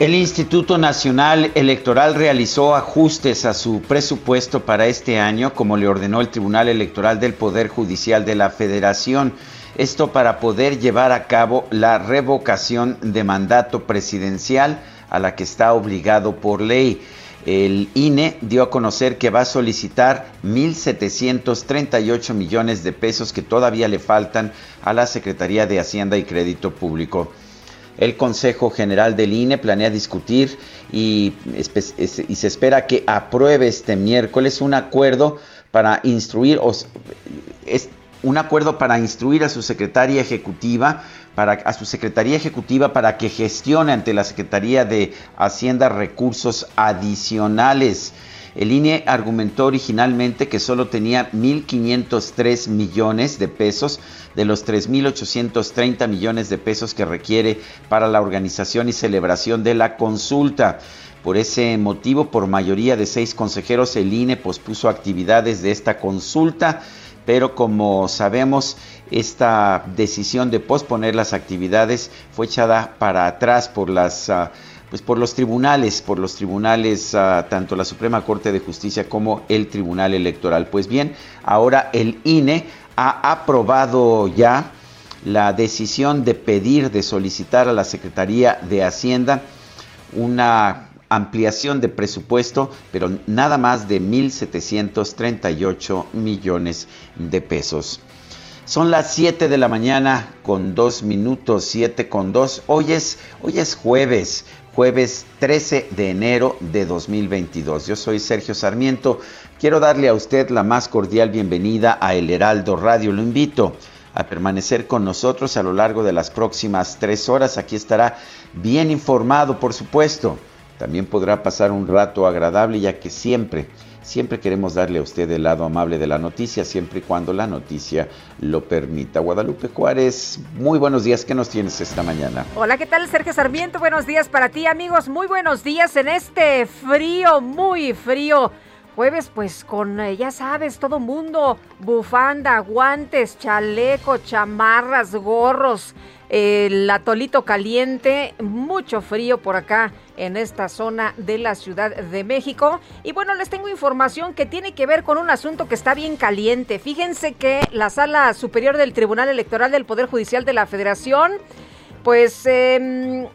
El Instituto Nacional Electoral realizó ajustes a su presupuesto para este año, como le ordenó el Tribunal Electoral del Poder Judicial de la Federación. Esto para poder llevar a cabo la revocación de mandato presidencial a la que está obligado por ley. El INE dio a conocer que va a solicitar 1.738 millones de pesos que todavía le faltan a la Secretaría de Hacienda y Crédito Público. El Consejo General del INE planea discutir y, se espera que apruebe este miércoles un acuerdo para instruir es un acuerdo para instruir a su secretaria ejecutiva para a su secretaría ejecutiva para que gestione ante la Secretaría de Hacienda recursos adicionales. El INE argumentó originalmente que solo tenía 1.503 millones de pesos de los 3.830 millones de pesos que requiere para la organización y celebración de la consulta. Por ese motivo, por mayoría de seis consejeros, el INE pospuso actividades de esta consulta, pero como sabemos, esta decisión de posponer las actividades fue echada para atrás por las... Uh, pues por los tribunales, por los tribunales, uh, tanto la Suprema Corte de Justicia como el Tribunal Electoral. Pues bien, ahora el INE ha aprobado ya la decisión de pedir, de solicitar a la Secretaría de Hacienda una ampliación de presupuesto, pero nada más de 1.738 millones de pesos. Son las 7 de la mañana con 2 minutos, 7 con 2. Hoy es, hoy es jueves, jueves 13 de enero de 2022. Yo soy Sergio Sarmiento. Quiero darle a usted la más cordial bienvenida a El Heraldo Radio. Lo invito a permanecer con nosotros a lo largo de las próximas tres horas. Aquí estará bien informado, por supuesto. También podrá pasar un rato agradable, ya que siempre Siempre queremos darle a usted el lado amable de la noticia, siempre y cuando la noticia lo permita. Guadalupe Juárez, muy buenos días. ¿Qué nos tienes esta mañana? Hola, ¿qué tal? Sergio Sarmiento, buenos días para ti, amigos. Muy buenos días en este frío, muy frío. Jueves, pues con, eh, ya sabes, todo mundo, bufanda, guantes, chaleco, chamarras, gorros, el atolito caliente, mucho frío por acá en esta zona de la Ciudad de México. Y bueno, les tengo información que tiene que ver con un asunto que está bien caliente. Fíjense que la Sala Superior del Tribunal Electoral del Poder Judicial de la Federación, pues... Eh,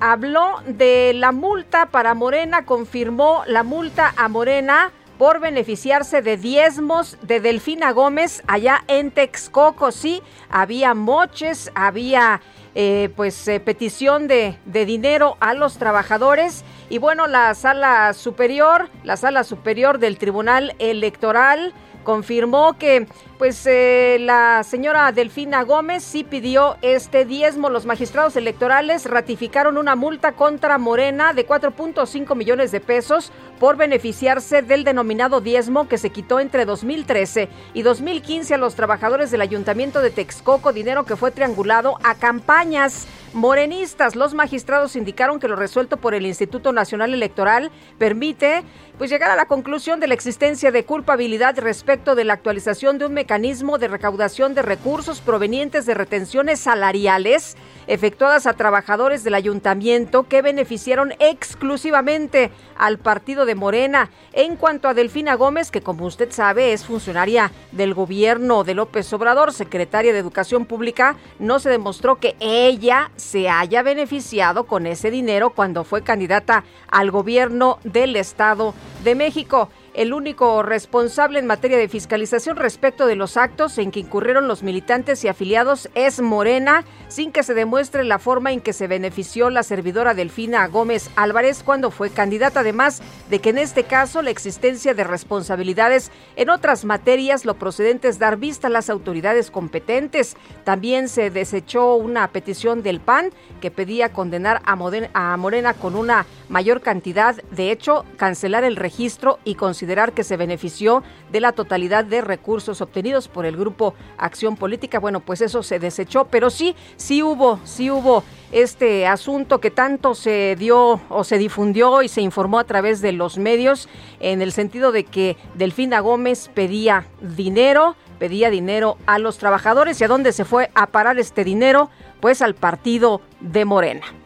habló de la multa para Morena, confirmó la multa a Morena por beneficiarse de diezmos de Delfina Gómez allá en Texcoco. Sí, había moches, había eh, pues eh, petición de, de dinero a los trabajadores. Y bueno, la sala superior, la sala superior del Tribunal Electoral confirmó que pues eh, la señora Delfina Gómez sí pidió este diezmo. Los magistrados electorales ratificaron una multa contra Morena de 4.5 millones de pesos por beneficiarse del denominado diezmo que se quitó entre 2013 y 2015 a los trabajadores del ayuntamiento de Texcoco, dinero que fue triangulado a campañas morenistas. Los magistrados indicaron que lo resuelto por el Instituto Nacional Electoral permite pues llegar a la conclusión de la existencia de culpabilidad respecto de la actualización de un mecanismo de recaudación de recursos provenientes de retenciones salariales efectuadas a trabajadores del ayuntamiento que beneficiaron exclusivamente al partido de Morena. En cuanto a Delfina Gómez, que como usted sabe es funcionaria del gobierno de López Obrador, secretaria de Educación Pública, no se demostró que ella se haya beneficiado con ese dinero cuando fue candidata al gobierno del Estado de México el único responsable en materia de fiscalización respecto de los actos en que incurrieron los militantes y afiliados es Morena, sin que se demuestre la forma en que se benefició la servidora Delfina Gómez Álvarez cuando fue candidata, además de que en este caso la existencia de responsabilidades en otras materias, lo procedente es dar vista a las autoridades competentes. También se desechó una petición del PAN que pedía condenar a Morena con una mayor cantidad, de hecho, cancelar el registro y considerar que se benefició de la totalidad de recursos obtenidos por el grupo Acción Política. Bueno, pues eso se desechó, pero sí, sí hubo, sí hubo este asunto que tanto se dio o se difundió y se informó a través de los medios en el sentido de que Delfina Gómez pedía dinero, pedía dinero a los trabajadores y a dónde se fue a parar este dinero, pues al partido de Morena.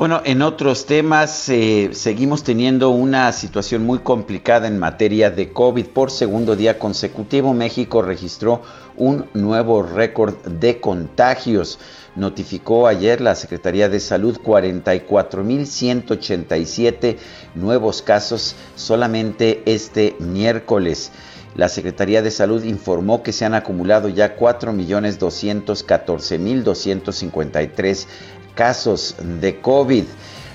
Bueno, en otros temas, eh, seguimos teniendo una situación muy complicada en materia de COVID. Por segundo día consecutivo, México registró un nuevo récord de contagios. Notificó ayer la Secretaría de Salud 44.187 nuevos casos solamente este miércoles. La Secretaría de Salud informó que se han acumulado ya 4.214.253 casos de COVID.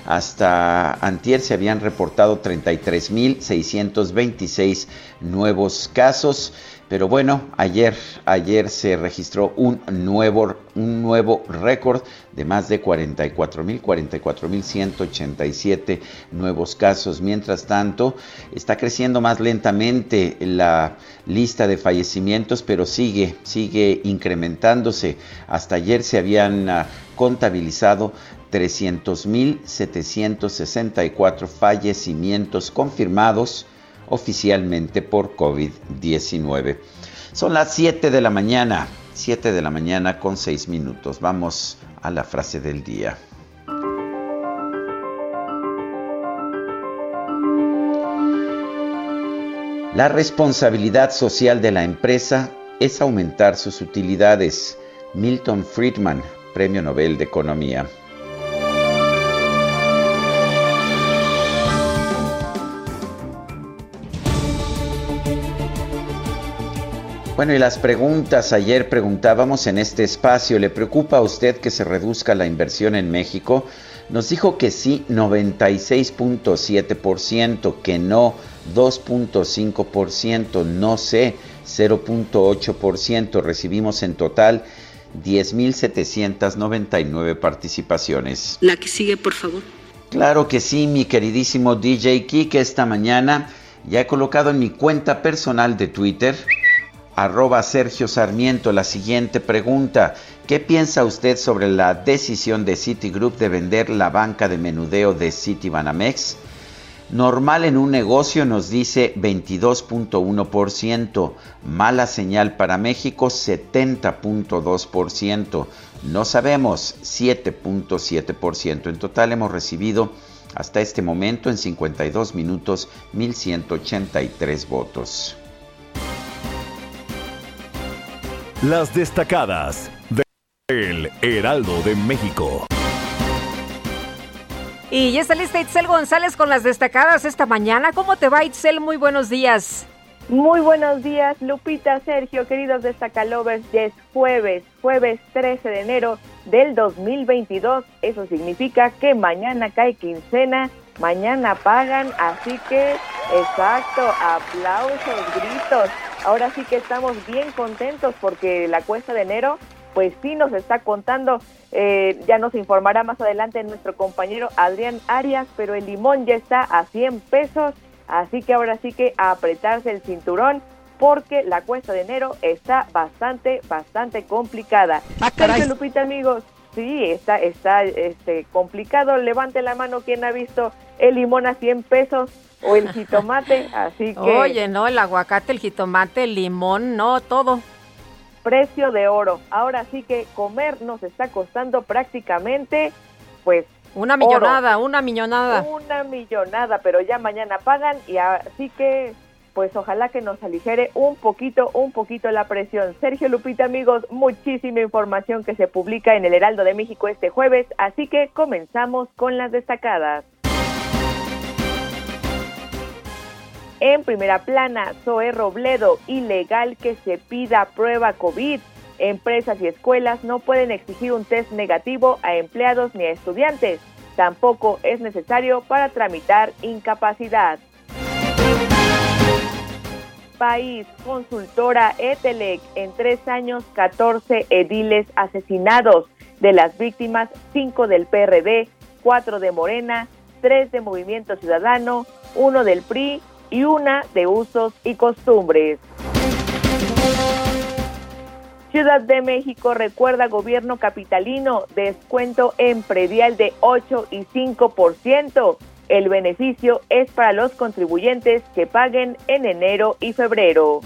Hasta antier se habían reportado 33.626 nuevos casos. Pero bueno, ayer, ayer se registró un nuevo, un nuevo récord de más de 44 mil, 44 mil 187 nuevos casos. Mientras tanto, está creciendo más lentamente la lista de fallecimientos, pero sigue, sigue incrementándose. Hasta ayer se habían uh, contabilizado 300 mil 764 fallecimientos confirmados oficialmente por COVID-19. Son las 7 de la mañana, 7 de la mañana con 6 minutos. Vamos a la frase del día. La responsabilidad social de la empresa es aumentar sus utilidades. Milton Friedman, Premio Nobel de Economía. Bueno, y las preguntas, ayer preguntábamos en este espacio, ¿le preocupa a usted que se reduzca la inversión en México? Nos dijo que sí, 96.7%, que no, 2.5%, no sé, 0.8%. Recibimos en total 10.799 participaciones. La que sigue, por favor. Claro que sí, mi queridísimo DJ Kike, esta mañana ya he colocado en mi cuenta personal de Twitter arroba Sergio Sarmiento la siguiente pregunta. ¿Qué piensa usted sobre la decisión de Citigroup de vender la banca de menudeo de Citibanamex? Normal en un negocio nos dice 22.1%, mala señal para México 70.2%, no sabemos 7.7%. En total hemos recibido hasta este momento en 52 minutos 1183 votos. Las destacadas del Heraldo de México. Y ya está lista Itzel González con las destacadas esta mañana. ¿Cómo te va Itzel? Muy buenos días. Muy buenos días, Lupita, Sergio, queridos destacalovers. Ya es jueves, jueves 13 de enero del 2022. Eso significa que mañana cae quincena, mañana pagan, así que, exacto, aplausos, gritos. Ahora sí que estamos bien contentos porque la cuesta de enero pues sí nos está contando, eh, ya nos informará más adelante nuestro compañero Adrián Arias, pero el limón ya está a 100 pesos, así que ahora sí que a apretarse el cinturón porque la cuesta de enero está bastante, bastante complicada. Ah, Lupita, amigos. Sí, está, está este, complicado. Levante la mano quien ha visto el limón a 100 pesos o el jitomate, así que... Oye, no, el aguacate, el jitomate, el limón, no, todo. Precio de oro. Ahora sí que comer nos está costando prácticamente, pues... Una millonada, una millonada. Una millonada, pero ya mañana pagan y así que pues ojalá que nos aligere un poquito, un poquito la presión. Sergio Lupita, amigos, muchísima información que se publica en el Heraldo de México este jueves, así que comenzamos con las destacadas. En primera plana, Zoe Robledo, ilegal que se pida prueba COVID. Empresas y escuelas no pueden exigir un test negativo a empleados ni a estudiantes. Tampoco es necesario para tramitar incapacidad. País, consultora Etelec, en tres años 14 ediles asesinados. De las víctimas, cinco del PRD, cuatro de Morena, tres de Movimiento Ciudadano, uno del PRI y una de usos y costumbres. Ciudad de México recuerda gobierno capitalino descuento en predial de 8 y 5%. El beneficio es para los contribuyentes que paguen en enero y febrero.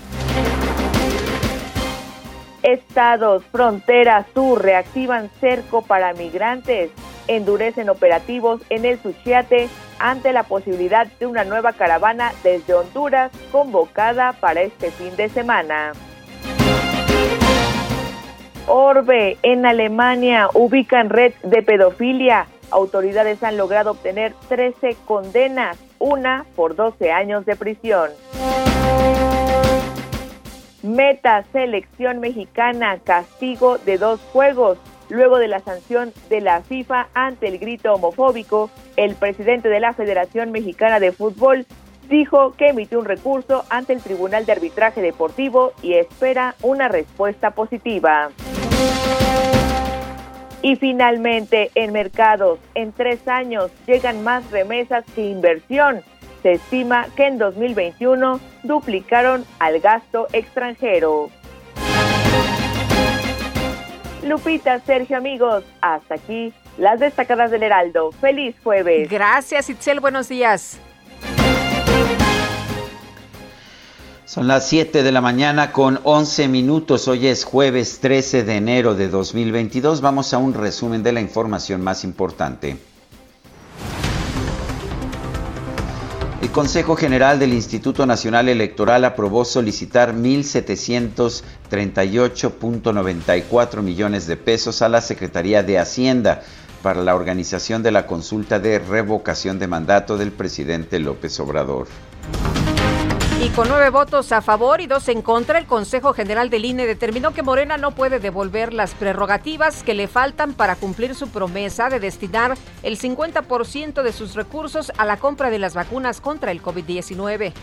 Estados, frontera sur reactivan cerco para migrantes, endurecen operativos en el Suchiate ante la posibilidad de una nueva caravana desde Honduras convocada para este fin de semana. Orbe, en Alemania, ubican red de pedofilia autoridades han logrado obtener 13 condenas, una por 12 años de prisión. Meta selección mexicana, castigo de dos juegos. Luego de la sanción de la FIFA ante el grito homofóbico, el presidente de la Federación Mexicana de Fútbol dijo que emitió un recurso ante el Tribunal de Arbitraje Deportivo y espera una respuesta positiva. Y finalmente, en mercados, en tres años llegan más remesas que inversión. Se estima que en 2021 duplicaron al gasto extranjero. Lupita, Sergio, amigos, hasta aquí las destacadas del Heraldo. Feliz jueves. Gracias, Itzel, buenos días. Son las 7 de la mañana con 11 minutos. Hoy es jueves 13 de enero de 2022. Vamos a un resumen de la información más importante. El Consejo General del Instituto Nacional Electoral aprobó solicitar 1.738.94 millones de pesos a la Secretaría de Hacienda para la organización de la consulta de revocación de mandato del presidente López Obrador. Y con nueve votos a favor y dos en contra, el Consejo General del INE determinó que Morena no puede devolver las prerrogativas que le faltan para cumplir su promesa de destinar el 50% de sus recursos a la compra de las vacunas contra el COVID-19.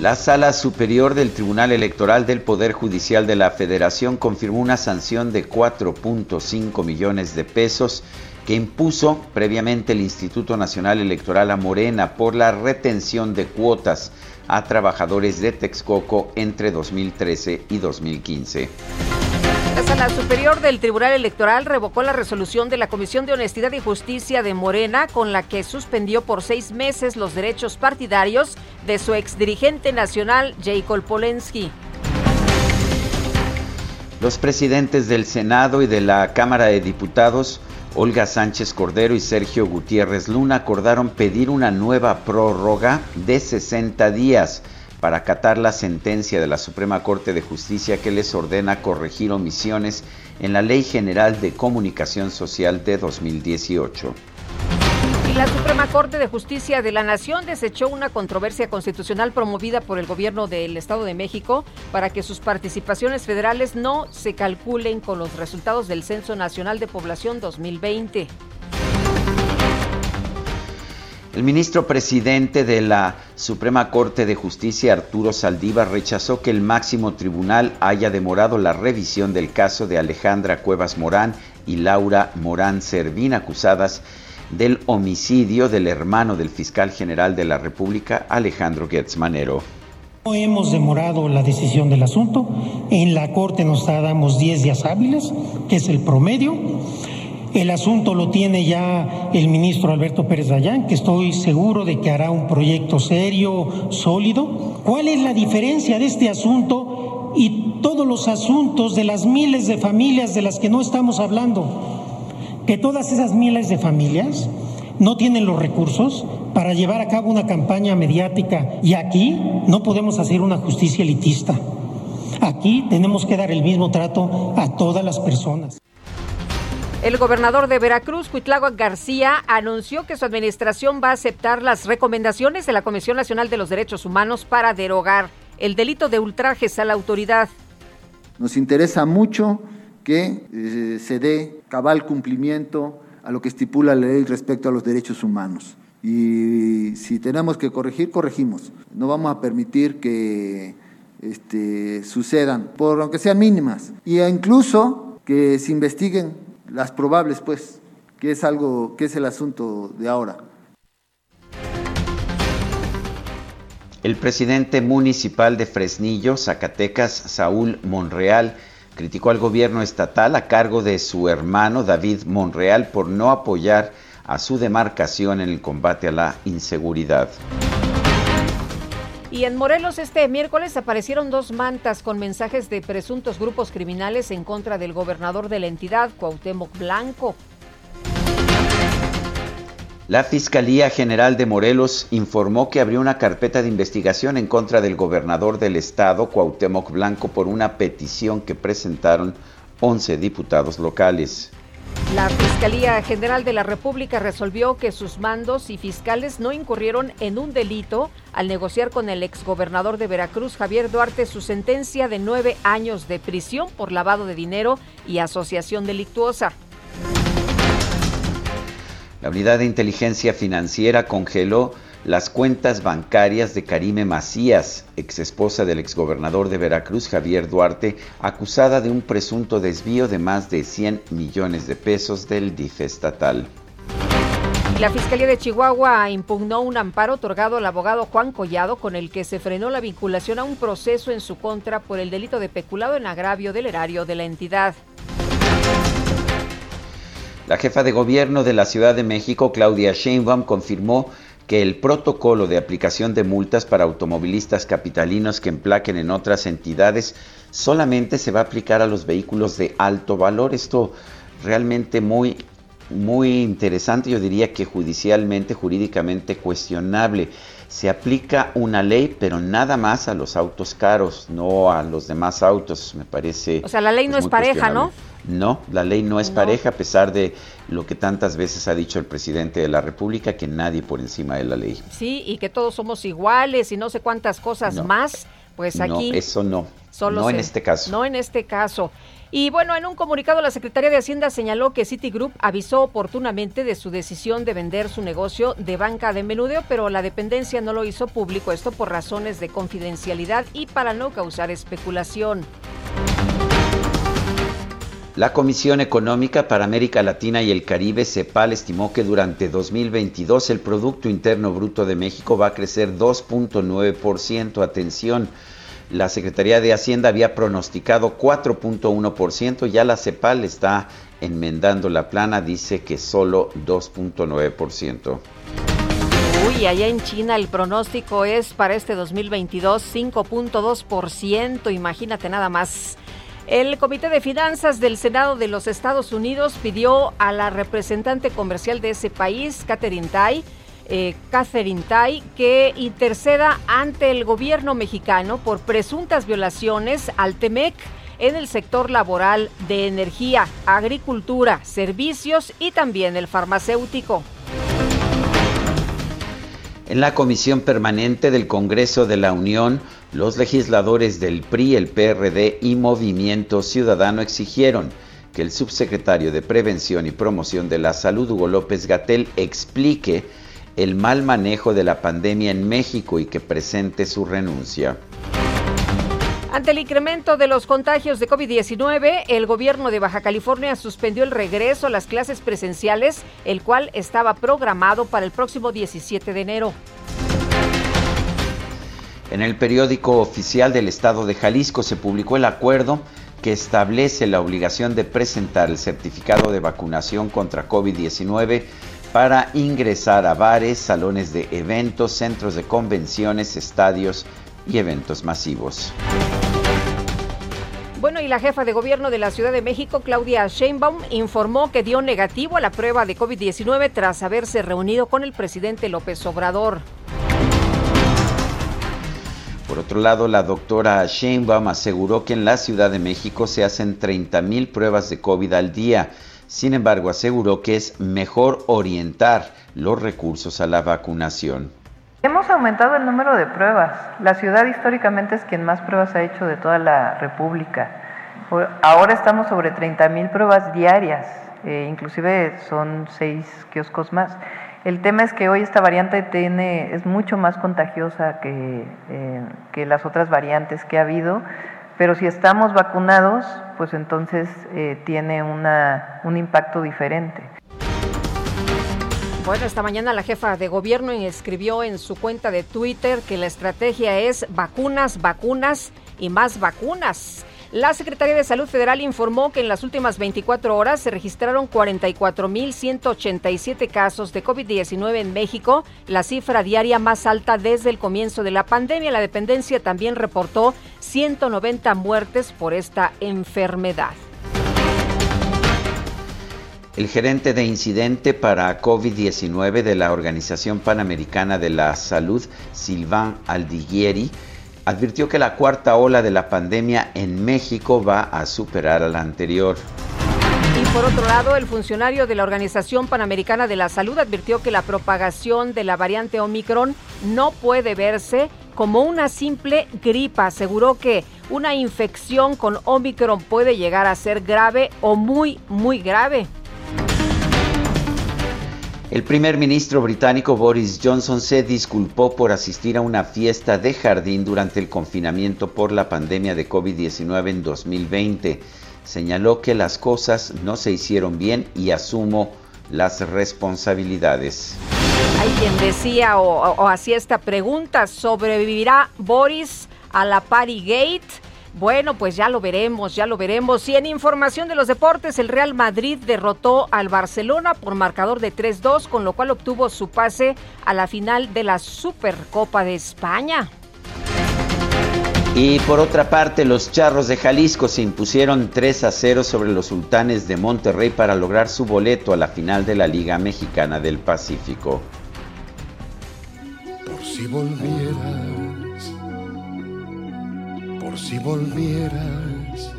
La Sala Superior del Tribunal Electoral del Poder Judicial de la Federación confirmó una sanción de 4.5 millones de pesos que impuso previamente el Instituto Nacional Electoral a Morena por la retención de cuotas a trabajadores de Texcoco entre 2013 y 2015. La Sala Superior del Tribunal Electoral revocó la resolución de la Comisión de Honestidad y Justicia de Morena con la que suspendió por seis meses los derechos partidarios de su exdirigente nacional, Jacob Polensky. Los presidentes del Senado y de la Cámara de Diputados Olga Sánchez Cordero y Sergio Gutiérrez Luna acordaron pedir una nueva prórroga de 60 días para acatar la sentencia de la Suprema Corte de Justicia que les ordena corregir omisiones en la Ley General de Comunicación Social de 2018. La Suprema Corte de Justicia de la Nación desechó una controversia constitucional promovida por el gobierno del Estado de México para que sus participaciones federales no se calculen con los resultados del Censo Nacional de Población 2020. El ministro presidente de la Suprema Corte de Justicia, Arturo Saldívar, rechazó que el máximo tribunal haya demorado la revisión del caso de Alejandra Cuevas Morán y Laura Morán Servín, acusadas del homicidio del hermano del fiscal general de la República, Alejandro Gertz No hemos demorado la decisión del asunto. En la Corte nos damos 10 días hábiles, que es el promedio. El asunto lo tiene ya el ministro Alberto Pérez Dayán, que estoy seguro de que hará un proyecto serio, sólido. ¿Cuál es la diferencia de este asunto y todos los asuntos de las miles de familias de las que no estamos hablando? Que todas esas miles de familias no tienen los recursos para llevar a cabo una campaña mediática y aquí no podemos hacer una justicia elitista. Aquí tenemos que dar el mismo trato a todas las personas. El gobernador de Veracruz, Cuitláhuac García, anunció que su administración va a aceptar las recomendaciones de la Comisión Nacional de los Derechos Humanos para derogar el delito de ultrajes a la autoridad. Nos interesa mucho que eh, se dé cabal cumplimiento a lo que estipula la ley respecto a los derechos humanos. Y si tenemos que corregir, corregimos. No vamos a permitir que este, sucedan, por aunque sean mínimas, y incluso que se investiguen las probables, pues, que es algo, que es el asunto de ahora. El presidente municipal de Fresnillo, Zacatecas, Saúl Monreal, criticó al gobierno estatal a cargo de su hermano David Monreal por no apoyar a su demarcación en el combate a la inseguridad. Y en Morelos este miércoles aparecieron dos mantas con mensajes de presuntos grupos criminales en contra del gobernador de la entidad, Cuauhtémoc Blanco. La Fiscalía General de Morelos informó que abrió una carpeta de investigación en contra del gobernador del estado, Cuauhtémoc Blanco, por una petición que presentaron 11 diputados locales. La Fiscalía General de la República resolvió que sus mandos y fiscales no incurrieron en un delito al negociar con el exgobernador de Veracruz, Javier Duarte, su sentencia de nueve años de prisión por lavado de dinero y asociación delictuosa. La Unidad de Inteligencia Financiera congeló las cuentas bancarias de Karime Macías, ex esposa del exgobernador de Veracruz, Javier Duarte, acusada de un presunto desvío de más de 100 millones de pesos del DIF estatal. La Fiscalía de Chihuahua impugnó un amparo otorgado al abogado Juan Collado con el que se frenó la vinculación a un proceso en su contra por el delito de peculado en agravio del erario de la entidad. La jefa de gobierno de la Ciudad de México, Claudia Sheinbaum, confirmó que el protocolo de aplicación de multas para automovilistas capitalinos que emplaquen en otras entidades solamente se va a aplicar a los vehículos de alto valor. Esto realmente muy muy interesante, yo diría que judicialmente, jurídicamente cuestionable. Se aplica una ley, pero nada más a los autos caros, no a los demás autos, me parece. O sea, la ley no es pareja, ¿no? No, la ley no es pareja, a pesar de lo que tantas veces ha dicho el presidente de la República, que nadie por encima de la ley. Sí, y que todos somos iguales y no sé cuántas cosas más, pues aquí... No, eso no. Solo no en este caso. No en este caso. Y bueno, en un comunicado la Secretaría de Hacienda señaló que Citigroup avisó oportunamente de su decisión de vender su negocio de banca de menudeo, pero la dependencia no lo hizo público, esto por razones de confidencialidad y para no causar especulación. La Comisión Económica para América Latina y el Caribe, CEPAL, estimó que durante 2022 el Producto Interno Bruto de México va a crecer 2.9%. Atención, la Secretaría de Hacienda había pronosticado 4.1%, ya la CEPAL está enmendando la plana, dice que solo 2.9%. Uy, allá en China el pronóstico es para este 2022 5.2%, imagínate nada más. El Comité de Finanzas del Senado de los Estados Unidos pidió a la representante comercial de ese país, Catherine Tai, eh, Catherine Tai, que interceda ante el gobierno mexicano por presuntas violaciones al TEMEC en el sector laboral de energía, agricultura, servicios y también el farmacéutico. En la Comisión Permanente del Congreso de la Unión, los legisladores del PRI, el PRD y Movimiento Ciudadano exigieron que el subsecretario de Prevención y Promoción de la Salud, Hugo López Gatel, explique el mal manejo de la pandemia en México y que presente su renuncia. Ante el incremento de los contagios de COVID-19, el gobierno de Baja California suspendió el regreso a las clases presenciales, el cual estaba programado para el próximo 17 de enero. En el periódico oficial del Estado de Jalisco se publicó el acuerdo que establece la obligación de presentar el certificado de vacunación contra COVID-19 para ingresar a bares, salones de eventos, centros de convenciones, estadios y eventos masivos. Bueno, y la jefa de gobierno de la Ciudad de México, Claudia Sheinbaum, informó que dio negativo a la prueba de COVID-19 tras haberse reunido con el presidente López Obrador. Por otro lado, la doctora Sheinbaum aseguró que en la Ciudad de México se hacen 30 mil pruebas de COVID al día. Sin embargo, aseguró que es mejor orientar los recursos a la vacunación. Hemos aumentado el número de pruebas. La ciudad históricamente es quien más pruebas ha hecho de toda la República. Ahora estamos sobre 30 mil pruebas diarias, eh, inclusive son seis kioscos más. El tema es que hoy esta variante tiene, es mucho más contagiosa que, eh, que las otras variantes que ha habido, pero si estamos vacunados, pues entonces eh, tiene una, un impacto diferente. Bueno, esta mañana la jefa de gobierno escribió en su cuenta de Twitter que la estrategia es vacunas, vacunas y más vacunas. La Secretaría de Salud Federal informó que en las últimas 24 horas se registraron 44.187 casos de COVID-19 en México, la cifra diaria más alta desde el comienzo de la pandemia. La dependencia también reportó 190 muertes por esta enfermedad. El gerente de incidente para COVID-19 de la Organización Panamericana de la Salud, Silvan Aldiguieri, advirtió que la cuarta ola de la pandemia en México va a superar a la anterior. Y por otro lado, el funcionario de la Organización Panamericana de la Salud advirtió que la propagación de la variante Omicron no puede verse como una simple gripa. Aseguró que una infección con Omicron puede llegar a ser grave o muy, muy grave. El primer ministro británico Boris Johnson se disculpó por asistir a una fiesta de jardín durante el confinamiento por la pandemia de COVID-19 en 2020. Señaló que las cosas no se hicieron bien y asumo las responsabilidades. Hay quien decía o, hacía esta pregunta, ¿sobrevivirá Boris a la Gate? Bueno, pues ya lo veremos, ya lo veremos. Y en información de los deportes, el Real Madrid derrotó al Barcelona por marcador de 3-2, con lo cual obtuvo su pase a la final de la Supercopa de España. Y por otra parte, los Charros de Jalisco se impusieron 3 a 0 sobre los Sultanes de Monterrey para lograr su boleto a la final de la Liga Mexicana del Pacífico. Por si volviera si volvieras,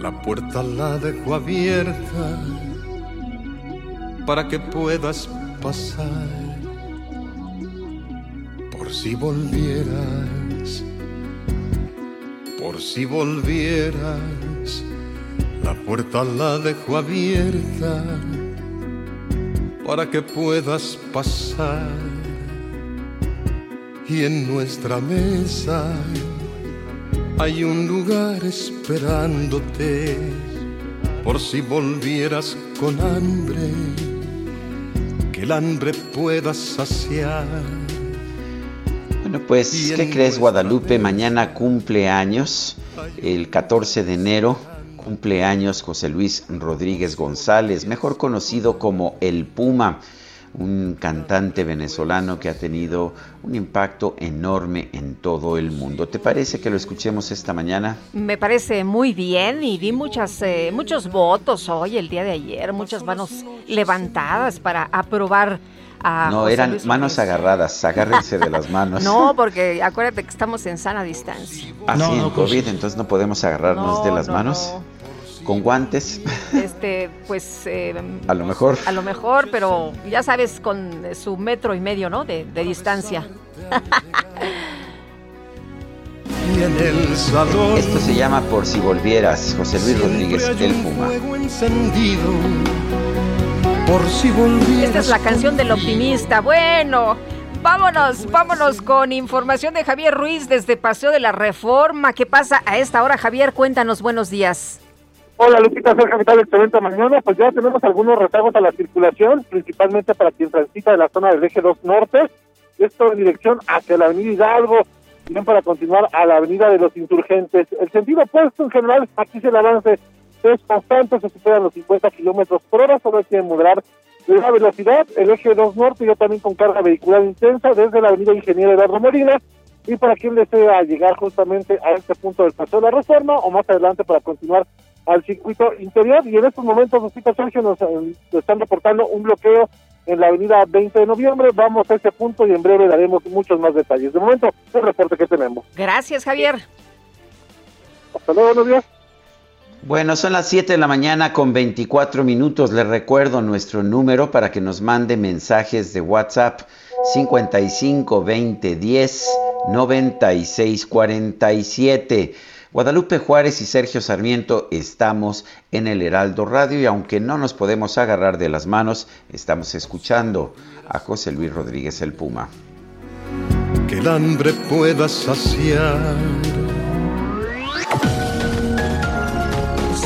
la puerta la dejo abierta para que puedas pasar. Por si volvieras, por si volvieras, la puerta la dejo abierta para que puedas pasar. Y en nuestra mesa hay un lugar esperándote por si volvieras con hambre, que el hambre pueda saciar. Bueno, pues, ¿qué crees, Guadalupe? Mañana cumple años, el 14 de enero, cumple años José Luis Rodríguez González, mejor conocido como El Puma un cantante venezolano que ha tenido un impacto enorme en todo el mundo. ¿Te parece que lo escuchemos esta mañana? Me parece muy bien y vi muchas, eh, muchos votos hoy, el día de ayer, muchas manos levantadas para aprobar a no, eran manos agarradas, agárrense de las manos. No, porque acuérdate que estamos en sana distancia. Así no, en COVID, pues entonces no podemos agarrarnos de las manos con guantes. Este, pues. Eh, a lo mejor. A lo mejor, pero ya sabes, con su metro y medio, ¿no? De, distancia. Esto se llama Por si volvieras, José Luis Rodríguez, El Puma. Por si volvieras. Esta es la canción del optimista. Bueno. Vámonos, vámonos con información de Javier Ruiz desde Paseo de la Reforma. ¿Qué pasa a esta hora, Javier? Cuéntanos, buenos días. Hola Lupita, soy capital excelente mañana. Pues ya tenemos algunos rezagos a la circulación, principalmente para quien transita de la zona del eje 2 norte. Esto en dirección hacia la avenida Hidalgo. bien para continuar a la avenida de los insurgentes. El sentido opuesto en general, aquí se el avance es constante, se superan los 50 kilómetros por hora, solo hay que moderar la velocidad, el eje 2 norte ya también con carga vehicular intensa desde la avenida Ingeniero Eduardo Molina y para quien desea llegar justamente a este punto del Paseo de la Reforma o más adelante para continuar al circuito interior y en estos momentos los Sergio nos, eh, están reportando un bloqueo en la avenida 20 de noviembre. Vamos a ese punto y en breve daremos muchos más detalles. De momento, el reporte que tenemos. Gracias, Javier. Hasta luego, buenos días. Bueno, son las 7 de la mañana con 24 minutos. Les recuerdo nuestro número para que nos mande mensajes de WhatsApp 55 20 10 96 47. Guadalupe Juárez y Sergio Sarmiento estamos en el Heraldo Radio y aunque no nos podemos agarrar de las manos, estamos escuchando a José Luis Rodríguez el Puma. Que el hambre pueda saciar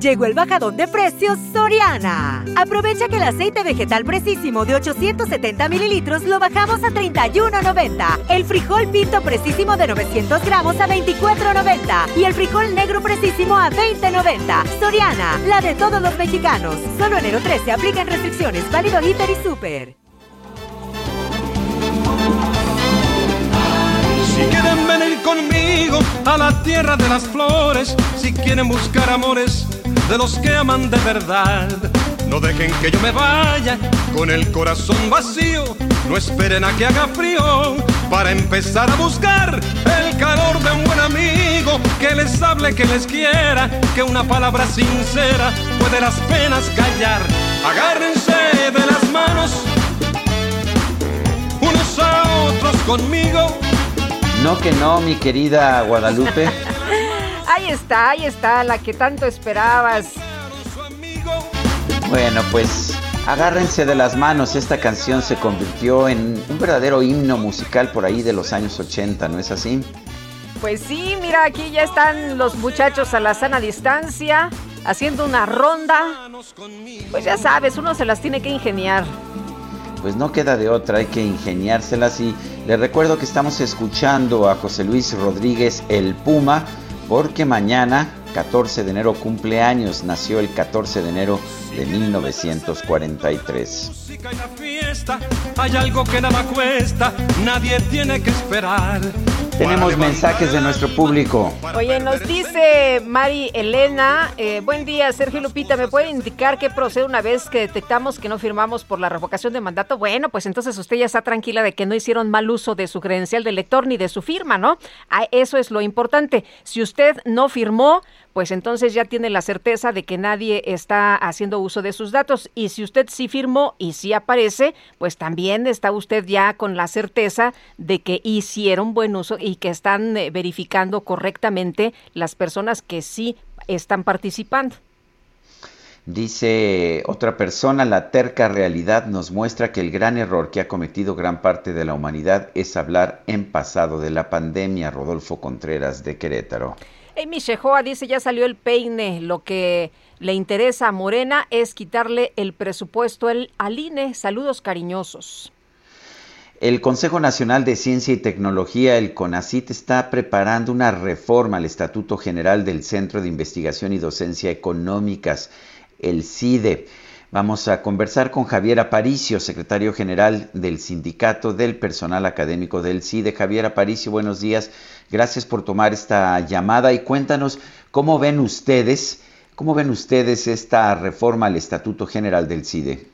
Llegó el bajadón de precios Soriana. Aprovecha que el aceite vegetal precisísimo de 870 mililitros lo bajamos a 31.90. El frijol pinto precisísimo de 900 gramos a 24.90. Y el frijol negro precisísimo a 20.90. Soriana, la de todos los mexicanos. Solo enero 13 aplican restricciones. Válido Hiper y Super. Si quieren venir conmigo a la tierra de las flores, si quieren buscar amores de los que aman de verdad. No dejen que yo me vaya con el corazón vacío. No esperen a que haga frío para empezar a buscar el calor de un buen amigo que les hable, que les quiera, que una palabra sincera puede las penas callar. Agárrense de las manos unos a otros conmigo. No que no, mi querida Guadalupe. Ahí está, ahí está, la que tanto esperabas. Bueno, pues agárrense de las manos. Esta canción se convirtió en un verdadero himno musical por ahí de los años 80, ¿no es así? Pues sí, mira, aquí ya están los muchachos a la sana distancia, haciendo una ronda. Pues ya sabes, uno se las tiene que ingeniar. Pues no queda de otra, hay que ingeniárselas y les recuerdo que estamos escuchando a José Luis Rodríguez el Puma porque mañana, 14 de enero, cumpleaños, nació el 14 de enero de 1943. Hay algo que nada cuesta, nadie tiene que esperar. Tenemos mensajes de nuestro público. Oye, nos dice Mari Elena, eh, buen día Sergio Lupita, ¿me puede indicar qué procede una vez que detectamos que no firmamos por la revocación de mandato? Bueno, pues entonces usted ya está tranquila de que no hicieron mal uso de su credencial de lector ni de su firma, ¿no? Ah, eso es lo importante. Si usted no firmó, pues entonces ya tiene la certeza de que nadie está haciendo uso de sus datos. Y si usted sí firmó y sí aparece, pues también está usted ya con la certeza de que hicieron buen uso y que están eh, verificando correctamente las personas que sí están participando. Dice otra persona, la terca realidad nos muestra que el gran error que ha cometido gran parte de la humanidad es hablar en pasado de la pandemia. Rodolfo Contreras de Querétaro. Amy Shehoa dice, ya salió el peine, lo que le interesa a Morena es quitarle el presupuesto al INE. Saludos cariñosos. El Consejo Nacional de Ciencia y Tecnología, el CONACIT, está preparando una reforma al Estatuto General del Centro de Investigación y Docencia Económicas, el CIDE. Vamos a conversar con Javier Aparicio, secretario general del Sindicato del Personal Académico del CIDE. Javier Aparicio, buenos días. Gracias por tomar esta llamada y cuéntanos cómo ven ustedes, cómo ven ustedes esta reforma al Estatuto General del CIDE.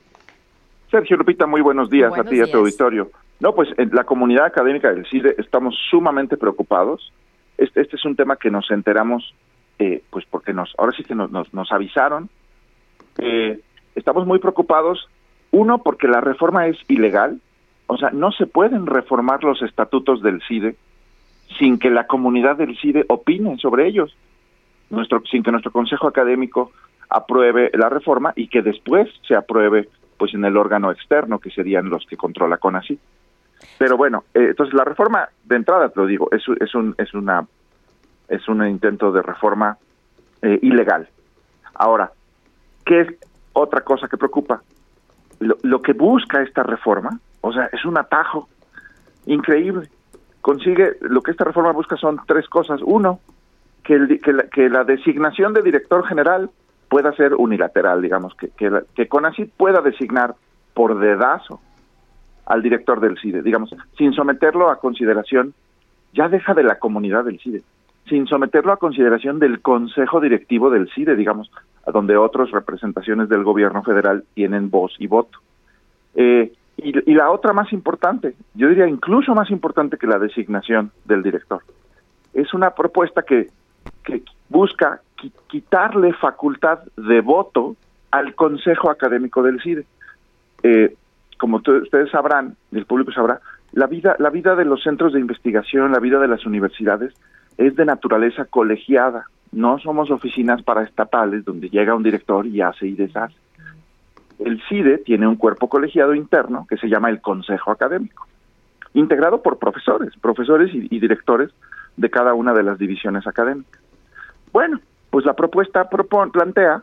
Sergio Lupita, muy buenos días a ti y a tu auditorio. No, pues en la comunidad académica del CIDE estamos sumamente preocupados. Este, este es un tema que nos enteramos, eh, pues porque nos, ahora sí que nos, nos, avisaron. Eh, estamos muy preocupados, uno, porque la reforma es ilegal, o sea, no se pueden reformar los estatutos del CIDE sin que la comunidad del CIDE opine sobre ellos, nuestro, sin que nuestro consejo académico apruebe la reforma y que después se apruebe pues en el órgano externo que serían los que controla CONACYT. Pero bueno, eh, entonces la reforma de entrada te lo digo, es, es un es una es un intento de reforma eh, ilegal. Ahora, ¿qué es otra cosa que preocupa? Lo, que busca esta reforma, o sea, es un atajo increíble. Consigue, lo que esta reforma busca son tres cosas. Uno, que, el, que, la, que la designación de director general pueda ser unilateral, digamos, que, que, que CONACYT pueda designar por dedazo al director del CIDE, digamos, sin someterlo a consideración, ya deja de la comunidad del CIDE, sin someterlo a consideración del consejo directivo del CIDE, digamos, a donde otras representaciones del gobierno federal tienen voz y voto. Eh, y, la otra más importante, yo diría incluso más importante que la designación del director, es una propuesta que, que busca quitarle facultad de voto al Consejo Académico del CIDE. Eh, como ustedes sabrán, el público sabrá, la vida, la vida de los centros de investigación, la vida de las universidades es de naturaleza colegiada. No somos oficinas paraestatales donde llega un director y hace y deshace. El CIDE tiene un cuerpo colegiado interno que se llama el Consejo Académico, integrado por profesores, profesores y, directores de cada una de las divisiones académicas. Bueno, pues la propuesta propone, plantea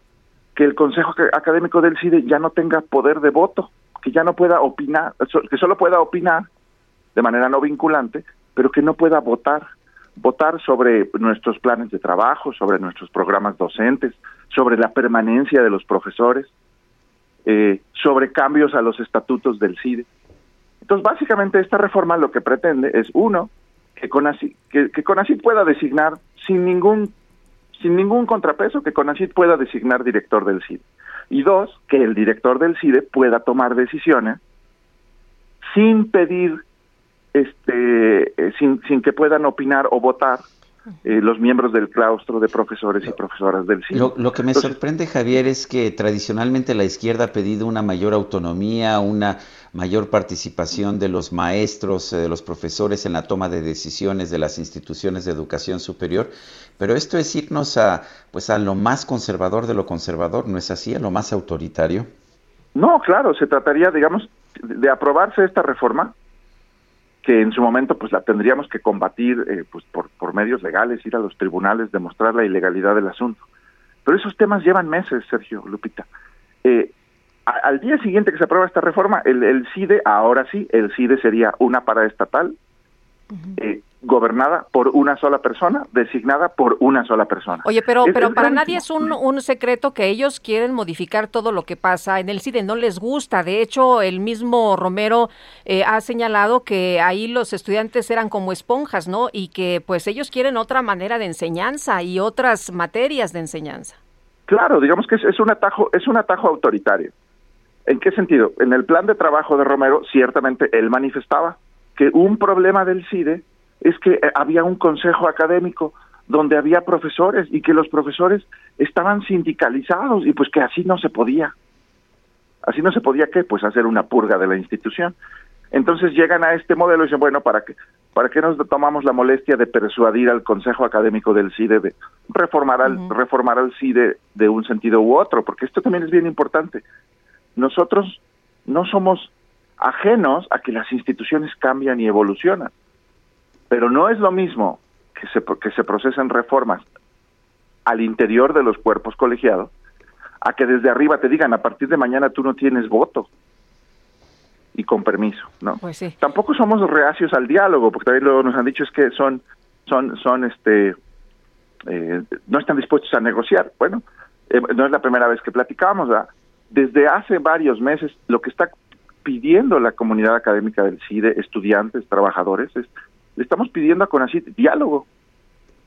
que el Consejo Académico del CIDE ya no tenga poder de voto, que ya no pueda opinar, que solo pueda opinar de manera no vinculante, pero que no pueda votar, votar sobre nuestros planes de trabajo, sobre nuestros programas docentes, sobre la permanencia de los profesores, eh, sobre cambios a los estatutos del CIDE. Entonces, básicamente esta reforma lo que pretende es, uno, que CONACYT, que, que pueda designar sin ningún sin ningún contrapeso que CONACYT pueda designar director del CIDE. Y dos, que el director del CIDE pueda tomar decisiones sin pedir, este, eh, sin, sin que puedan opinar o votar eh, los miembros del claustro de profesores y profesoras del CIDE. Lo, lo que me Entonces, sorprende, Javier, es que tradicionalmente la izquierda ha pedido una mayor autonomía, una mayor participación de los maestros, eh, de los profesores en la toma de decisiones de las instituciones de educación superior, pero esto es irnos a, pues, a lo más conservador de lo conservador, ¿no es así? A lo más autoritario. No, claro, se trataría, digamos, de aprobarse esta reforma, que en su momento pues la tendríamos que combatir eh, pues por, por medios legales, ir a los tribunales, demostrar la ilegalidad del asunto. Pero esos temas llevan meses, Sergio Lupita. Eh, a, al día siguiente que se aprueba esta reforma, el, el CIDE, ahora sí, el CIDE sería una paraestatal, uh -huh. eh, gobernada por una sola persona, designada por una sola persona. Oye, pero, es, pero es para nadie es un, un, secreto que ellos quieren modificar todo lo que pasa en el CIDE, no les gusta. De hecho, el mismo Romero eh, ha señalado que ahí los estudiantes eran como esponjas, ¿no? Y que pues ellos quieren otra manera de enseñanza y otras materias de enseñanza. Claro, digamos que es, es un atajo, es un atajo autoritario. ¿En qué sentido? En el plan de trabajo de Romero, ciertamente él manifestaba que un problema del CIDE es que había un consejo académico donde había profesores y que los profesores estaban sindicalizados y pues que así no se podía. Así no se podía qué? Pues hacer una purga de la institución. Entonces llegan a este modelo y dicen, bueno, ¿para qué, ¿para qué nos tomamos la molestia de persuadir al Consejo Académico del CIDE de reformar al, uh -huh. reformar al CIDE de un sentido u otro? Porque esto también es bien importante. Nosotros no somos ajenos a que las instituciones cambian y evolucionan. Pero no es lo mismo que se, que se procesen reformas al interior de los cuerpos colegiados a que desde arriba te digan a partir de mañana tú no tienes voto y con permiso, ¿no? Pues sí. Tampoco somos reacios al diálogo, porque también luego nos han dicho es que son, son, son, este, eh, no están dispuestos a negociar. Bueno, eh, no es la primera vez que platicamos, ¿verdad? Desde hace varios meses lo que está pidiendo la comunidad académica del CIDE, estudiantes, trabajadores, es le estamos pidiendo a CONACYT diálogo,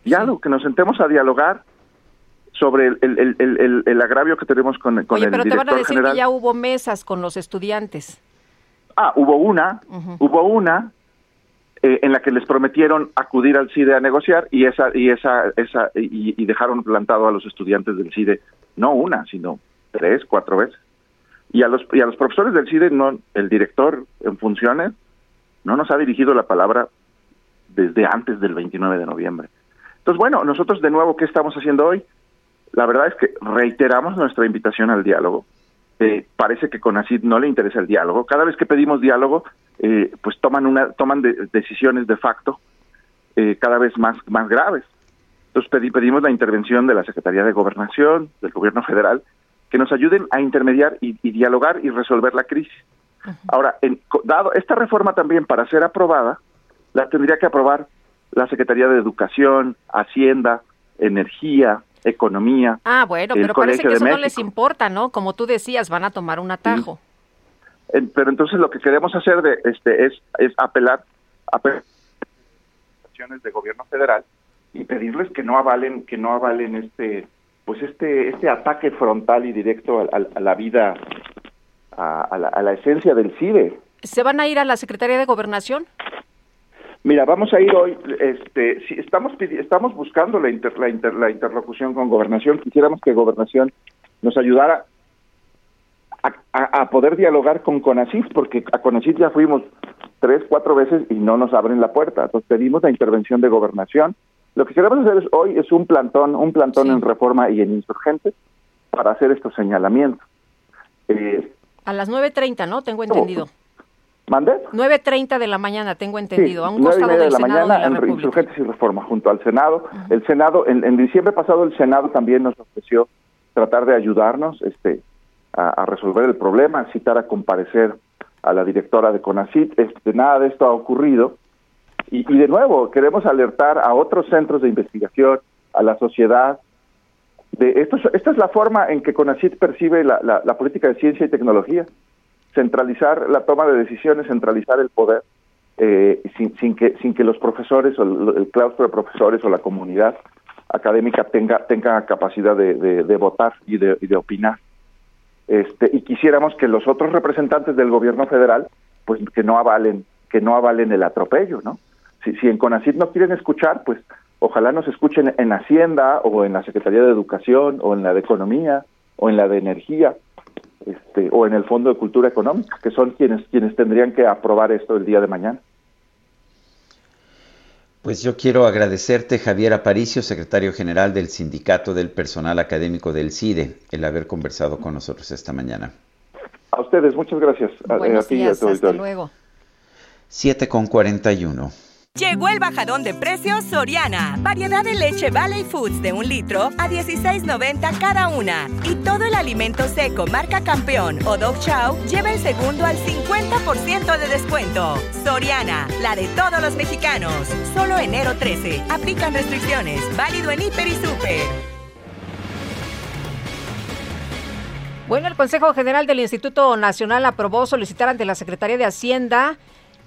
diálogo, que nos sentemos a dialogar sobre el, el, el, el agravio que tenemos con, con Oye, el pero te van a decir general. que ya hubo mesas con los estudiantes. Ah, hubo una, uh -huh. hubo una eh, en la que les prometieron acudir al CIDE a negociar y esa y esa esa y, y dejaron plantado a los estudiantes del CIDE no una, sino tres, cuatro veces. Y a los y a los profesores del CIDE no el director en funciones no nos ha dirigido la palabra desde antes del 29 de noviembre. Entonces, bueno, nosotros de nuevo, ¿qué estamos haciendo hoy? La verdad es que reiteramos nuestra invitación al diálogo. Eh, parece que con ACID no le interesa el diálogo. Cada vez que pedimos diálogo, eh, pues toman una toman decisiones de facto eh, cada vez más más graves. Entonces pedimos la intervención de la Secretaría de Gobernación, del Gobierno Federal, que nos ayuden a intermediar y, dialogar y resolver la crisis. Ahora, en, dado esta reforma también para ser aprobada, la tendría que aprobar la Secretaría de Educación, Hacienda, Energía, Economía. Ah, bueno, pero parece que eso no les importa, ¿no? Como tú decías, van a tomar un atajo. pero entonces lo que queremos hacer de, este es, es apelar a acciones de gobierno federal y pedirles que no avalen que no avalen este pues este este ataque frontal y directo a, la vida a, la, a la esencia del CIDE. ¿Se van a ir a la Secretaría de Gobernación? Mira, vamos a ir hoy, este, si estamos estamos buscando la, la, la interlocución con Gobernación, quisiéramos que Gobernación nos ayudara a, poder dialogar con CONACYT, porque a CONACYT ya fuimos tres, cuatro veces y no nos abren la puerta. Entonces pedimos la intervención de Gobernación. Lo que queremos hacer hoy es un plantón, un plantón en Reforma y en Insurgentes para hacer estos señalamientos. Eh, a las 9.30, ¿no? Tengo entendido. ¿Mande? 9.30 de la mañana, tengo entendido, a un costado del de la Senado mañana en Insurgentes y Reforma, junto al Senado. El Senado, en, diciembre pasado el Senado también nos ofreció tratar de ayudarnos este, a, resolver el problema, citar a comparecer a la directora de CONACIT. Este, nada de esto ha ocurrido. Y, de nuevo, queremos alertar a otros centros de investigación, a la sociedad. De esto, esta es la forma en que CONACIT percibe la, la política de ciencia y tecnología centralizar la toma de decisiones, centralizar el poder, eh, sin, sin, que, sin que los profesores o el, claustro de profesores o la comunidad académica tenga, tenga capacidad de, de, votar y de, y de opinar. Este, y quisiéramos que los otros representantes del gobierno federal, pues que no avalen, que no avalen el atropello, ¿no? Si, en CONACYT no quieren escuchar, pues ojalá nos escuchen en Hacienda o en la Secretaría de Educación o en la de Economía o en la de Energía este, o en el Fondo de Cultura Económica, que son quienes, quienes tendrían que aprobar esto el día de mañana. Pues yo quiero agradecerte, Javier Aparicio, secretario general del Sindicato del Personal Académico del CIDE, el haber conversado con nosotros esta mañana. A ustedes, muchas gracias. Buenos días, hasta luego. 7 con 41. Llegó el bajadón de precios Soriana. Variedad de leche Valley Foods de un litro a 16.90 cada una. Y todo el alimento seco marca campeón o Dog Chow lleva el segundo al 50% de descuento. Soriana, la de todos los mexicanos. Solo enero 13. Aplican restricciones. Válido en Hiper y Super. Bueno, el Consejo General del Instituto Nacional aprobó solicitar ante la Secretaría de Hacienda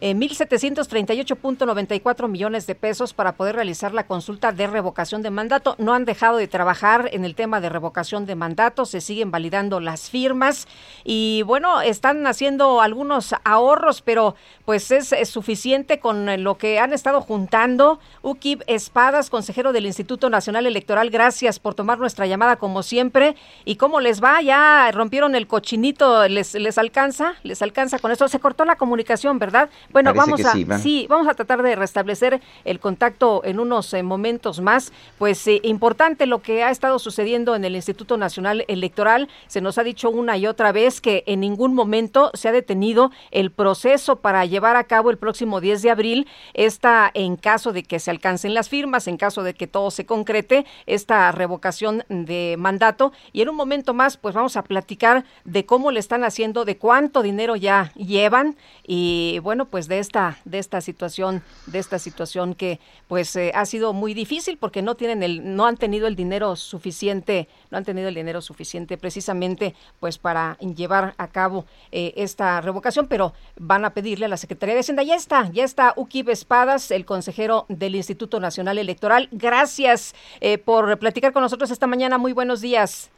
eh, 1.738.94 millones de pesos para poder realizar la consulta de revocación de mandato. No han dejado de trabajar en el tema de revocación de mandato, se siguen validando las firmas y bueno, están haciendo algunos ahorros, pero pues es, suficiente con lo que han estado juntando. Ukib Espadas, consejero del Instituto Nacional Electoral, gracias por tomar nuestra llamada como siempre. ¿Y cómo les va? Ya rompieron el cochinito, ¿les, les alcanza? ¿Les alcanza con eso? Se cortó la comunicación, ¿verdad? Bueno, vamos a sí, vamos a tratar de restablecer el contacto en unos eh, momentos más. Pues eh, importante lo que ha estado sucediendo en el Instituto Nacional Electoral. Se nos ha dicho una y otra vez que en ningún momento se ha detenido el proceso para llevar a cabo el próximo 10 de abril esta en caso de que se alcancen las firmas, en caso de que todo se concrete, esta revocación de mandato y en un momento más pues vamos a platicar de cómo le están haciendo, de cuánto dinero ya llevan y bueno, pues pues, de esta de esta situación de esta situación que pues eh, ha sido muy difícil porque no tienen el no han tenido el dinero suficiente no han tenido el dinero suficiente precisamente pues para llevar a cabo eh, esta revocación pero van a pedirle a la Secretaría de Hacienda. Ya está ya está Ukib Espadas el consejero del Instituto Nacional Electoral. Gracias eh, por platicar con nosotros esta mañana. Muy buenos días.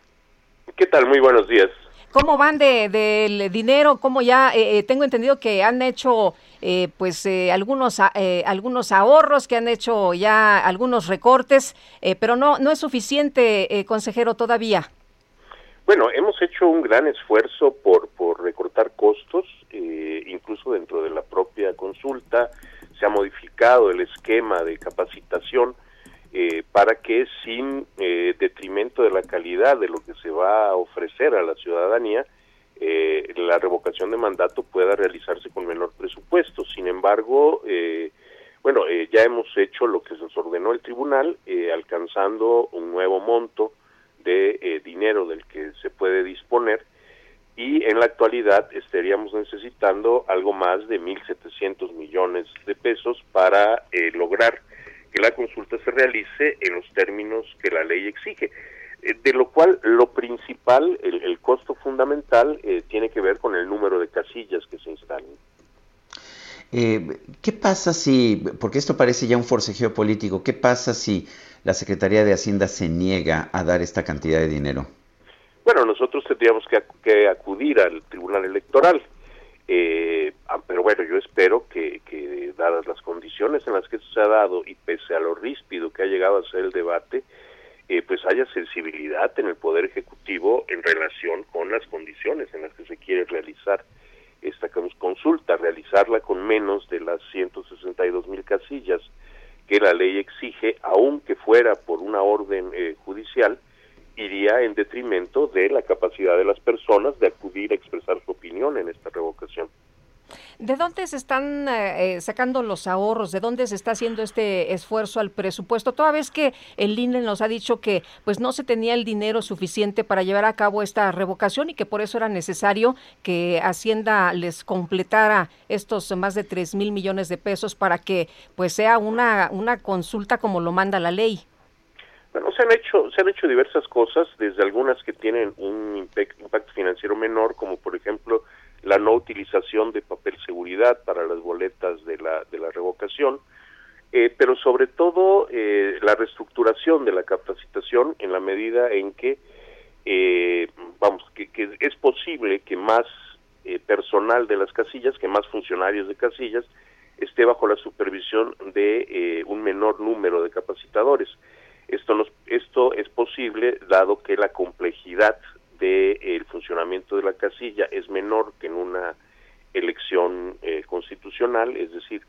Qué tal muy buenos días ¿Cómo van del de, dinero? ¿Cómo ya tengo entendido que han hecho eh, pues eh, algunos eh, algunos ahorros que han hecho ya algunos recortes pero no no es suficiente consejero todavía. Bueno hemos hecho un gran esfuerzo por por recortar costos incluso dentro de la propia consulta. Se ha modificado el esquema de capacitación eh, para que sin eh, detrimento de la calidad de lo que se va a ofrecer a la ciudadanía, eh, la revocación de mandato pueda realizarse con menor presupuesto. Sin embargo, bueno, ya hemos hecho lo que se nos ordenó el tribunal, alcanzando un nuevo monto de dinero del que se puede disponer y en la actualidad estaríamos necesitando algo más de 1.700 millones de pesos para lograr que la consulta se realice en los términos que la ley exige. Eh, de lo cual lo principal, el, costo fundamental, eh, tiene que ver con el número de casillas que se instalan. Eh, ¿Qué pasa si, porque esto parece ya un forcejeo político, qué pasa si la Secretaría de Hacienda se niega a dar esta cantidad de dinero? Bueno, nosotros tendríamos que acudir al Tribunal Electoral. Eh, pero bueno, yo espero que, dadas las condiciones en las que se ha dado y pese a lo ríspido que ha llegado a ser el debate, eh, pues haya sensibilidad en el Poder Ejecutivo en relación con las condiciones en las que se quiere realizar esta consulta, realizarla con menos de las 162 mil casillas que la ley exige, aunque fuera por una orden eh, judicial, iría en detrimento de la capacidad de las personas de acudir a expresar su opinión en esta revocación. ¿De dónde se están eh, eh, sacando los ahorros? ¿De dónde se está haciendo este esfuerzo al presupuesto? Toda vez que el INE nos ha dicho que pues no se tenía el dinero suficiente para llevar a cabo esta revocación y que por eso era necesario que Hacienda les completara estos más de 3 mil millones de pesos para que pues sea una, una consulta como lo manda la ley. Bueno, se han hecho se han hecho diversas cosas, desde algunas que tienen un impacto financiero menor, como por ejemplo la no utilización de papel seguridad para las boletas de la de la revocación, eh, pero sobre todo eh, la reestructuración de la capacitación en la medida en que eh, vamos que, que, es posible que más personal de las casillas, que más funcionarios de casillas esté bajo la supervisión de un menor número de capacitadores. Esto, nos, esto es posible dado que la complejidad del el funcionamiento de la casilla es menor que en una elección eh, constitucional, es decir,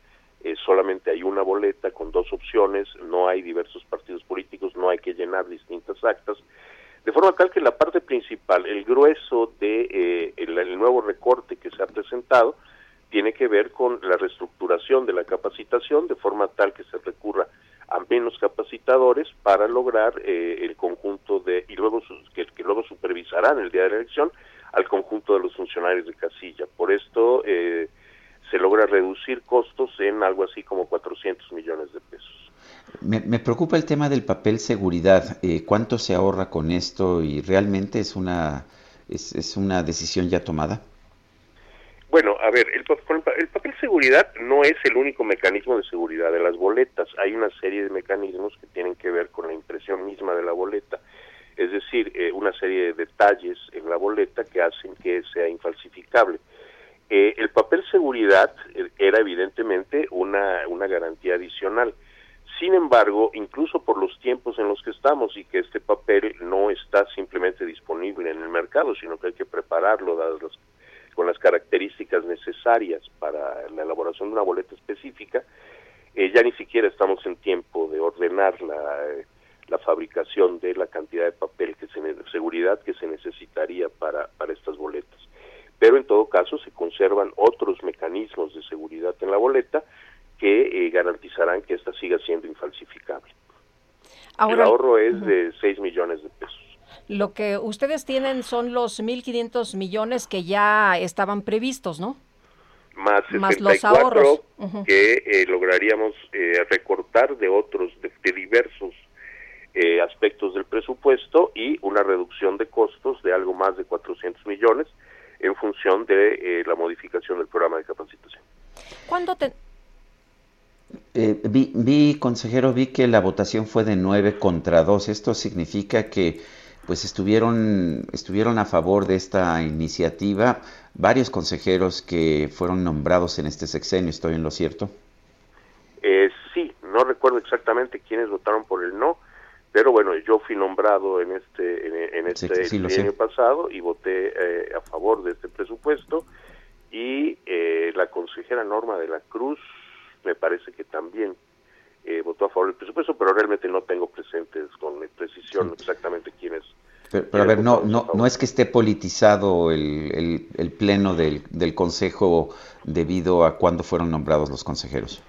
eh, solamente hay una boleta con dos opciones, no hay diversos partidos políticos, no hay que llenar distintas actas, de forma tal que la parte principal, el grueso de eh, el, nuevo recorte que se ha presentado, tiene que ver con la reestructuración de la capacitación, de forma tal que se recurra a menos capacitadores para lograr eh, el conjunto de y luego que, luego supervisarán el día de la elección al conjunto de los funcionarios de casilla. Por esto eh, se logra reducir costos en algo así como 400 millones de pesos. Me, preocupa el tema del papel seguridad. Eh, ¿Cuánto se ahorra con esto y realmente es una es, es una decisión ya tomada? Bueno, a ver, el, el, papel seguridad no es el único mecanismo de seguridad de las boletas. Hay una serie de mecanismos que tienen que ver con la impresión misma de la boleta. Es decir, eh, una serie de detalles en la boleta que hacen que sea infalsificable. Eh, el papel seguridad eh, era evidentemente una, una garantía adicional. Sin embargo, incluso por los tiempos en los que estamos y que este papel no está simplemente disponible en el mercado, sino que hay que prepararlo dadas las con las características necesarias para la elaboración de una boleta específica, eh, ya ni siquiera estamos en tiempo de ordenar la, eh, la fabricación de la cantidad de papel que se seguridad que se necesitaría para, para estas boletas. Pero en todo caso se conservan otros mecanismos de seguridad en la boleta que eh, garantizarán que ésta siga siendo infalsificable. El ahorro es de 6 millones de pesos. Lo que ustedes tienen son los 1.500 millones que ya estaban previstos, ¿no? Más, Más los ahorros que eh, lograríamos eh, recortar de otros, de, diversos eh, aspectos del presupuesto y una reducción de costos de algo más de 400 millones en función de la modificación del programa de capacitación. ¿Cuándo te, vi, vi, consejero, vi que la votación fue de 9 contra 2. Esto significa que pues estuvieron, estuvieron a favor de esta iniciativa varios consejeros que fueron nombrados en este sexenio, ¿estoy en lo cierto? Eh, sí, no recuerdo exactamente quiénes votaron por el no, pero bueno, yo fui nombrado en este en, este año pasado y voté eh, a favor de este presupuesto y eh, la consejera Norma de la Cruz me parece que también eh, votó a favor del presupuesto, pero realmente no tengo presentes con precisión exactamente quién es. Pero, a ver, no, no, no es que esté politizado el, el, pleno del, del Consejo debido a cuándo fueron nombrados los consejeros.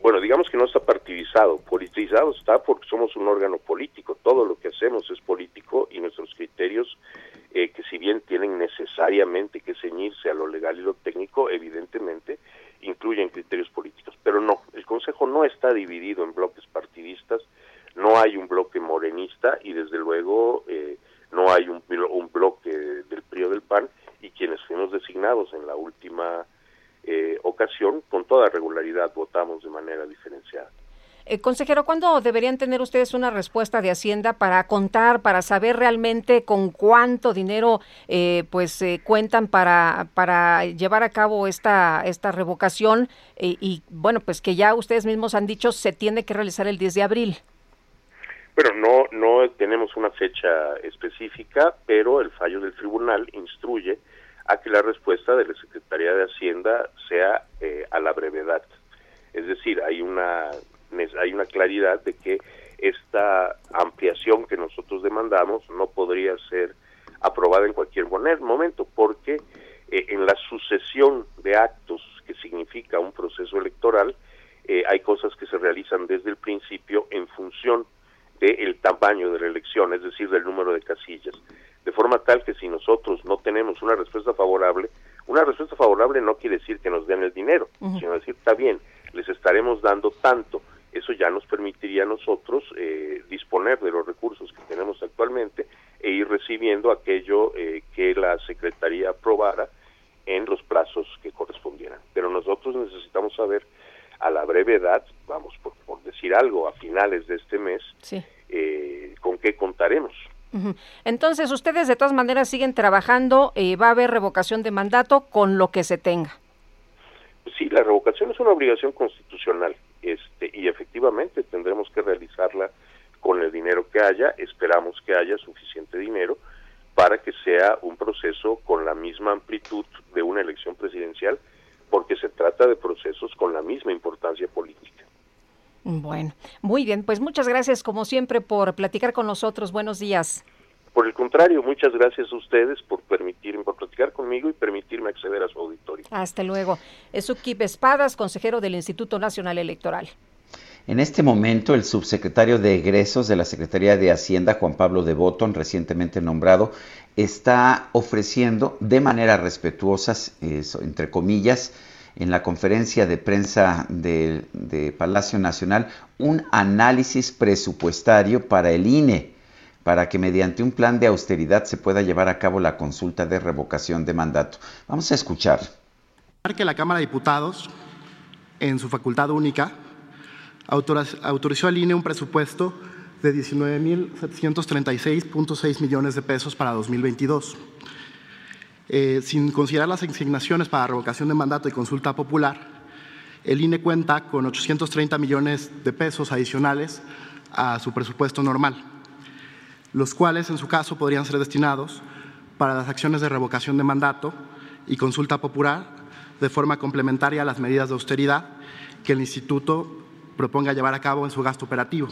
Bueno, digamos que no está partidizado. Politizado está porque somos un órgano político. Todo lo que hacemos es político y nuestros criterios, eh, que si bien tienen necesariamente que ceñirse a lo legal y lo técnico, evidentemente incluyen criterios políticos. Pero no, el Consejo no está dividido en bloques partidistas, no hay un bloque morenista y desde luego eh, no hay un, un bloque del PRI o del PAN y quienes fuimos designados en la última eh, ocasión, con toda regularidad votamos de manera diferenciada. Eh, consejero, ¿cuándo deberían tener ustedes una respuesta de Hacienda para contar, para saber realmente con cuánto dinero eh, pues cuentan para, para llevar a cabo esta, esta revocación? y bueno, pues que ya ustedes mismos han dicho se tiene que realizar el 10 de abril. Bueno, no, no tenemos una fecha específica, pero el fallo del tribunal instruye a que la respuesta de la Secretaría de Hacienda sea eh, a la brevedad. Es decir, hay una, hay una claridad de que esta ampliación que nosotros demandamos no podría ser aprobada en cualquier momento, porque eh, en la sucesión de actos que significa un proceso electoral, eh, hay cosas que se realizan desde el principio en función del tamaño de la elección, es decir, del número de casillas de forma tal que si nosotros no tenemos una respuesta favorable, una respuesta favorable no quiere decir que nos den el dinero, sino decir, está bien, les estaremos dando tanto. Eso ya nos permitiría a nosotros eh, disponer de los recursos que tenemos actualmente e ir recibiendo aquello eh, que la Secretaría aprobara en los plazos que correspondieran. Pero nosotros necesitamos saber a la brevedad, vamos por, decir algo, a finales de este mes, eh, con qué contaremos. Entonces, ustedes de todas maneras siguen trabajando, eh, va a haber revocación de mandato con lo que se tenga. Sí, la revocación es una obligación constitucional este, y efectivamente tendremos que realizarla con el dinero que haya, esperamos que haya suficiente dinero para que sea un proceso con la misma amplitud de una elección presidencial, porque se trata de procesos con la misma importancia política. Bueno, muy bien, pues muchas gracias como siempre por platicar con nosotros. Buenos días. Por el contrario, muchas gracias a ustedes por permitirme, por platicar conmigo y permitirme acceder a su auditorio. Hasta luego. Es Ukip Espadas, consejero del Instituto Nacional Electoral. En este momento, el subsecretario de egresos de la Secretaría de Hacienda, Juan Pablo de Botton, recientemente nombrado, está ofreciendo de manera respetuosa, entre comillas, en la conferencia de prensa de, Palacio Nacional un análisis presupuestario para el INE, para que mediante un plan de austeridad se pueda llevar a cabo la consulta de revocación de mandato. Vamos a escuchar. Que la Cámara de Diputados, en su facultad única, autorizó al INE un presupuesto de 19.736.6 millones de pesos para 2022 eh, sin considerar las asignaciones para revocación de mandato y consulta popular, el INE cuenta con 830 millones de pesos adicionales a su presupuesto normal, los cuales en su caso podrían ser destinados para las acciones de revocación de mandato y consulta popular de forma complementaria a las medidas de austeridad que el Instituto proponga llevar a cabo en su gasto operativo.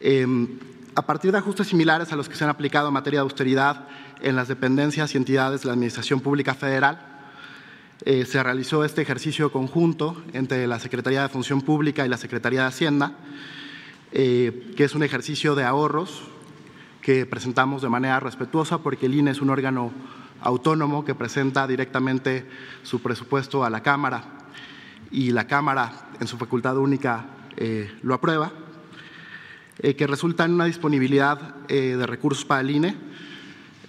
Em, a partir de ajustes similares a los que se han aplicado en materia de austeridad en las dependencias y entidades de la Administración Pública Federal, eh, se realizó este ejercicio conjunto entre la Secretaría de Función Pública y la Secretaría de Hacienda, eh, que es un ejercicio de ahorros que presentamos de manera respetuosa porque el INE es un órgano autónomo que presenta directamente su presupuesto a la Cámara y la Cámara en su facultad única eh, lo aprueba. Eh, que resulta en una disponibilidad de recursos para el INE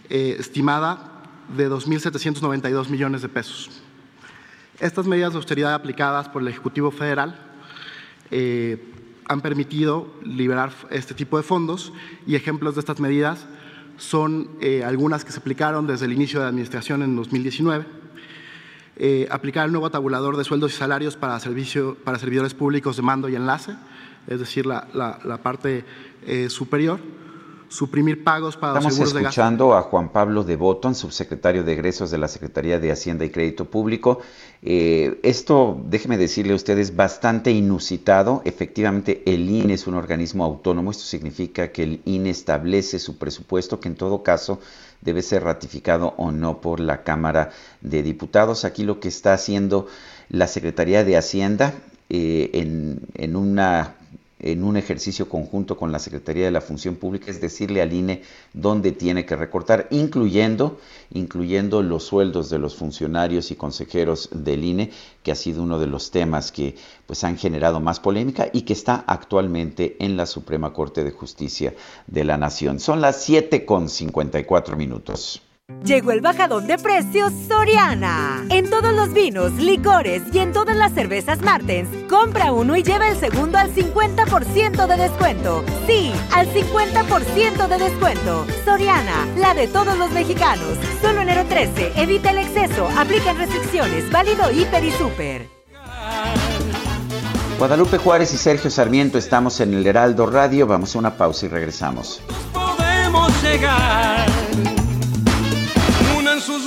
estimada de 2.792 millones de pesos. Estas medidas de austeridad aplicadas por el Ejecutivo Federal han permitido liberar este tipo de fondos y ejemplos de estas medidas son algunas que se aplicaron desde el inicio de la administración en 2019. aplicar el nuevo tabulador de sueldos y salarios para, servicio, para servidores públicos de mando y enlace, es decir, la, parte eh, superior, suprimir pagos para Estamos los seguros de gasto. escuchando a Juan Pablo de Botón, subsecretario de egresos de la Secretaría de Hacienda y Crédito Público. Eh, esto, déjeme decirle a ustedes, bastante inusitado. Efectivamente, el INE es un organismo autónomo. Esto significa que el INE establece su presupuesto, que en todo caso debe ser ratificado o no por la Cámara de Diputados. Aquí lo que está haciendo la Secretaría de Hacienda eh, en, en una en un ejercicio conjunto con la Secretaría de la Función Pública, es decirle al INE dónde tiene que recortar, incluyendo, incluyendo los sueldos de los funcionarios y consejeros del INE, que ha sido uno de los temas que pues han generado más polémica y que está actualmente en la Suprema Corte de Justicia de la Nación. Son las 7 con 54 minutos. Llegó el bajadón de precios Soriana. En todos los vinos, licores y en todas las cervezas Martens, compra uno y lleva el segundo al 50% de descuento. Sí, al 50% de descuento. Soriana, la de todos los mexicanos. Solo enero 13, evita el exceso, aplican restricciones, válido hiper y super. Guadalupe Juárez y Sergio Sarmiento estamos en el Heraldo Radio. Vamos a una pausa y regresamos. Podemos llegar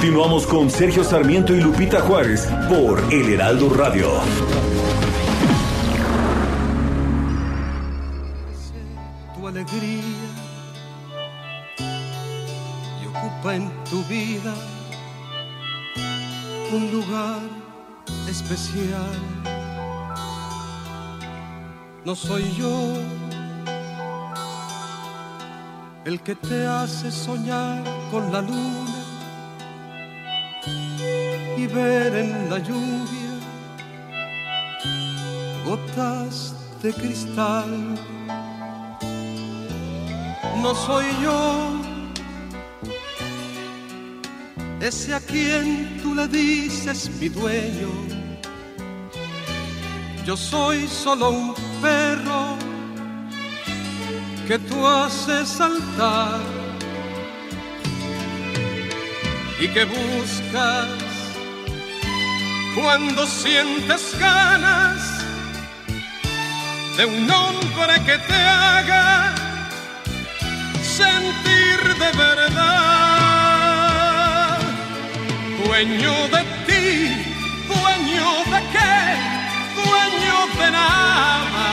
Continuamos con Sergio Sarmiento y Lupita Juárez por El Heraldo Radio. tu alegría y ocupa en tu vida un lugar especial. No soy yo el que te hace soñar con la luna y ver en la lluvia gotas de cristal no soy yo ese a quien tú le dices mi dueño. Yo soy solo un perro que tú haces saltar y que buscas cuando sientes ganas de un hombre que te haga sentir de verdad. Dueño de ti, dueño de qué, dueño de nada.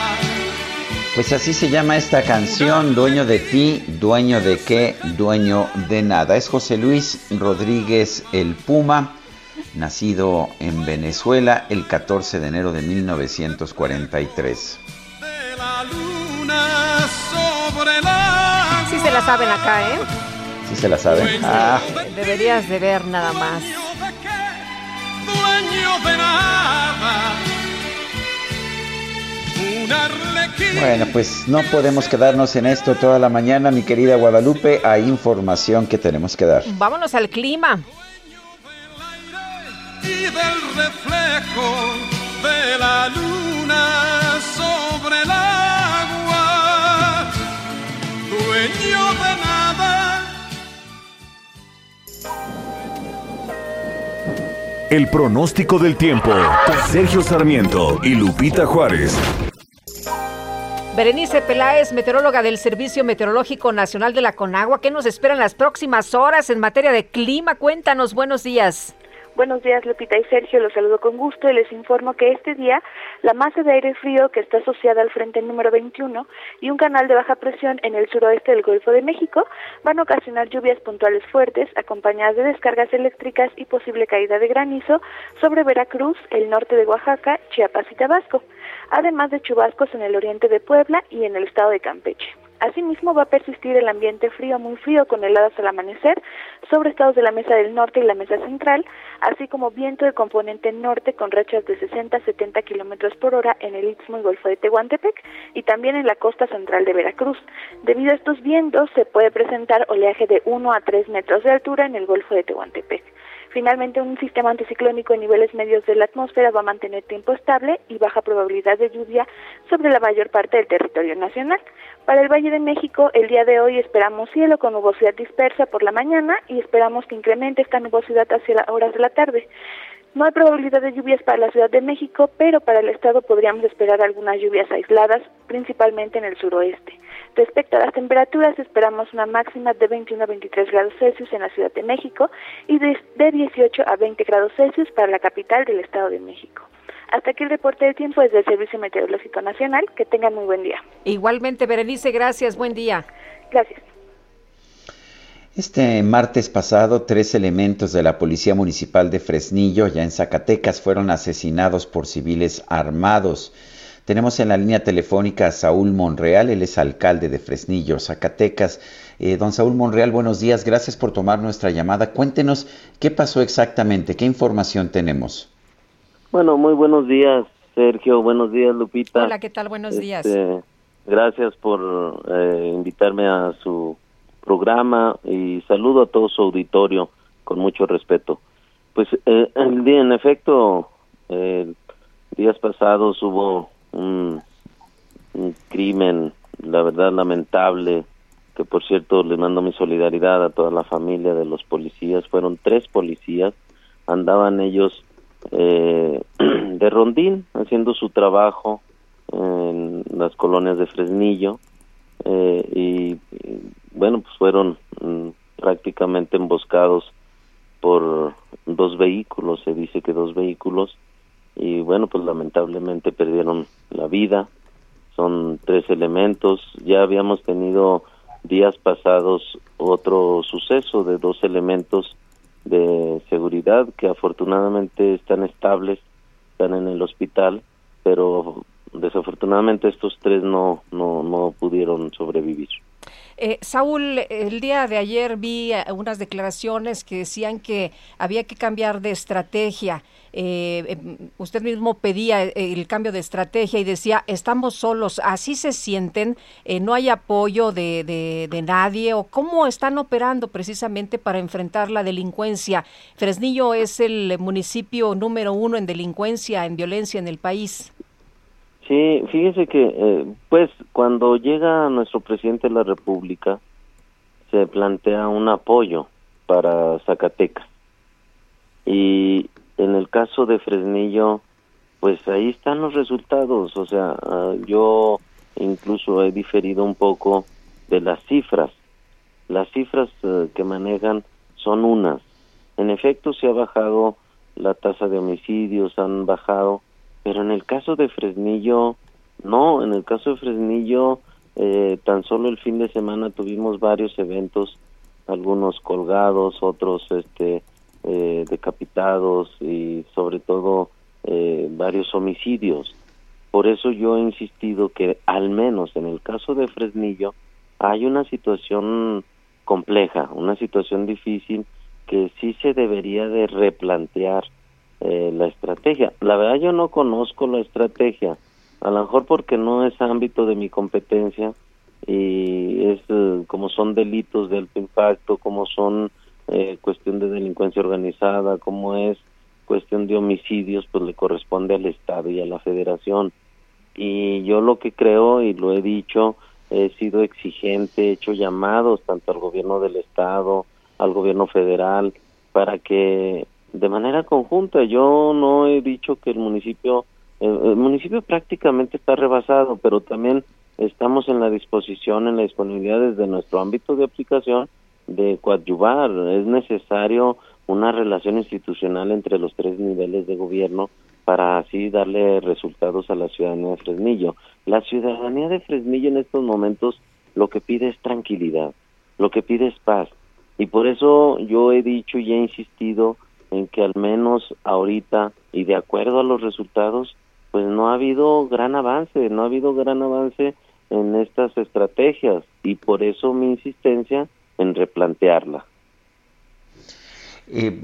Pues así se llama esta canción, Dueño de ti, dueño de qué, dueño de nada. Es José Luis Rodríguez el Puma, nacido en Venezuela el 14 de enero de 1943. La luna sobre la Sí se la saben acá, ¿eh? ¿Sí se la saben? Ah, Deberías de ver nada más. bueno, pues no podemos quedarnos en esto toda la mañana, mi querida Guadalupe. Hay información que tenemos que dar. Vámonos al clima. Y del reflejo de la luna sobre el agua. Dueño de nada. El pronóstico del tiempo. Sergio Sarmiento y Lupita Juárez. Berenice Peláez, meteoróloga del Servicio Meteorológico Nacional de la Conagua, ¿qué nos esperan las próximas horas en materia de clima? Cuéntanos, buenos días. Buenos días, Lupita y Sergio. Los saludo con gusto y les informo que este día la masa de aire frío que está asociada al frente número 21 y un canal de baja presión en el suroeste del Golfo de México van a ocasionar lluvias puntuales fuertes acompañadas de descargas eléctricas y posible caída de granizo sobre Veracruz, el norte de Oaxaca, Chiapas y Tabasco, además de chubascos en el oriente de Puebla y en el estado de Campeche. Asimismo, va a persistir el ambiente frío, muy frío, con heladas al amanecer sobre estados de la mesa del norte y la mesa central, así como viento de componente norte con rachas de 60 a 70 kilómetros por hora en el Istmo y Golfo de Tehuantepec y también en la costa central de Veracruz. Debido a estos vientos, se puede presentar oleaje de 1 a 3 metros de altura en el Golfo de Tehuantepec. Finalmente, un sistema anticiclónico en niveles medios de la atmósfera va a mantener tiempo estable y baja probabilidad de lluvia sobre la mayor parte del territorio nacional. Para el Valle de México, el día de hoy esperamos cielo con nubosidad dispersa por la mañana y esperamos que incremente esta nubosidad hacia las horas de la tarde. No hay probabilidad de lluvias para la Ciudad de México, pero para el estado podríamos esperar algunas lluvias aisladas, principalmente en el suroeste. Respecto a las temperaturas, esperamos una máxima de 21 a 23 grados Celsius en la Ciudad de México y de, 18 a 20 grados Celsius para la capital del Estado de México. Hasta aquí el reporte del tiempo desde el Servicio Meteorológico Nacional. Que tengan muy buen día. Igualmente, Berenice, gracias. Buen día. Gracias. Este martes pasado, tres elementos de la Policía Municipal de Fresnillo, ya en Zacatecas, fueron asesinados por civiles armados. Tenemos en la línea telefónica a Saúl Monreal, él es alcalde de Fresnillo, Zacatecas. Eh, don Saúl Monreal, buenos días, gracias por tomar nuestra llamada. Cuéntenos qué pasó exactamente, qué información tenemos. Bueno, muy buenos días, Sergio, buenos días, Lupita. Hola, ¿qué tal? Buenos días. Este, gracias por eh, invitarme a su programa y saludo a todo su auditorio con mucho respeto. Pues eh, en efecto, eh, días pasados hubo un, crimen, la verdad lamentable, que por cierto le mando mi solidaridad a toda la familia de los policías. Fueron tres policías, andaban ellos eh, de rondín haciendo su trabajo en las colonias de Fresnillo eh, y bueno, pues fueron mm, prácticamente emboscados por dos vehículos, se dice que dos vehículos, y bueno, pues lamentablemente perdieron la vida. Son tres elementos. Ya habíamos tenido días pasados otro suceso de dos elementos de seguridad que afortunadamente están estables, están en el hospital, pero desafortunadamente estos tres no, no, no pudieron sobrevivir. Eh, Saúl, el día de ayer vi eh, unas declaraciones que decían que había que cambiar de estrategia. Eh, em, usted mismo pedía el cambio de estrategia y decía, estamos solos, así se sienten, no hay apoyo de, de, de, nadie o cómo están operando precisamente para enfrentar la delincuencia. Fresnillo es el municipio número uno en delincuencia, en violencia en el país. Sí, fíjese que, eh, pues, cuando llega nuestro presidente de la República, se plantea un apoyo para Zacatecas. Y en el caso de Fresnillo, pues ahí están los resultados. O sea, ah, yo incluso he diferido un poco de las cifras. Las cifras eh, que manejan son unas. En efecto, se ha bajado la tasa de homicidios, han bajado pero en el caso de Fresnillo, no, en el caso de Fresnillo, eh, tan solo el fin de semana tuvimos varios eventos, algunos colgados, otros este, eh, decapitados y sobre todo eh, varios homicidios. Por eso yo he insistido que al menos en el caso de Fresnillo hay una situación compleja, una situación difícil que sí se debería de replantear eh, la estrategia. La verdad yo no conozco la estrategia, a lo mejor porque no es ámbito de mi competencia y es eh, como son delitos de alto impacto, como son eh, cuestión de delincuencia organizada, como es cuestión de homicidios, pues le corresponde al Estado y a la Federación. Y yo lo que creo y lo he dicho, he sido exigente, he hecho llamados tanto al gobierno del Estado, al gobierno federal, para que de manera conjunta. Yo no he dicho que el municipio, el, municipio prácticamente está rebasado, pero también estamos en la disposición, en la disponibilidad desde nuestro ámbito de aplicación de coadyuvar. Es necesario una relación institucional entre los tres niveles de gobierno para así darle resultados a la ciudadanía de Fresnillo. La ciudadanía de Fresnillo en estos momentos lo que pide es tranquilidad, lo que pide es paz. Y por eso yo he dicho y he insistido en que al menos ahorita y de acuerdo a los resultados, pues no ha habido gran avance, no ha habido gran avance en estas estrategias y por eso mi insistencia en replantearla. Eh,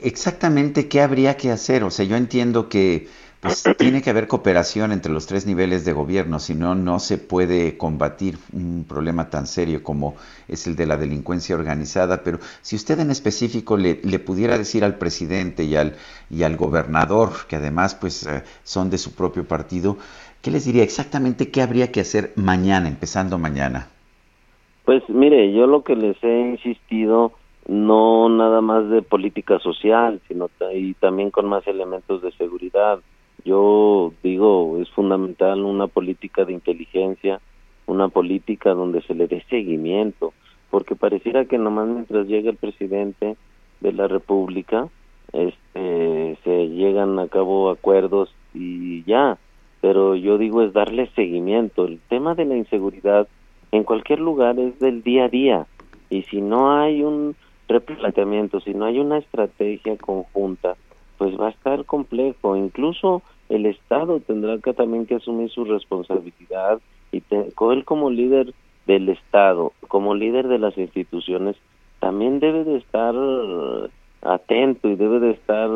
exactamente qué habría que hacer. O sea, yo entiendo que pues, tiene que haber cooperación entre los tres niveles de gobierno, si no, no se puede combatir un problema tan serio como es el de la delincuencia organizada. Pero si usted en específico le, le pudiera decir al presidente y al, y al gobernador, que además pues, eh, son de su propio partido, ¿qué les diría exactamente qué habría que hacer mañana, empezando mañana? Pues mire, yo lo que les he insistido no nada más de política social, sino y también con más elementos de seguridad. Yo digo, es fundamental una política de inteligencia, una política donde se le dé seguimiento, porque pareciera que nomás mientras llega el presidente de la República, este, se llegan a cabo acuerdos y ya, pero yo digo es darle seguimiento. El tema de la inseguridad en cualquier lugar es del día a día y si no hay un replanteamiento, si no hay una estrategia conjunta, pues va a estar complejo. Incluso el Estado tendrá que también que asumir su responsabilidad y él como líder del Estado, como líder de las instituciones, también debe de estar atento y debe de estar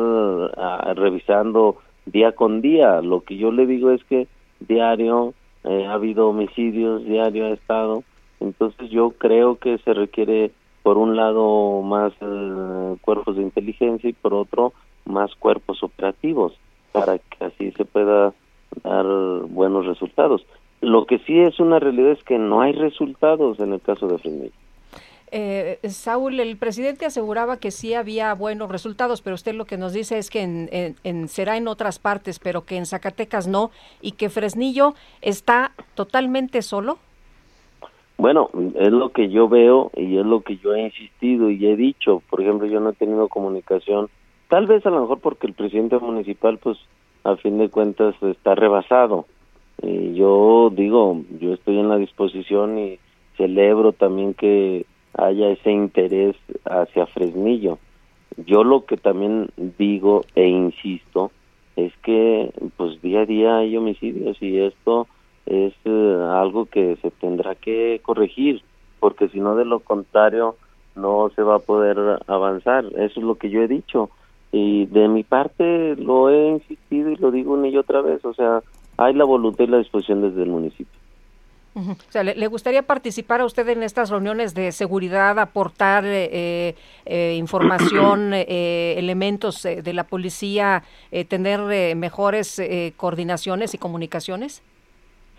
ah, revisando día con día. Lo que yo le digo es que diario eh, ha habido homicidios, diario ha estado, entonces yo creo que se requiere por un lado más eh, cuerpos de inteligencia y por otro más cuerpos operativos para que así se pueda dar buenos resultados. Lo que sí es una realidad es que no hay resultados en el caso de Fresnillo. Eh, Saúl, el presidente aseguraba que sí había buenos resultados, pero usted lo que nos dice es que en, en, será en otras partes, pero que en Zacatecas no, y que Fresnillo está totalmente solo. Bueno, es lo que yo veo y es lo que yo he insistido y he dicho. Por ejemplo, yo no he tenido comunicación, tal vez a lo mejor porque el presidente municipal, pues, a fin de cuentas, está rebasado. Y yo digo, yo estoy en la disposición y celebro también que haya ese interés hacia Fresnillo. Yo lo que también digo e insisto es que, pues, día a día hay homicidios y esto es eh, algo que se tendrá que corregir, porque si no, de lo contrario, no se va a poder avanzar. Eso es lo que yo he dicho. Y de mi parte lo he insistido y lo digo una y otra vez. O sea, hay la voluntad y la disposición desde el municipio. O sea, ¿le, gustaría participar a usted en estas reuniones de seguridad, aportar eh, eh, información, elementos de la policía, tener mejores coordinaciones y comunicaciones?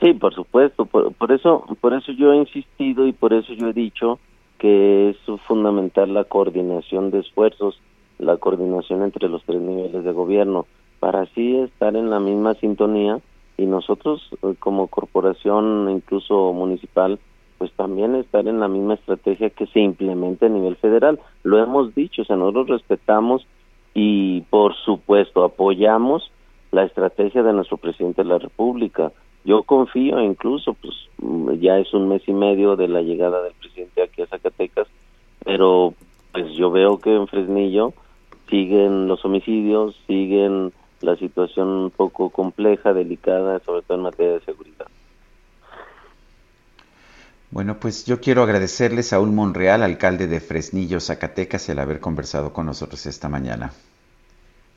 Sí, por supuesto, por, eso por eso yo he insistido y por eso yo he dicho que es fundamental la coordinación de esfuerzos, la coordinación entre los tres niveles de gobierno, para así estar en la misma sintonía y nosotros eh, como corporación incluso municipal pues también estar en la misma estrategia que se implemente a nivel federal. Lo hemos dicho, o sea, nosotros respetamos y por supuesto apoyamos la estrategia de nuestro presidente de la República, yo confío incluso, pues ya es un mes y medio de la llegada del presidente aquí a Zacatecas, pero pues yo veo que en Fresnillo siguen los homicidios, siguen la situación un poco compleja, delicada, sobre todo en materia de seguridad. Bueno, pues yo quiero agradecerle a Saúl Monreal, alcalde de Fresnillo, Zacatecas, el haber conversado con nosotros esta mañana.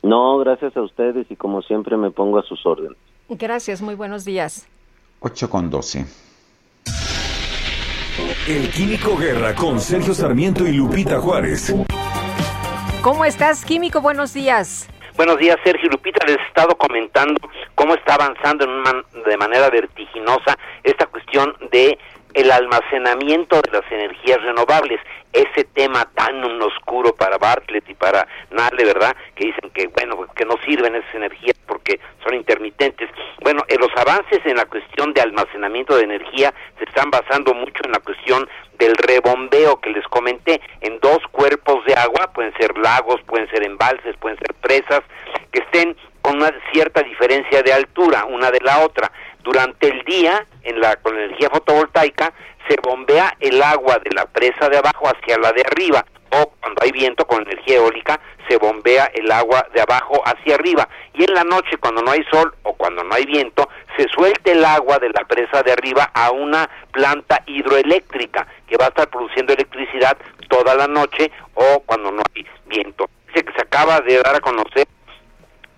No, gracias a ustedes y como siempre me pongo a sus órdenes. Gracias, muy buenos días. 8 con 12. El Químico Guerra con Sergio Sarmiento y Lupita Juárez. ¿Cómo estás, Químico? Buenos días. Buenos días, Sergio Lupita. Les he estado comentando cómo está avanzando de manera vertiginosa esta cuestión de el almacenamiento de las energías renovables, ese tema tan oscuro para Bartlett y para Nale, ¿verdad? Que dicen que, bueno, pues, que no sirven esas energías porque son intermitentes. Bueno, eh, los avances en la cuestión de almacenamiento de energía se están basando mucho en la cuestión del rebombeo que les comenté en dos cuerpos de agua, pueden ser lagos, pueden ser embalses, pueden ser presas, que estén con una cierta diferencia de altura una de la otra. Durante el día, en la, con energía fotovoltaica, se bombea el agua de la presa de abajo hacia la de arriba. o cuando hay viento con energía eólica se bombea el agua de abajo hacia arriba y en la noche cuando no hay sol o cuando no hay viento se suelta el agua de la presa de arriba a una planta hidroeléctrica que va a estar produciendo electricidad toda la noche o cuando no hay viento. Dice que se acaba de dar a conocer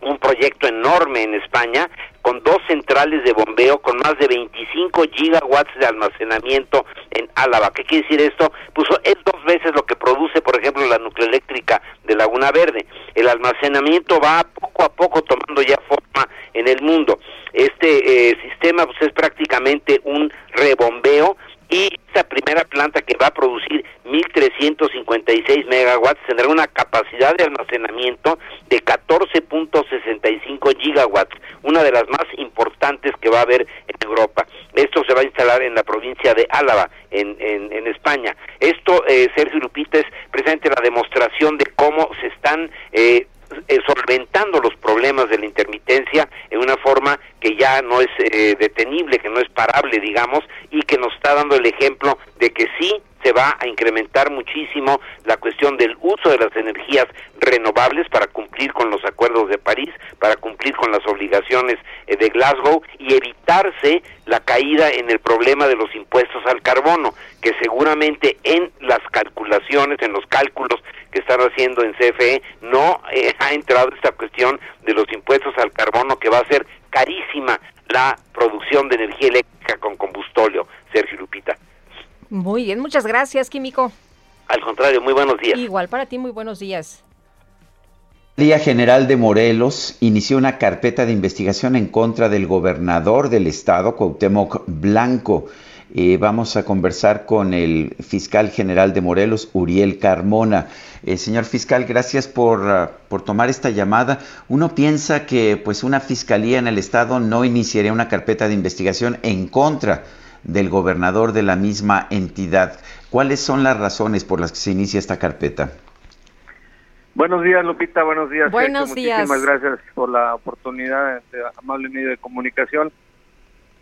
un proyecto enorme en España con dos centrales de bombeo con más de 25 gigawatts de almacenamiento en Álava. ¿Qué quiere decir esto? Pues es dos veces lo que produce, por ejemplo, la nucleoeléctrica de Laguna Verde. El almacenamiento va poco a poco tomando ya forma en el mundo. Este eh, sistema pues, es prácticamente un rebombeo y esta primera planta que va a producir 1.356 megawatts tendrá una capacidad de almacenamiento de 14.65 gigawatts, una de las más importantes que va a haber en Europa. Esto se va a instalar en la provincia de Álava, en, en, España. Esto, eh, Sergio Lupita, es presente la demostración de cómo se están eh, eh, solventando los problemas de la intermitencia en una forma que ya no es eh, detenible, que no es parable, digamos, y que nos está dando el ejemplo de que sí se va a incrementar muchísimo la cuestión del uso de las energías renovables para cumplir con los acuerdos de París, para cumplir con las obligaciones eh, de Glasgow y evitarse la caída en el problema de los impuestos al carbono, que seguramente en las calculaciones, en los cálculos que están haciendo en CFE, no eh, ha entrado esta cuestión de los impuestos al carbono que va a ser carísima la producción de energía eléctrica con combustóleo, Sergio Lupita. Muy bien, muchas gracias, Químico. Al contrario, muy buenos días. Igual para ti, muy buenos días. La Día General de Morelos inició una carpeta de investigación en contra del gobernador del estado, Cuauhtémoc Blanco. Eh, vamos a conversar con el fiscal general de Morelos, Uriel Carmona. Eh, señor fiscal, gracias por, ah, por, tomar esta llamada. Uno piensa que pues una fiscalía en el estado no iniciaría una carpeta de investigación en contra del gobernador de la misma entidad. ¿Cuáles son las razones por las que se inicia esta carpeta? Buenos días, Lupita. Buenos días. Buenos días. Muchísimas gracias por la oportunidad, este amable medio de comunicación.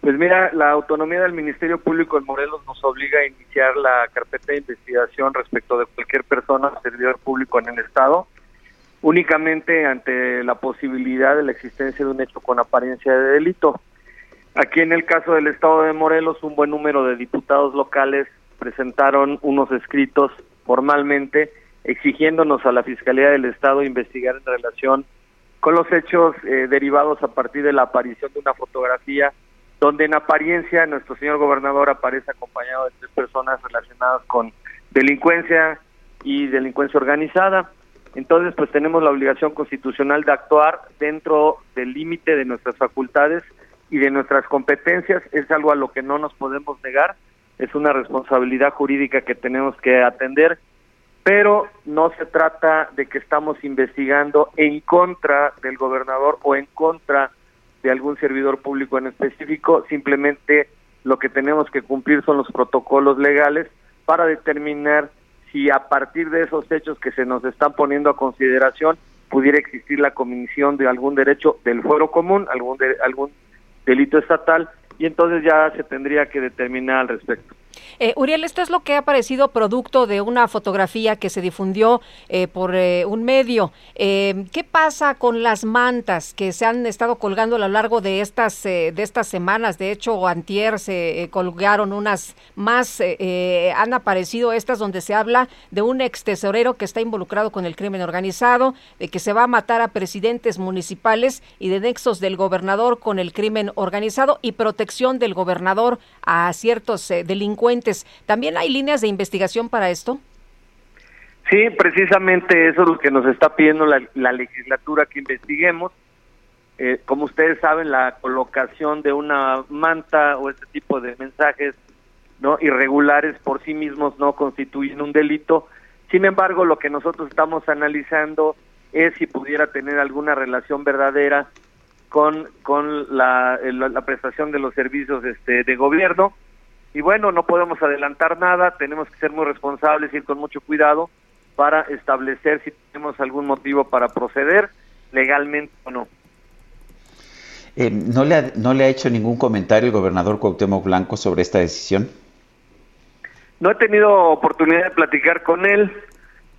Pues mira, la autonomía del Ministerio Público en Morelos nos obliga a iniciar la carpeta de investigación respecto de cualquier persona, servidor público en el Estado, únicamente ante la posibilidad de la existencia de un hecho con apariencia de delito. Aquí en el caso del estado de Morelos, un buen número de diputados locales presentaron unos escritos formalmente exigiéndonos a la Fiscalía del Estado investigar en relación con los hechos eh, derivados a partir de la aparición de una fotografía donde en apariencia nuestro señor gobernador aparece acompañado de tres personas relacionadas con delincuencia y delincuencia organizada. Entonces, pues tenemos la obligación constitucional de actuar dentro del límite de nuestras facultades y de nuestras competencias es algo a lo que no nos podemos negar, es una responsabilidad jurídica que tenemos que atender, pero no se trata de que estamos investigando en contra del gobernador o en contra de algún servidor público en específico, simplemente lo que tenemos que cumplir son los protocolos legales para determinar si a partir de esos hechos que se nos están poniendo a consideración pudiera existir la comisión de algún derecho del fuero común, algún de, algún delito estatal y entonces ya se tendría que determinar al respecto. Eh, Uriel, esto es lo que ha aparecido producto de una fotografía que se difundió eh, por eh, un medio. ¿Qué pasa con las mantas que se han estado colgando a lo largo de estas de estas semanas? De hecho, antier se colgaron unas más, han aparecido estas donde se habla de un ex tesorero que está involucrado con el crimen organizado, de que se va a matar a presidentes municipales y de nexos del gobernador con el crimen organizado y protección del gobernador a ciertos delincuentes ¿También hay líneas de investigación para esto? Sí, precisamente eso es lo que nos está pidiendo la, legislatura que investiguemos. Eh, como ustedes saben, la colocación de una manta o este tipo de mensajes no irregulares por sí mismos no constituyen un delito. Sin embargo, lo que nosotros estamos analizando es si pudiera tener alguna relación verdadera con con la, la prestación de los servicios este, de gobierno y bueno, no podemos adelantar nada, tenemos que ser muy responsables, ir con mucho cuidado para establecer si tenemos algún motivo para proceder legalmente o no. Eh, ¿no, le ha, ¿No le ha hecho ningún comentario el gobernador Cuauhtémoc Blanco sobre esta decisión? No he tenido oportunidad de platicar con él.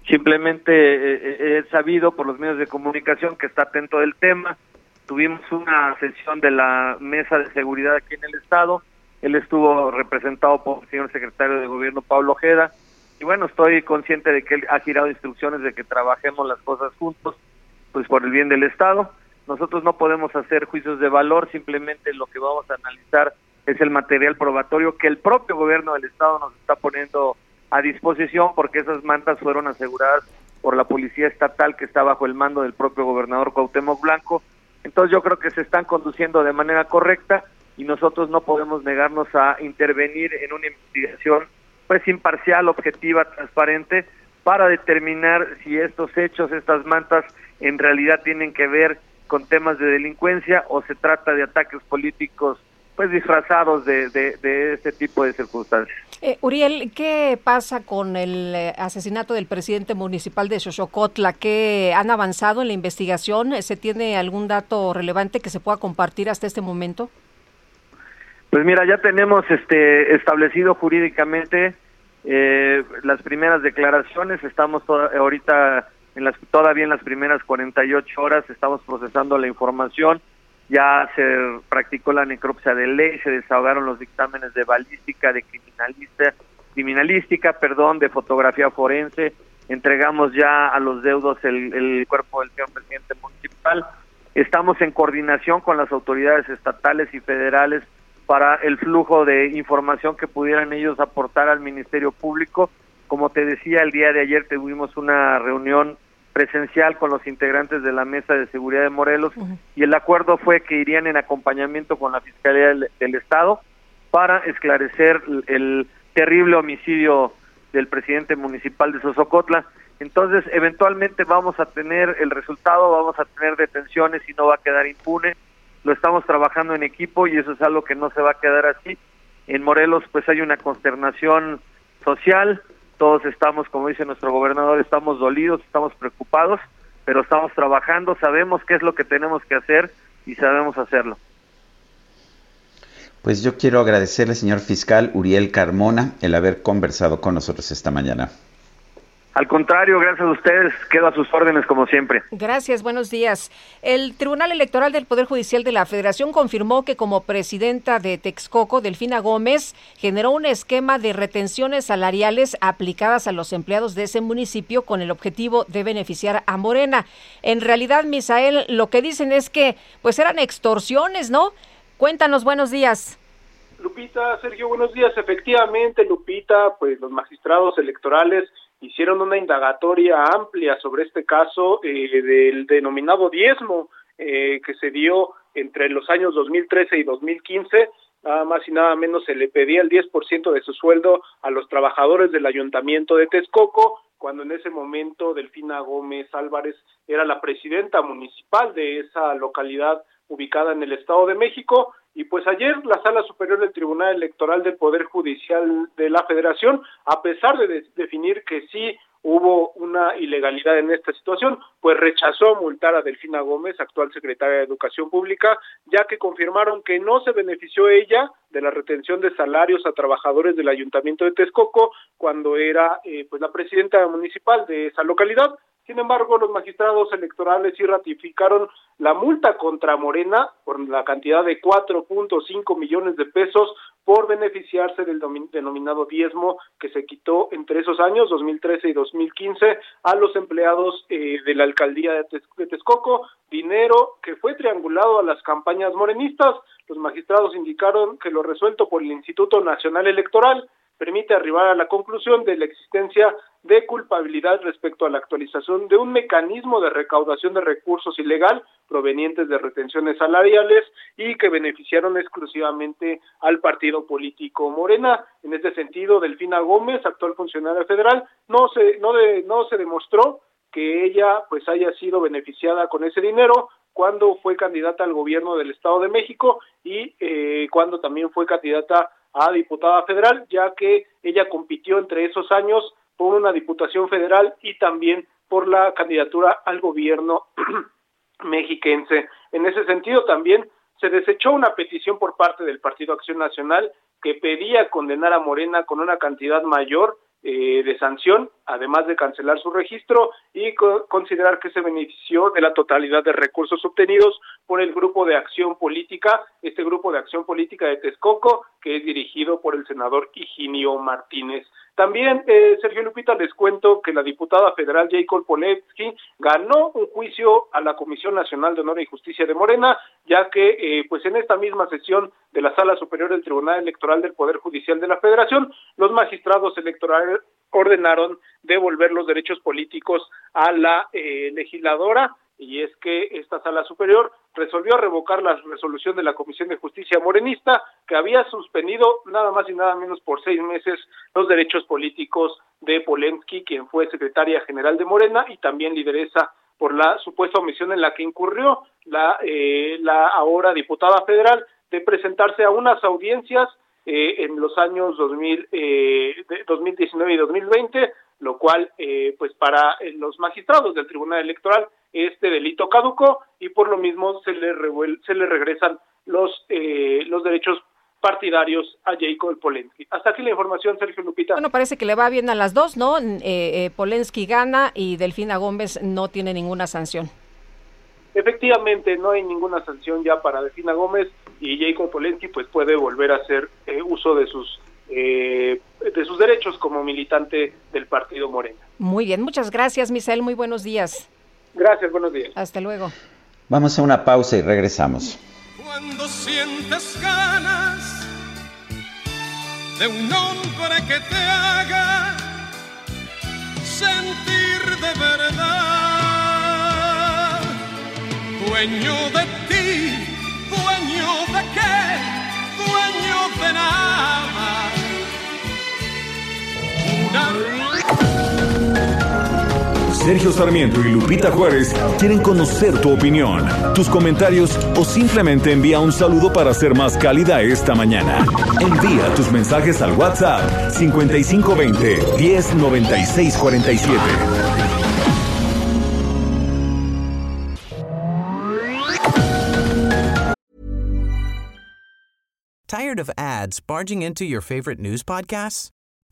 Simplemente eh, he sabido por los medios de comunicación que está atento del tema. Tuvimos una sesión de la mesa de seguridad aquí en el estado. Él estuvo representado por el señor secretario de gobierno Pablo Ojeda. Y bueno, estoy consciente de que él ha girado instrucciones de que trabajemos las cosas juntos, pues por el bien del estado. Nosotros no podemos hacer juicios de valor, simplemente lo que vamos a analizar es el material probatorio que el propio gobierno del estado nos está poniendo a disposición porque esas mantas fueron aseguradas por la policía estatal que está bajo el mando del propio gobernador Cuauhtémoc Blanco. Entonces yo creo que se están conduciendo de manera correcta y nosotros no podemos negarnos a intervenir en una investigación pues imparcial, objetiva, transparente para determinar si estos hechos, estas mantas en realidad tienen que ver con temas de delincuencia o se trata de ataques políticos pues disfrazados de, de, este tipo de circunstancias. Eh, Uriel, ¿qué pasa con el eh, asesinato del presidente municipal de Xochocotla? ¿Qué han avanzado en la investigación? ¿Se tiene algún dato relevante que se pueda compartir hasta este momento? Pues mira, ya tenemos este establecido jurídicamente eh, las primeras declaraciones, estamos ahorita en las, todavía en las primeras 48 horas, estamos procesando la información. Ya se practicó la necropsia de ley, se desahogaron los dictámenes de balística, de criminalista, criminalística, perdón, de fotografía forense, entregamos ya a los deudos el, cuerpo del señor presidente municipal, estamos en coordinación con las autoridades estatales y federales para el flujo de información que pudieran ellos aportar al Ministerio Público. Como te decía, el día de ayer tuvimos una reunión presencial con los integrantes de la Mesa de Seguridad de Morelos y el acuerdo fue que irían en acompañamiento con la Fiscalía del, Estado para esclarecer el, terrible homicidio del presidente municipal de Sosocotla. Entonces, eventualmente vamos a tener el resultado, vamos a tener detenciones y no va a quedar impune. Lo estamos trabajando en equipo y eso es algo que no se va a quedar así. En Morelos pues hay una consternación social, todos estamos, como dice nuestro gobernador, estamos dolidos, estamos preocupados, pero estamos trabajando, sabemos qué es lo que tenemos que hacer y sabemos hacerlo. Pues yo quiero agradecerle, señor fiscal Uriel Carmona, el haber conversado con nosotros esta mañana. Al contrario, gracias a ustedes, quedo a sus órdenes como siempre. Gracias, buenos días. El Tribunal Electoral del Poder Judicial de la Federación confirmó que como presidenta de Texcoco, Delfina Gómez, generó un esquema de retenciones salariales aplicadas a los empleados de ese municipio con el objetivo de beneficiar a Morena. En realidad, Misael, lo que dicen es que pues eran extorsiones, ¿no? Cuéntanos, buenos días. Lupita, Sergio, buenos días. Efectivamente, Lupita, pues los magistrados electorales hicieron una indagatoria amplia sobre este caso eh, del denominado diezmo eh, que se dio entre los años 2013 y 2015 nada más y nada menos se le pedía el 10% de su sueldo a los trabajadores del ayuntamiento de Texcoco, cuando en ese momento Delfina Gómez Álvarez era la presidenta municipal de esa localidad ubicada en el Estado de México y pues ayer la Sala Superior del Tribunal Electoral del Poder Judicial de la Federación, a pesar de, definir que sí hubo una ilegalidad en esta situación, pues rechazó multar a Delfina Gómez, actual secretaria de Educación Pública, ya que confirmaron que no se benefició ella de la retención de salarios a trabajadores del Ayuntamiento de Texcoco cuando era eh, pues la presidenta municipal de esa localidad. Sin embargo, los magistrados electorales sí ratificaron la multa contra Morena por la cantidad de 4.5 millones de pesos por beneficiarse del denominado diezmo que se quitó entre esos años, 2013 y 2015, a los empleados eh, de la alcaldía de, Texcoco, dinero que fue triangulado a las campañas morenistas. Los magistrados indicaron que lo resuelto por el Instituto Nacional Electoral permite arribar a la conclusión de la existencia de culpabilidad respecto a la actualización de un mecanismo de recaudación de recursos ilegal provenientes de retenciones salariales y que beneficiaron exclusivamente al partido político Morena. En este sentido, Delfina Gómez, actual funcionaria federal, no se no no se demostró que ella pues haya sido beneficiada con ese dinero cuando fue candidata al gobierno del Estado de México y eh, cuando también fue candidata a diputada federal, ya que ella compitió entre esos años por una diputación federal y también por la candidatura al gobierno mexiquense. En ese sentido también se desechó una petición por parte del Partido Acción Nacional que pedía condenar a Morena con una cantidad mayor eh, de sanción, además de cancelar su registro y considerar que se benefició de la totalidad de recursos obtenidos por el Grupo de Acción Política, este Grupo de Acción Política de Texcoco, que es dirigido por el senador Higinio Martínez. También, eh, Sergio Lupita, les cuento que la diputada federal Jacob Poletsky ganó un juicio a la Comisión Nacional de Honor y Justicia de Morena, ya que, eh, pues en esta misma sesión de la Sala Superior del Tribunal Electoral del Poder Judicial de la Federación, los magistrados electorales ordenaron devolver los derechos políticos a la eh, legisladora y es que esta sala superior resolvió revocar la resolución de la Comisión de Justicia Morenista que había suspendido nada más y nada menos por seis meses los derechos políticos de Polensky, quien fue secretaria general de Morena y también lideresa por la supuesta omisión en la que incurrió la, eh, la ahora diputada federal de presentarse a unas audiencias eh, en los años 2000, eh, 2019 y 2020, lo cual, eh, pues para eh, los magistrados del Tribunal Electoral este delito caducó y por lo mismo se le, se le regresan los, eh, los derechos partidarios a Jacob Polensky. Hasta aquí la información, Sergio Lupita. Bueno, parece que le va bien a las dos, ¿no? Eh, eh, Polensky gana y Delfina Gómez no tiene ninguna sanción. Efectivamente, no hay ninguna sanción ya para Delfina Gómez y Jacob Polensky pues puede volver a hacer eh, uso de sus de sus derechos como militante del partido Morena. Muy bien, muchas gracias, Misael. Muy buenos días. Gracias, buenos días. Hasta luego. Vamos a una pausa y regresamos. Cuando sientes ganas de un hombre que te haga sentir de verdad, dueño de ti, dueño de qué, dueño de nada. Sergio Sarmiento y Lupita Juárez quieren conocer tu opinión, tus comentarios o simplemente envía un saludo para ser más cálida esta mañana. Envía tus mensajes al WhatsApp 5520 109647. Tired of ads barging into your favorite news podcasts?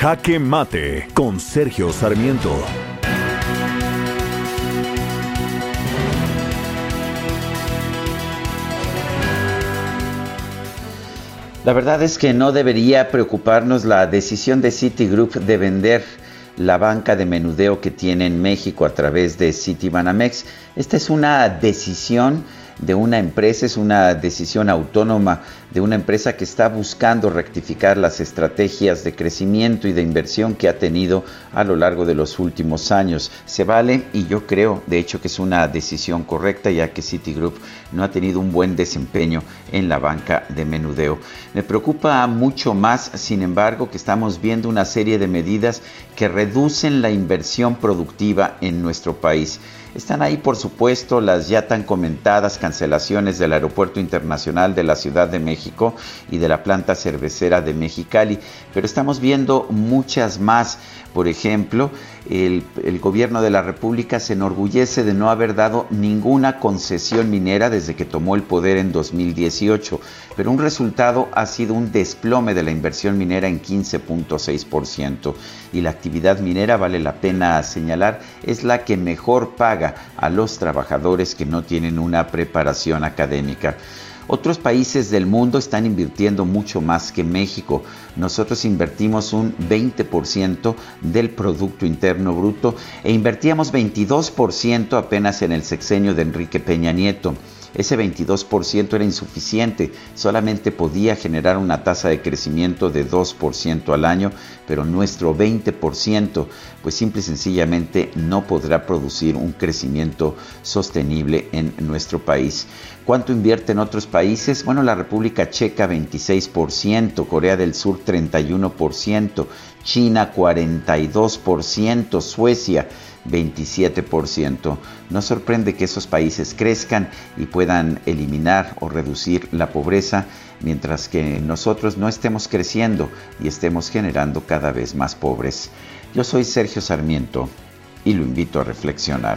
Jaque Mate con Sergio Sarmiento. La verdad es que no debería preocuparnos la decisión de Citigroup de vender la banca de menudeo que tiene en México a través de Citibanamex. Esta es una decisión de una empresa, es una decisión autónoma de una empresa que está buscando rectificar las estrategias de crecimiento y de inversión que ha tenido a lo largo de los últimos años. Se vale y yo creo, de hecho, que es una decisión correcta ya que Citigroup no ha tenido un buen desempeño en la banca de menudeo. Me preocupa mucho más, sin embargo, que estamos viendo una serie de medidas que reducen la inversión productiva en nuestro país. Están ahí, por supuesto, las ya tan comentadas cancelaciones del Aeropuerto Internacional de la Ciudad de México y de la planta cervecera de Mexicali, pero estamos viendo muchas más. Por ejemplo, el, gobierno de la República se enorgullece de no haber dado ninguna concesión minera desde que tomó el poder en 2018, pero un resultado ha sido un desplome de la inversión minera en 15.6% y la actividad minera, vale la pena señalar, es la que mejor paga a los trabajadores que no tienen una preparación académica. Otros países del mundo están invirtiendo mucho más que México. Nosotros invertimos un 20% del Producto Interno Bruto e invertíamos 22% apenas en el sexenio de Enrique Peña Nieto. ese 22% era insuficiente, solamente podía generar una tasa de crecimiento de 2% al año, pero nuestro 20% pues simple y sencillamente no podrá producir un crecimiento sostenible en nuestro país. ¿Cuánto invierte en otros países? Bueno, la República Checa 26%, Corea del Sur 31%, China 42%, Suecia 27%. No sorprende que esos países crezcan y puedan eliminar o reducir la pobreza, mientras que nosotros no estemos creciendo y estemos generando cada vez más pobres. Yo soy Sergio Sarmiento y lo invito a reflexionar.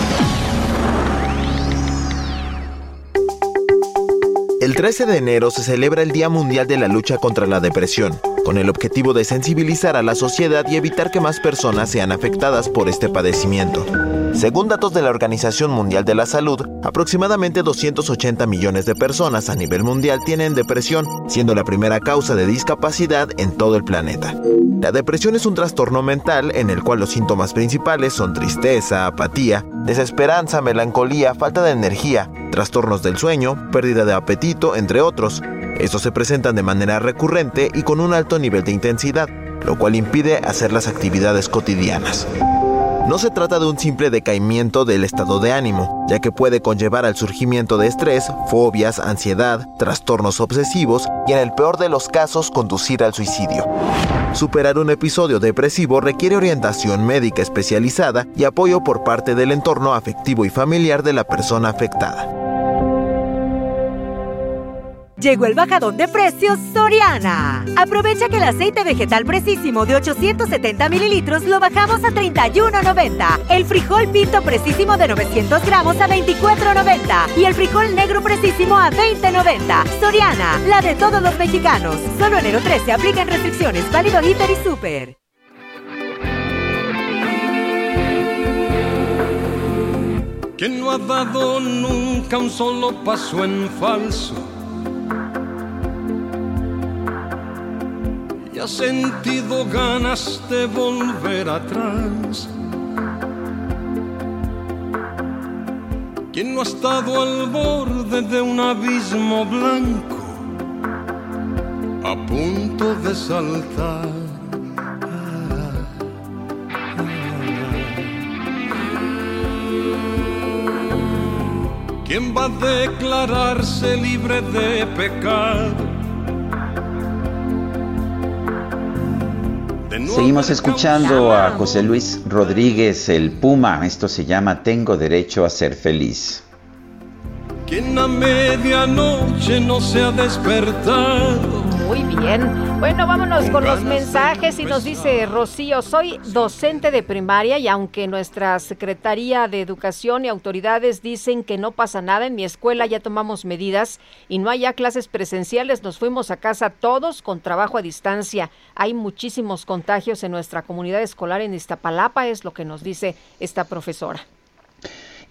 El 13 de enero se celebra el Día Mundial de la Lucha contra la Depresión, con el objetivo de sensibilizar a la sociedad y evitar que más personas sean afectadas por este padecimiento. Según datos de la Organización Mundial de la Salud, aproximadamente 280 millones de personas a nivel mundial tienen depresión, siendo la primera causa de discapacidad en todo el planeta. La depresión es un trastorno mental en el cual los síntomas principales son tristeza, apatía, desesperanza, melancolía, falta de energía, trastornos del sueño, pérdida de apetito, entre otros. Estos se presentan de manera recurrente y con un alto nivel de intensidad, lo cual impide hacer las actividades cotidianas. No se trata de un simple decaimiento del estado de ánimo, ya que puede conllevar al surgimiento de estrés, fobias, ansiedad, trastornos obsesivos y en el peor de los casos conducir al suicidio. Superar un episodio depresivo requiere orientación médica especializada y apoyo por parte del entorno afectivo y familiar de la persona afectada. Llegó el bajadón de precios Soriana. Aprovecha que el aceite vegetal precisísimo de 870 mililitros lo bajamos a 31.90. El frijol pinto precisísimo de 900 gramos a 24.90. Y el frijol negro precisísimo a 20.90. Soriana, la de todos los mexicanos. Solo enero 13 aplican restricciones. Válido Hiper y Super. ¿Quién no ha dado nunca un solo paso en falso? Y ha sentido ganas de volver atrás. ¿Quién no ha estado al borde de un abismo blanco a punto de saltar? ¿Quién va a declararse libre de pecado? Seguimos escuchando a José Luis Rodríguez, el Puma. Esto se llama Tengo derecho a ser feliz. Quien a medianoche no se ha despertado. Muy bien. Bueno, vámonos con los mensajes y nos dice Rocío, soy docente de primaria y aunque nuestra Secretaría de Educación y autoridades dicen que no pasa nada, en mi escuela ya tomamos medidas y no hay ya clases presenciales, nos fuimos a casa todos con trabajo a distancia. Hay muchísimos contagios en nuestra comunidad escolar en Iztapalapa, es lo que nos dice esta profesora.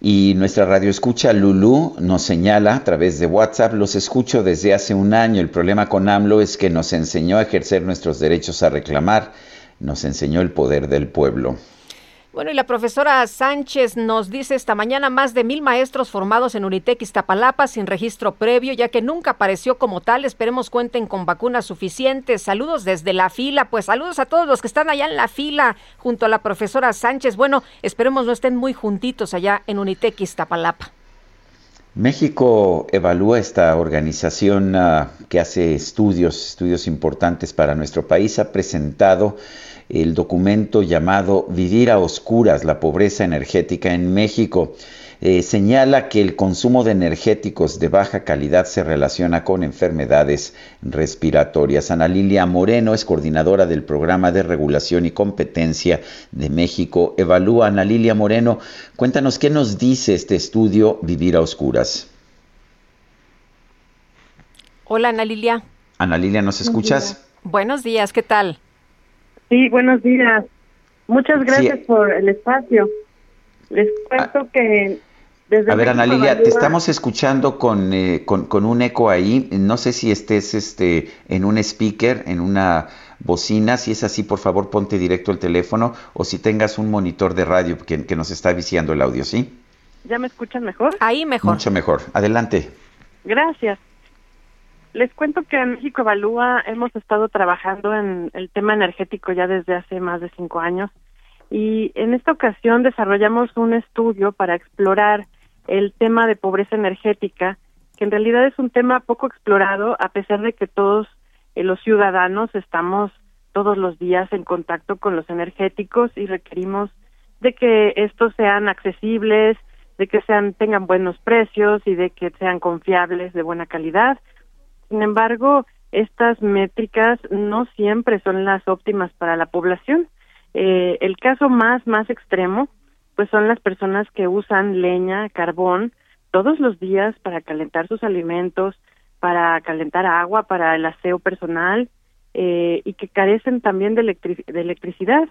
Y nuestra radio escucha Lulu nos señala a través de WhatsApp, los escucho desde hace un año. El problema con AMLO es que nos enseñó a ejercer nuestros derechos a reclamar, nos enseñó el poder del pueblo. Bueno, y la profesora Sánchez nos dice esta mañana más de mil maestros formados en Unitec Iztapalapa sin registro previo, ya que nunca apareció como tal. Esperemos cuenten con vacunas suficientes. Saludos desde la fila. Pues saludos a todos los que están allá en la fila junto a la profesora Sánchez. Bueno, esperemos no estén muy juntitos allá en Unitec Iztapalapa. México evalúa esta organización uh, que hace estudios, estudios importantes para nuestro país. Ha presentado el documento llamado Vivir a Oscuras, la pobreza energética en México. Eh, señala que el consumo de energéticos de baja calidad se relaciona con enfermedades respiratorias. Ana Lilia Moreno es coordinadora del programa de regulación y competencia de México. Evalúa, Ana Lilia Moreno, cuéntanos qué nos dice este estudio Vivir a Oscuras. Hola, Ana Lilia. Ana Lilia, ¿nos escuchas? Buenos días, ¿qué tal? Sí, buenos días. Muchas gracias por el espacio. Les cuento que a ver, Ana Lilia, te estamos escuchando con, eh, con, con, un eco ahí. No sé si estés este, en un speaker, en una bocina. Si es así, por favor, ponte directo el teléfono o si tengas un monitor de radio que, que nos está viciando el audio, ¿sí? ¿Ya me escuchan mejor? Ahí mejor. Mucho mejor. Adelante. Gracias. Les cuento que en México Evalúa hemos estado trabajando en el tema energético ya desde hace más de cinco años y en esta ocasión desarrollamos un estudio para explorar el tema de pobreza energética, que en realidad es un tema poco explorado a pesar de que todos eh, los ciudadanos estamos todos los días en contacto con los energéticos y requerimos de que estos sean accesibles, de que sean tengan buenos precios y de que sean confiables, de buena calidad. Sin embargo, estas métricas no siempre son las óptimas para la población. Eh, el caso más más extremo, pues son las personas que usan leña, carbón todos los días para calentar sus alimentos, para calentar agua, para el aseo personal eh, y que carecen también de, electricidad.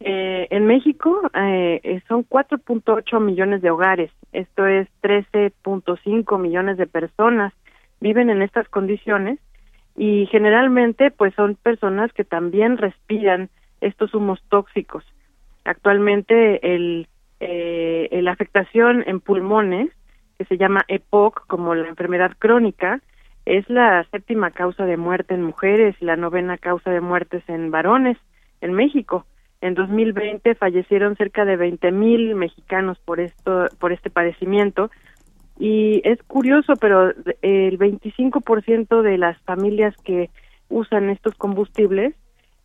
Eh, en México eh, son 4.8 millones de hogares, esto es 13.5 millones de personas viven en estas condiciones y generalmente pues son personas que también respiran estos humos tóxicos. Actualmente el, eh, la afectación en pulmones, que se llama EPOC como la enfermedad crónica, es la séptima causa de muerte en mujeres y la novena causa de muertes en varones en México. En 2020 fallecieron cerca de 20 mil mexicanos por esto, por este padecimiento. Y es curioso, pero el 25% de las familias que usan estos combustibles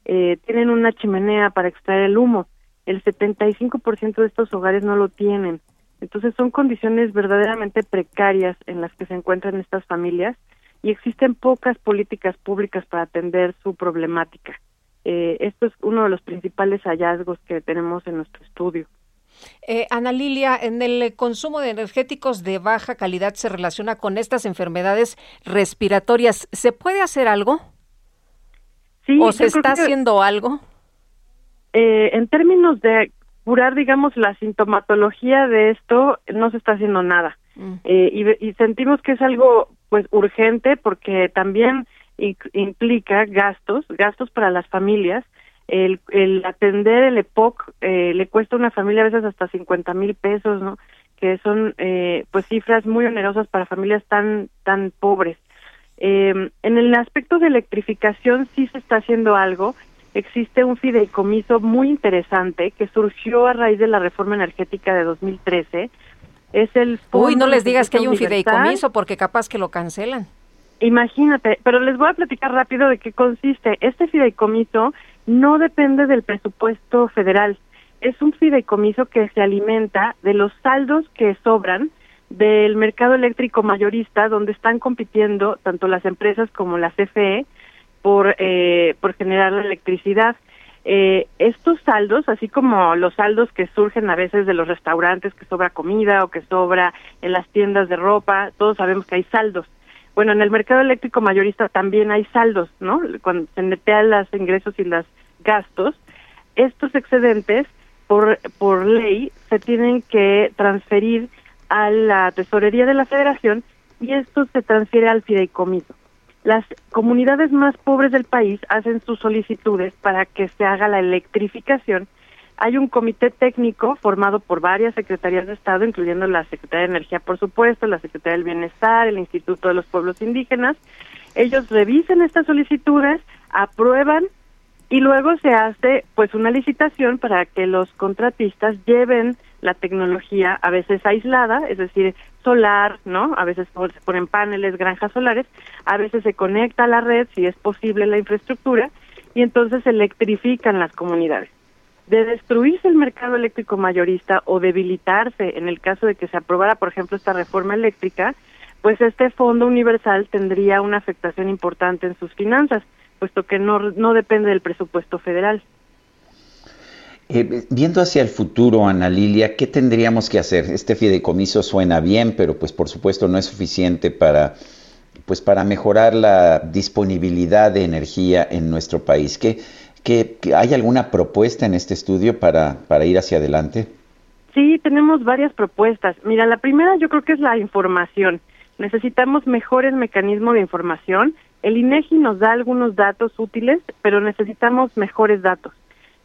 eh, tienen una chimenea para extraer el humo. El 75% de estos hogares no lo tienen. Entonces son condiciones verdaderamente precarias en las que se encuentran estas familias y existen pocas políticas públicas para atender su problemática. Eh, esto es uno de los principales hallazgos que tenemos en nuestro estudio. Eh, Ana Lilia, en el consumo de energéticos de baja calidad se relaciona con estas enfermedades respiratorias. ¿Se puede hacer algo? Sí, ¿O se está haciendo algo? Eh, en términos de curar, digamos, la sintomatología de esto, no se está haciendo nada. Mm. Eh, y, sentimos que es algo pues urgente porque también implica gastos, gastos para las familias. El, el atender el EPOC eh, le cuesta a una familia a veces hasta 50 mil pesos, ¿no? Que son eh, pues cifras muy onerosas para familias tan tan pobres. Eh, en el aspecto de electrificación sí se está haciendo algo. Existe un fideicomiso muy interesante que surgió a raíz de la reforma energética de 2013 es el Uy, no les digas que hay un fideicomiso porque capaz que lo cancelan. Imagínate, pero les voy a platicar rápido de qué consiste. Este fideicomiso no depende del presupuesto federal. Es un fideicomiso que se alimenta de los saldos que sobran del mercado eléctrico mayorista, donde están compitiendo tanto las empresas como la CFE por, eh, por generar la electricidad. Eh, estos saldos, así como los saldos que surgen a veces de los restaurantes, que sobra comida o que sobra en las tiendas de ropa, todos sabemos que hay saldos. Bueno, en el mercado eléctrico mayorista también hay saldos, ¿no? Cuando se netean los ingresos y los gastos, estos excedentes, por, por ley, se tienen que transferir a la tesorería de la federación y esto se transfiere al fideicomiso las comunidades más pobres del país hacen sus solicitudes para que se haga la electrificación. Hay un comité técnico formado por varias secretarías de Estado, incluyendo la Secretaría de Energía, por supuesto, la Secretaría del Bienestar, el Instituto de los Pueblos Indígenas. Ellos revisen estas solicitudes, aprueban y luego se hace pues una licitación para que los contratistas lleven la tecnología a veces aislada, es decir, solar, ¿no? A veces se ponen paneles, granjas solares, a veces se conecta a la red, si es posible la infraestructura, y entonces electrifican las comunidades. De destruirse el mercado eléctrico mayorista o debilitarse en el caso de que se aprobara, por ejemplo, esta reforma eléctrica, pues este fondo universal tendría una afectación importante en sus finanzas, puesto que no, no depende del presupuesto federal. Eh, viendo hacia el futuro, Ana Lilia, ¿qué tendríamos que hacer? Este fideicomiso suena bien, pero pues por supuesto no es suficiente para, pues, para mejorar la disponibilidad de energía en nuestro país. ¿Qué, qué, hay alguna propuesta en este estudio para, para ir hacia adelante? Sí, tenemos varias propuestas. Mira, la primera yo creo que es la información. Necesitamos mejores mecanismos de información. El INEGI nos da algunos datos útiles, pero necesitamos mejores datos.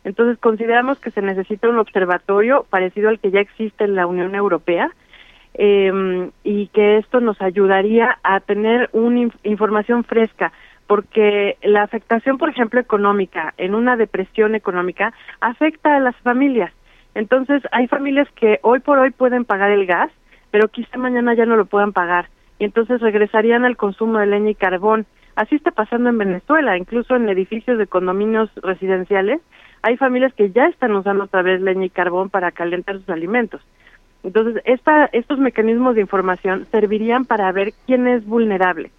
Entonces consideramos que se necesita un observatorio parecido al que ya existe en la Unión Europea eh, y que esto nos ayudaría a tener una información fresca porque la afectación, por ejemplo, económica en una depresión económica afecta a las familias. Entonces, hay familias que hoy por hoy pueden pagar el gas, pero quizá mañana ya no lo puedan pagar y entonces regresarían al consumo de leña y carbón. Así está pasando en Venezuela, incluso en edificios de condominios residenciales hay familias que ya están usando otra vez leña y carbón para calentar sus alimentos. Entonces, esta, estos mecanismos de información servirían para ver quién es vulnerable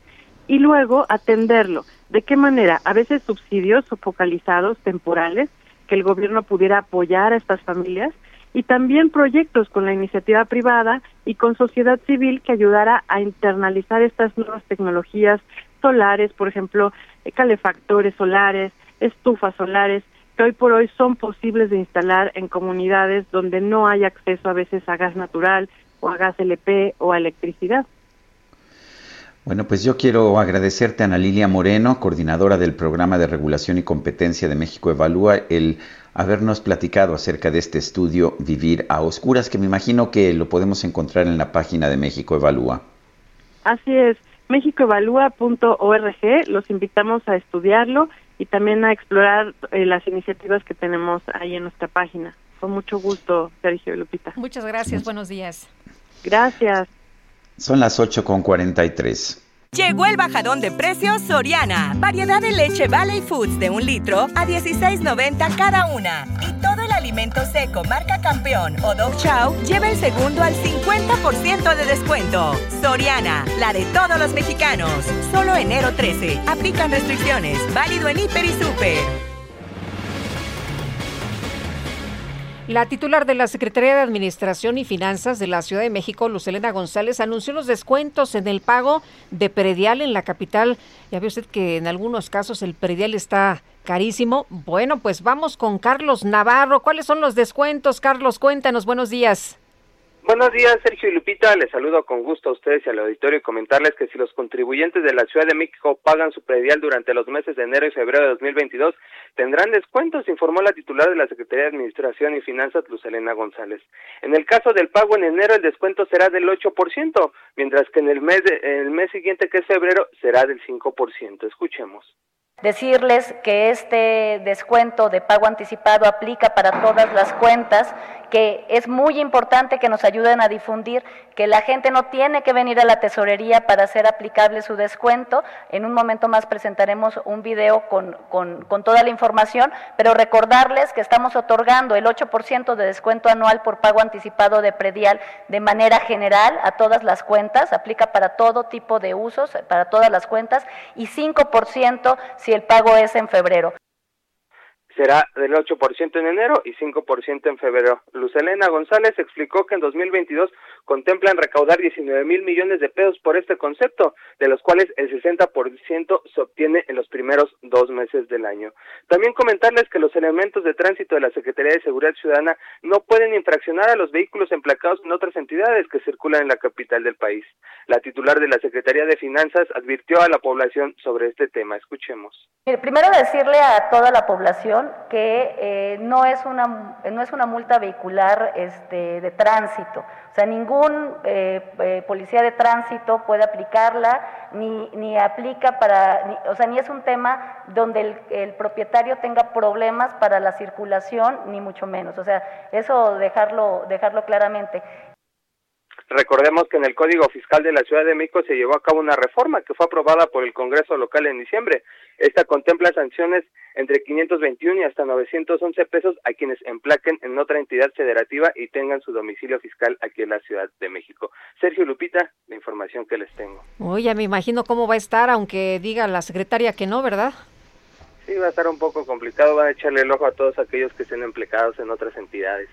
y luego atenderlo. ¿De qué manera? A veces subsidios focalizados, temporales, que el gobierno pudiera apoyar a estas familias y también proyectos con la iniciativa privada y con sociedad civil que ayudara a internalizar estas nuevas tecnologías solares, por ejemplo, calefactores solares, estufas solares, que hoy por hoy son posibles de instalar en comunidades donde no hay acceso a veces a gas natural o a gas LP o a electricidad. Bueno, pues yo quiero agradecerte, Ana Lilia Moreno, coordinadora del Programa de Regulación y Competencia de México Evalúa, el habernos platicado acerca de este estudio Vivir a Oscuras, que me imagino que lo podemos encontrar en la página de México Evalúa. Así es, mexicoevalúa.org, los invitamos a estudiarlo y también a explorar eh, las iniciativas que tenemos ahí en nuestra página. Con mucho gusto, Sergio y Lupita. Muchas gracias, buenos días. Gracias. Son las 8.43. Llegó el bajadón de precios Soriana. Variedad de leche Valley Foods de un litro a 16.90 cada una. Y todo el alimento seco marca campeón o Dog Chow lleva el segundo al 50% de descuento. Soriana, la de todos los mexicanos. Solo enero 13. Aplican restricciones. Válido en Hiper y Super. La titular de la Secretaría de Administración y Finanzas de la Ciudad de México, Lucelena González, anunció los descuentos en el pago de predial en la capital. Ya ve usted que en algunos casos el predial está carísimo. Bueno, pues vamos con Carlos Navarro. ¿Cuáles son los descuentos? Carlos, cuéntanos. Buenos días. Buenos días, Sergio y Lupita. Les saludo con gusto a ustedes y al auditorio y comentarles que si los contribuyentes de la Ciudad de México pagan su predial durante los meses de enero y febrero de 2022, tendrán descuentos, informó la titular de la Secretaría de Administración y Finanzas, Luz Elena González. En el caso del pago en enero, el descuento será del 8%, mientras que en el mes, de, el mes siguiente, que es febrero, será del 5%. Escuchemos. Decirles que este descuento de pago anticipado aplica para todas las cuentas que es muy importante que nos ayuden a difundir que la gente no tiene que venir a la tesorería para hacer aplicable su descuento. En un momento más presentaremos un video con, con, con toda la información, pero recordarles que estamos otorgando el 8% de descuento anual por pago anticipado de predial de manera general a todas las cuentas, aplica para todo tipo de usos, para todas las cuentas, y 5% si el pago es en febrero será del 8% en enero y 5% en febrero. Luz Elena González explicó que en 2022 contemplan recaudar 19 mil millones de pesos por este concepto, de los cuales el 60% se obtiene en los primeros dos meses del año. También comentarles que los elementos de tránsito de la Secretaría de Seguridad Ciudadana no pueden infraccionar a los vehículos emplacados en otras entidades que circulan en la capital del país. La titular de la Secretaría de Finanzas advirtió a la población sobre este tema. Escuchemos. Primero decirle a toda la población que eh, no, es una, no es una multa vehicular este, de tránsito. O sea, ningún eh, eh, policía de tránsito puede aplicarla, ni, ni aplica para, o sea, ni es un tema donde el, el, propietario tenga problemas para la circulación, ni mucho menos. O sea, eso dejarlo, dejarlo claramente. Recordemos que en el Código Fiscal de la Ciudad de México se llevó a cabo una reforma que fue aprobada por el Congreso local en diciembre. Esta contempla sanciones entre 521 y hasta 911 pesos a quienes emplaquen en otra entidad federativa y tengan su domicilio fiscal aquí en la Ciudad de México. Sergio Lupita, la información que les tengo. Oye, me imagino cómo va a estar, aunque diga la secretaria que no, ¿verdad? Sí, va a estar un poco complicado, van a echarle el ojo a todos aquellos que estén empleados en otras entidades.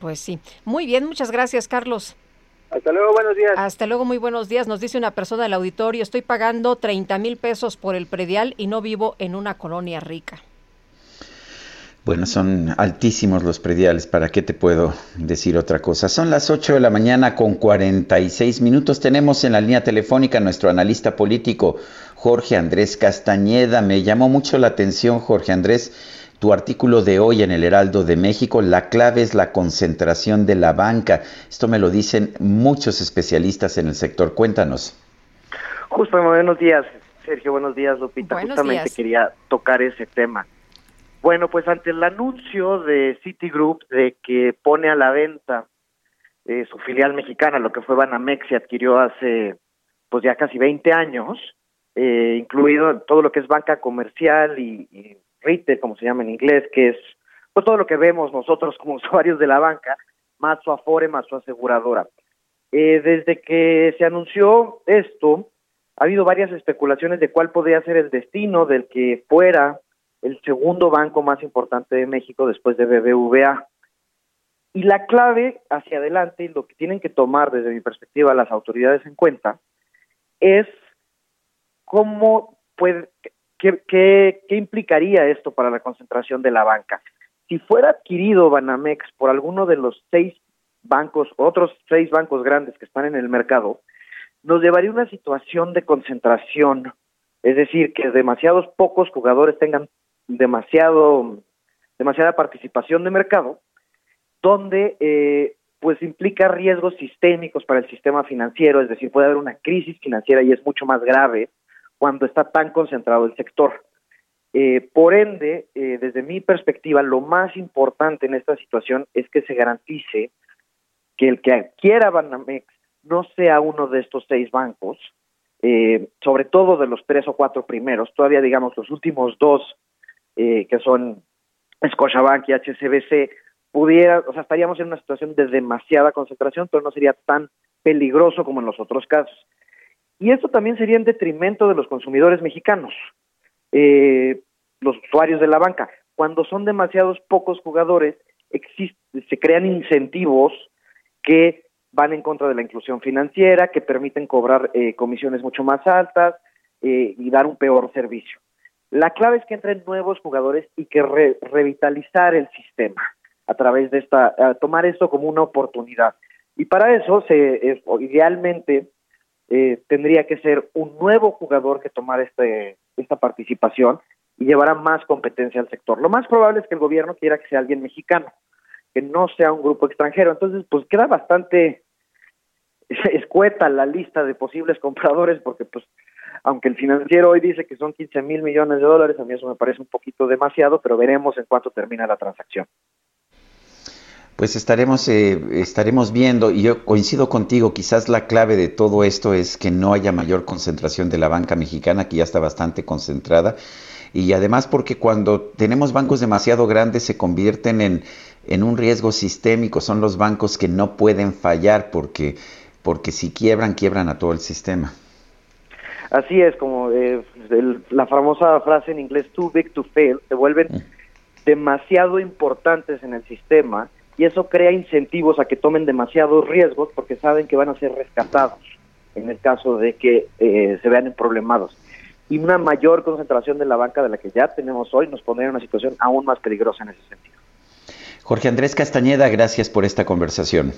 Pues sí. Muy bien, muchas gracias, Carlos. Hasta luego, buenos días. Hasta luego, muy buenos días. Nos dice una persona del auditorio, estoy pagando 30 mil pesos por el predial y no vivo en una colonia rica. Bueno, son altísimos los prediales, ¿para qué te puedo decir otra cosa? Son las 8 de la mañana con 46 minutos. Tenemos en la línea telefónica a nuestro analista político, Jorge Andrés Castañeda. Me llamó mucho la atención, Jorge Andrés, tu artículo de hoy en el Heraldo de México. La clave es la concentración de la banca. Esto me lo dicen muchos especialistas en el sector. Cuéntanos. Justo, buenos días, Sergio. Buenos días, Lupita. Justamente quería tocar ese tema. Bueno, pues ante el anuncio de Citigroup de que pone a la venta eh, su filial mexicana, lo que fue Banamex y adquirió hace pues ya casi 20 años, eh, incluido todo lo que es banca comercial y, y, retail, como se llama en inglés, que es pues todo lo que vemos nosotros como usuarios de la banca, más su afore, más su aseguradora. Eh, desde que se anunció esto, ha habido varias especulaciones de cuál podría ser el destino del que fuera el segundo banco más importante de México después de BBVA. Y la clave hacia adelante, y lo que tienen que tomar desde mi perspectiva las autoridades en cuenta, es cómo puede, qué, implicaría esto para la concentración de la banca. Si fuera adquirido Banamex por alguno de los seis bancos, otros seis bancos grandes que están en el mercado, nos llevaría una situación de concentración, es decir, que demasiados pocos jugadores tengan demasiado demasiada participación de mercado, donde eh, pues implica riesgos sistémicos para el sistema financiero, es decir, puede haber una crisis financiera y es mucho más grave cuando está tan concentrado el sector. Eh, por ende, eh, desde mi perspectiva, lo más importante en esta situación es que se garantice que el que adquiera Banamex no sea uno de estos seis bancos, eh, sobre todo de los tres o cuatro primeros, todavía digamos los últimos dos eh, que son Scotiabank y HCBC, pudiera, o sea, estaríamos en una situación de demasiada concentración, pero no sería tan peligroso como en los otros casos. Y esto también sería en detrimento de los consumidores mexicanos, eh, los usuarios de la banca. Cuando son demasiados pocos jugadores, se crean incentivos que van en contra de la inclusión financiera, que permiten cobrar eh, comisiones mucho más altas eh, y dar un peor servicio. La clave es que entren nuevos jugadores y que revitalizar el sistema a través de esta, tomar esto como una oportunidad. Y para eso, se, idealmente, eh, tendría que ser un nuevo jugador que tomara este, esta participación y llevará más competencia al sector. Lo más probable es que el gobierno quiera que sea alguien mexicano, que no sea un grupo extranjero. Entonces, pues queda bastante escueta la lista de posibles compradores porque pues aunque el financiero hoy dice que son 15 mil millones de dólares, a mí eso me parece un poquito demasiado, pero veremos en cuánto termina la transacción. Pues estaremos, eh, estaremos viendo, y yo coincido contigo, quizás la clave de todo esto es que no haya mayor concentración de la banca mexicana, que ya está bastante concentrada, y además porque cuando tenemos bancos demasiado grandes se convierten en, en un riesgo sistémico, son los bancos que no pueden fallar porque, porque si quiebran, quiebran a todo el sistema. Así es, como eh, el, la famosa frase en inglés, too big to fail, se vuelven mm. demasiado importantes en el sistema y eso crea incentivos a que tomen demasiados riesgos porque saben que van a ser rescatados en el caso de que eh, se vean problemados. Y una mayor concentración de la banca de la que ya tenemos hoy nos pondría en una situación aún más peligrosa en ese sentido. Jorge Andrés Castañeda, gracias por esta conversación.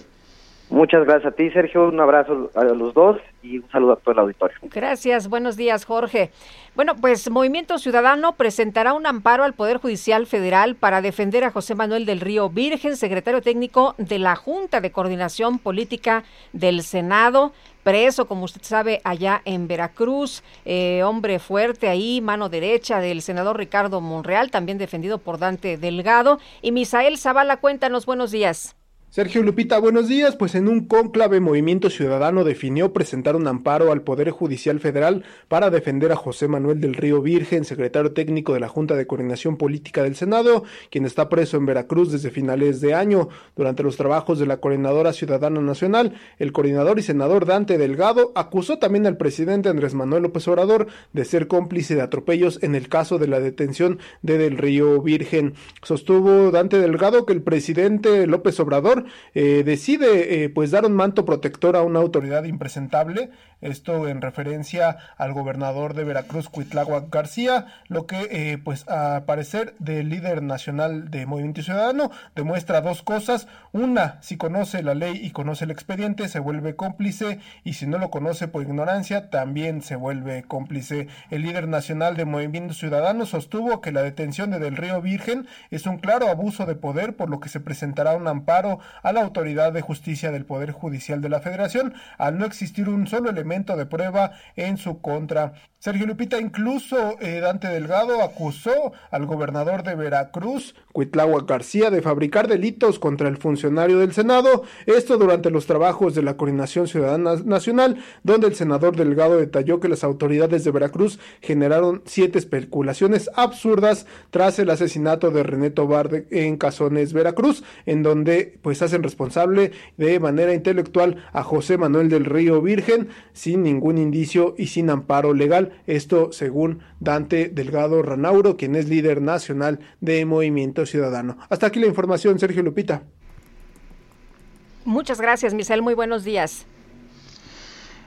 Muchas gracias a ti, Sergio. Un abrazo a los dos y un saludo a todo el auditorio. Gracias. Buenos días, Jorge. Bueno, pues Movimiento Ciudadano presentará un amparo al Poder Judicial Federal para defender a José Manuel del Río Virgen, secretario técnico de la Junta de Coordinación Política del Senado preso, como usted sabe, allá en Veracruz, eh, hombre fuerte ahí, mano derecha del senador Ricardo Monreal, también defendido por Dante Delgado. Y Misael Zavala, cuéntanos, buenos días. Sergio Lupita, buenos días. Pues en un cónclave Movimiento Ciudadano definió presentar un amparo al Poder Judicial Federal para defender a José Manuel del Río Virgen, secretario técnico de la Junta de Coordinación Política del Senado, quien está preso en Veracruz desde finales de año. Durante los trabajos de la Coordinadora Ciudadana Nacional, el coordinador y senador Dante Delgado acusó también al presidente Andrés Manuel López Obrador de ser cómplice de atropellos en el caso de la detención de Del Río Virgen. Sostuvo Dante Delgado que el presidente López Obrador eh, decide pues dar un manto protector a una autoridad impresentable esto en referencia al gobernador de Veracruz, Cuitláhuac García, lo que, eh, pues, a parecer del líder nacional de Movimiento Ciudadano, demuestra dos cosas. Una, si conoce la ley y conoce el expediente, se vuelve cómplice, y si no lo conoce por ignorancia, también se vuelve cómplice. El líder nacional de Movimiento Ciudadano sostuvo que la detención de Del Río Virgen es un claro abuso de poder, por lo que se presentará un amparo a la autoridad de justicia del Poder Judicial de la Federación, al no existir un solo elemento de prueba en su contra. Sergio Lupita, incluso eh, Dante Delgado acusó al gobernador de Veracruz, Cuitláhuac García, de fabricar delitos contra el funcionario del Senado, esto durante los trabajos de la Coordinación Ciudadana Nacional, donde el senador Delgado detalló que las autoridades de Veracruz generaron siete especulaciones absurdas tras el asesinato de René Tobar en Cazones, Veracruz, en donde pues hacen responsable de manera intelectual a José Manuel del Río Virgen sin ningún indicio y sin amparo legal esto según Dante Delgado Ranauro, quien es líder nacional de Movimiento Ciudadano. Hasta aquí la información, Sergio Lupita. Muchas gracias, Michelle. Muy buenos días.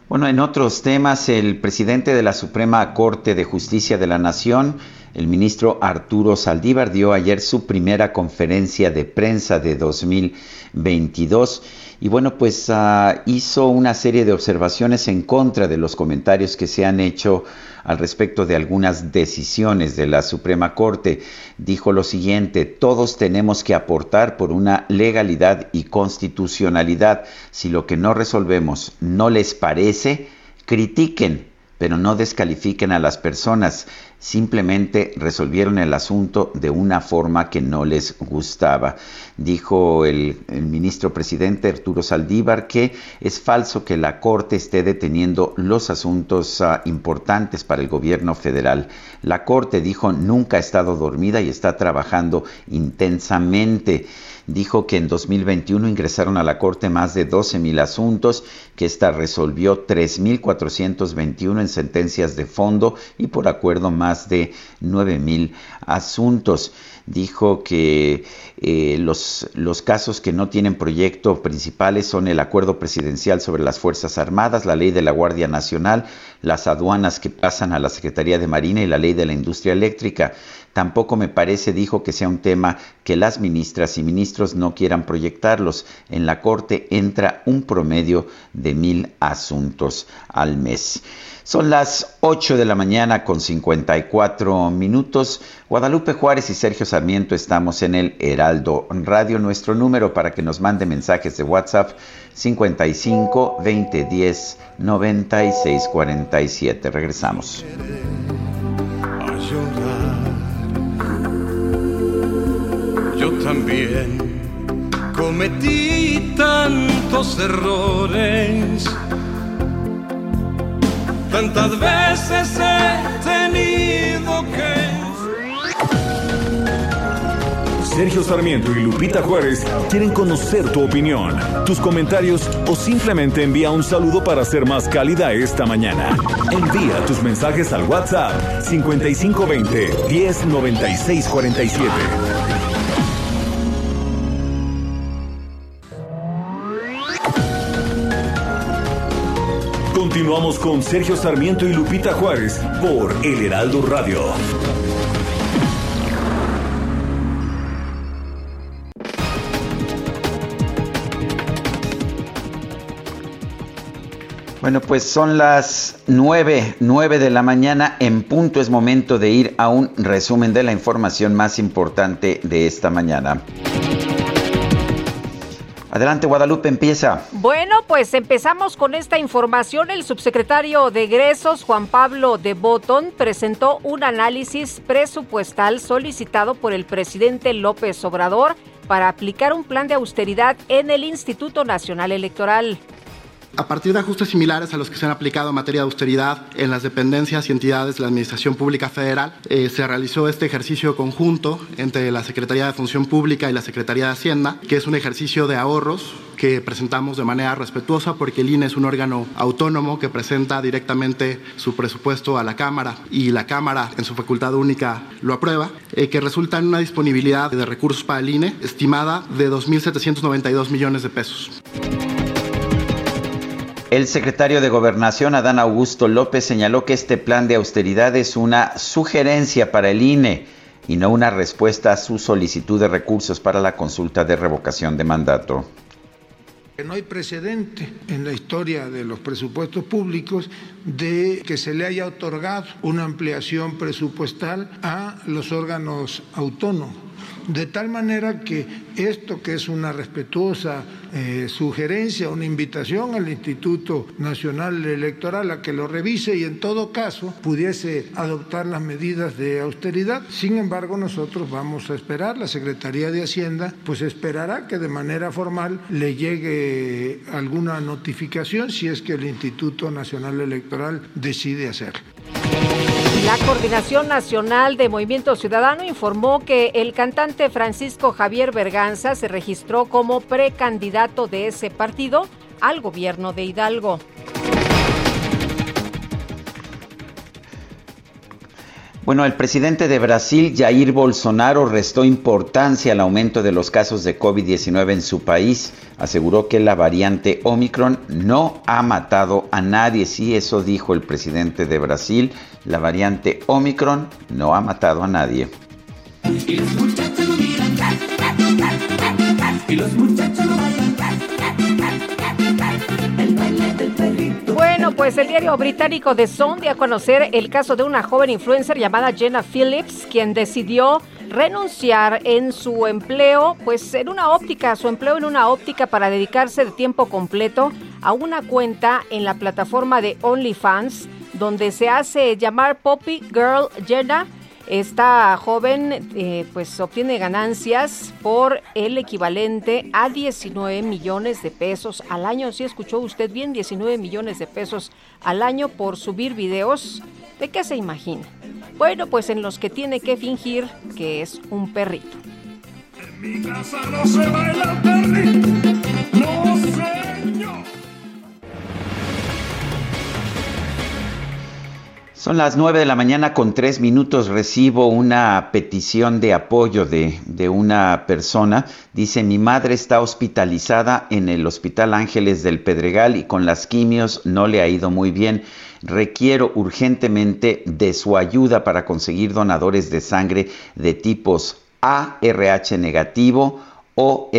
Bueno, en otros temas, el presidente de la Suprema Corte de Justicia de la Nación, el ministro Arturo Saldívar, dio ayer su primera conferencia de prensa de 2022 y bueno, pues ah, hizo una serie de observaciones en contra de los comentarios que se han hecho al respecto de algunas decisiones de la Suprema Corte. Dijo lo siguiente, todos tenemos que aportar por una legalidad y constitucionalidad. Si lo que no resolvemos no les parece, critiquen, pero no descalifiquen a las personas simplemente resolvieron el asunto de una forma que no les gustaba. Dijo el, ministro presidente Arturo Saldívar que es falso que la Corte esté deteniendo los asuntos ah, importantes para el gobierno federal. La Corte, dijo, nunca ha estado dormida y está trabajando intensamente dijo que en 2021 ingresaron a la Corte más de 12 mil asuntos, que ésta resolvió 3.421 en sentencias de fondo y por acuerdo más más de 9 mil asuntos. Dijo que eh, los, los casos que no tienen proyecto principales son el acuerdo presidencial sobre las Fuerzas Armadas, la ley de la Guardia Nacional, las aduanas que pasan a la Secretaría de Marina y la ley de la industria eléctrica. Tampoco me parece, dijo, que sea un tema que las ministras y ministros no quieran proyectarlos. En la Corte entra un promedio de mil asuntos al mes. Son las 8 de la mañana con 54 minutos. Guadalupe Juárez y Sergio Sarmiento estamos en el Heraldo Radio. Nuestro número para que nos mande mensajes de WhatsApp 55 20 10 96 47. Regresamos. Yo también cometí tantos errores tantas veces he tenido que... Sergio Sarmiento y Lupita Juárez quieren conocer tu opinión, tus comentarios o simplemente envía un saludo para ser más cálida esta mañana. Envía tus mensajes al WhatsApp 5520 109647. Continuamos con Sergio Sarmiento y Lupita Juárez por El Heraldo Radio. Bueno, pues son las nueve, nueve de la mañana en punto. Es momento de ir a un resumen de la información más importante de esta mañana. Adelante, Guadalupe, empieza. Bueno, pues empezamos con esta información. El subsecretario de egresos, Juan Pablo de Botón, presentó un análisis presupuestal solicitado por el presidente López Obrador para aplicar un plan de austeridad en el Instituto Nacional Electoral. A partir de ajustes similares a los que se han aplicado en materia de austeridad en las dependencias y entidades de la Administración Pública Federal, eh, se realizó este ejercicio conjunto entre la Secretaría de Función Pública y la Secretaría de Hacienda, que es un ejercicio de ahorros que presentamos de manera respetuosa porque el INE es un órgano autónomo que presenta directamente su presupuesto a la Cámara y la Cámara en su facultad única lo aprueba, eh, que resulta en una disponibilidad de recursos para el INE estimada de 2.792 millones de pesos. El secretario de Gobernación, Adán Augusto López, señaló que este plan de austeridad es una sugerencia para el INE y no una respuesta a su solicitud de recursos para la consulta de revocación de mandato. No hay precedente en la historia de los presupuestos públicos de que se le haya otorgado una ampliación presupuestal a los órganos autónomos de tal manera que esto que es una respetuosa eh, sugerencia, una invitación al Instituto Nacional Electoral a que lo revise y en todo caso pudiese adoptar las medidas de austeridad. Sin embargo, nosotros vamos a esperar, la Secretaría de Hacienda pues esperará que de manera formal le llegue alguna notificación si es que el Instituto Nacional Electoral decide hacerlo. La Coordinación Nacional de Movimiento Ciudadano informó que el cantante Francisco Javier Berganza se registró como precandidato de ese partido al gobierno de Hidalgo. Bueno, el presidente de Brasil, Jair Bolsonaro, restó importancia al aumento de los casos de COVID-19 en su país. Aseguró que la variante Omicron no ha matado a nadie. Sí, eso dijo el presidente de Brasil. La variante Omicron no ha matado a nadie. Bueno, pues el diario británico The Sun dio a conocer el caso de una joven influencer llamada Jenna Phillips, quien decidió renunciar en su empleo, pues en una óptica, su empleo en una óptica para dedicarse de tiempo completo a una cuenta en la plataforma de OnlyFans, donde se hace llamar Poppy Girl Jenna esta joven eh, pues obtiene ganancias por el equivalente a 19 millones de pesos al año. Si escuchó usted bien, 19 millones de pesos al año por subir videos. ¿De qué se imagina? Bueno, pues en los que tiene que fingir que es un perrito. En mi casa no se baila perrito. Son las 9 de la mañana con tres minutos. Recibo una petición de apoyo de, de, una persona. Dice, mi madre está hospitalizada en el Hospital Ángeles del Pedregal y con las quimios no le ha ido muy bien. Requiero urgentemente de su ayuda para conseguir donadores de sangre de tipos A, RH negativo, o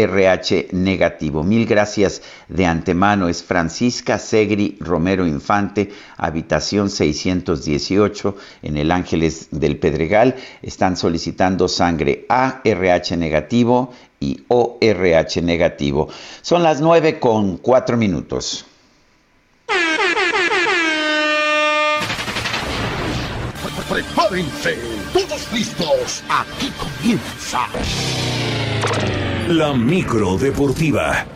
negativo. Mil gracias de antemano. Es Francisca Segri Romero Infante, habitación 618 en el Ángeles del Pedregal. Están solicitando sangre ARH negativo y ORH negativo. Son las nueve con cuatro minutos. Prepárense, todos listos. Aquí comienza la micro deportiva.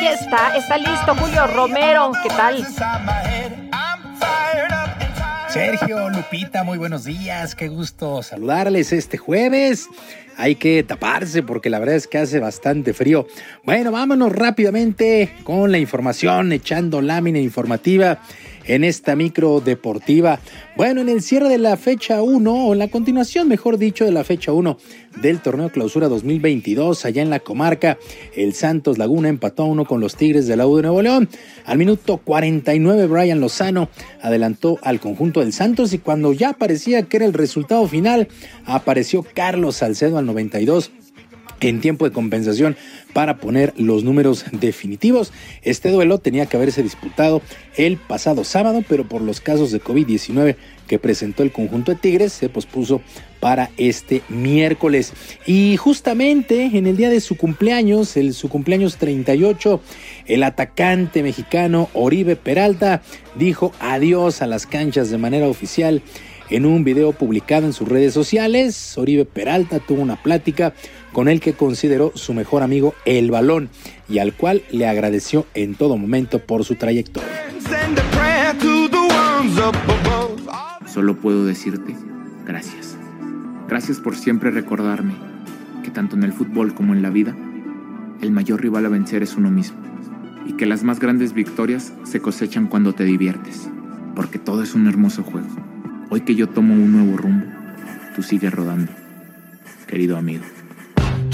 Ya está, está listo Julio Romero. ¿Qué tal? Sergio, Lupita, muy buenos días. Qué gusto saludarles este jueves. Hay que taparse porque la verdad es que hace bastante frío. Bueno, vámonos rápidamente con la información, echando lámina informativa en esta micro deportiva. Bueno, en el cierre de la fecha 1, o en la continuación, mejor dicho, de la fecha 1 del torneo clausura 2022, allá en la comarca, el Santos Laguna empató a uno con los Tigres de la U de Nuevo León. Al minuto 49, Brian Lozano adelantó al conjunto del Santos y cuando ya parecía que era el resultado final, apareció Carlos Salcedo al 92 en tiempo de compensación para poner los números definitivos. Este duelo tenía que haberse disputado el pasado sábado, pero por los casos de COVID-19 que presentó el conjunto de Tigres se pospuso para este miércoles. Y justamente en el día de su cumpleaños, el, su cumpleaños 38, el atacante mexicano Oribe Peralta dijo adiós a las canchas de manera oficial. En un video publicado en sus redes sociales, Oribe Peralta tuvo una plática con el que consideró su mejor amigo el balón y al cual le agradeció en todo momento por su trayectoria. Solo puedo decirte Gracias. Gracias por siempre recordarme que tanto en el fútbol como en la vida, el mayor rival a vencer es uno mismo y que las más grandes victorias se cosechan cuando te diviertes, porque todo es un hermoso juego. Hoy que yo tomo un nuevo rumbo, tú sigues rodando, querido amigo.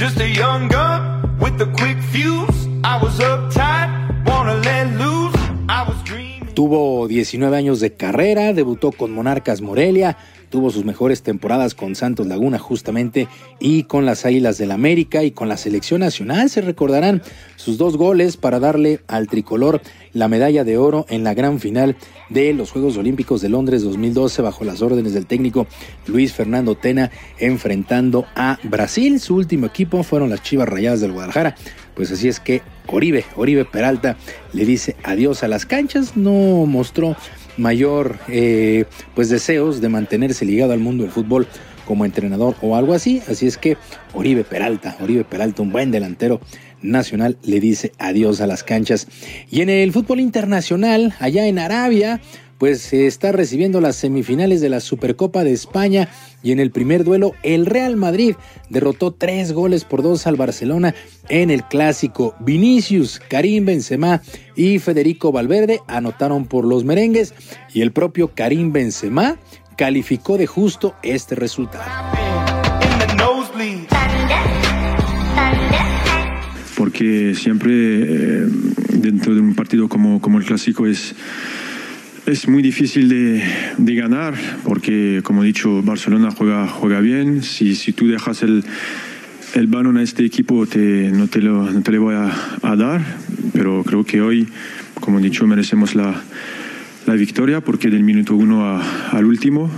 Just a young gun with a quick fuse. I was uptight, wanna let loose. I was dreaming. Tuvo 19 años de carrera, debutó con Monarcas Morelia, tuvo sus mejores temporadas con Santos Laguna justamente y con las Águilas del América y con la selección nacional. Se recordarán sus dos goles para darle al tricolor la medalla de oro en la gran final de los Juegos Olímpicos de Londres 2012 bajo las órdenes del técnico Luis Fernando Tena enfrentando a Brasil. Su último equipo fueron las Chivas Rayadas del Guadalajara. Pues así es que Oribe, Oribe Peralta le dice adiós a las canchas, no mostró mayor eh, pues deseos de mantenerse ligado al mundo del fútbol como entrenador o algo así. Así es que Oribe Peralta, Oribe Peralta, un buen delantero nacional, le dice adiós a las canchas. Y en el fútbol internacional, allá en Arabia, pues se está recibiendo las semifinales de la Supercopa de España y en el primer duelo el Real Madrid derrotó tres goles por dos al Barcelona en el clásico. Vinicius, Karim Benzema y Federico Valverde anotaron por los merengues y el propio Karim Benzema calificó de justo este resultado. Porque siempre eh, dentro de un partido como, como el clásico es es muy difícil de, de, ganar porque, como he dicho, Barcelona juega, juega bien. Si, si tú dejas el, el balón a este equipo, te, no, te lo, no te le voy a, a, dar. Pero creo que hoy, como he dicho, merecemos la, la victoria porque del minuto uno a, al último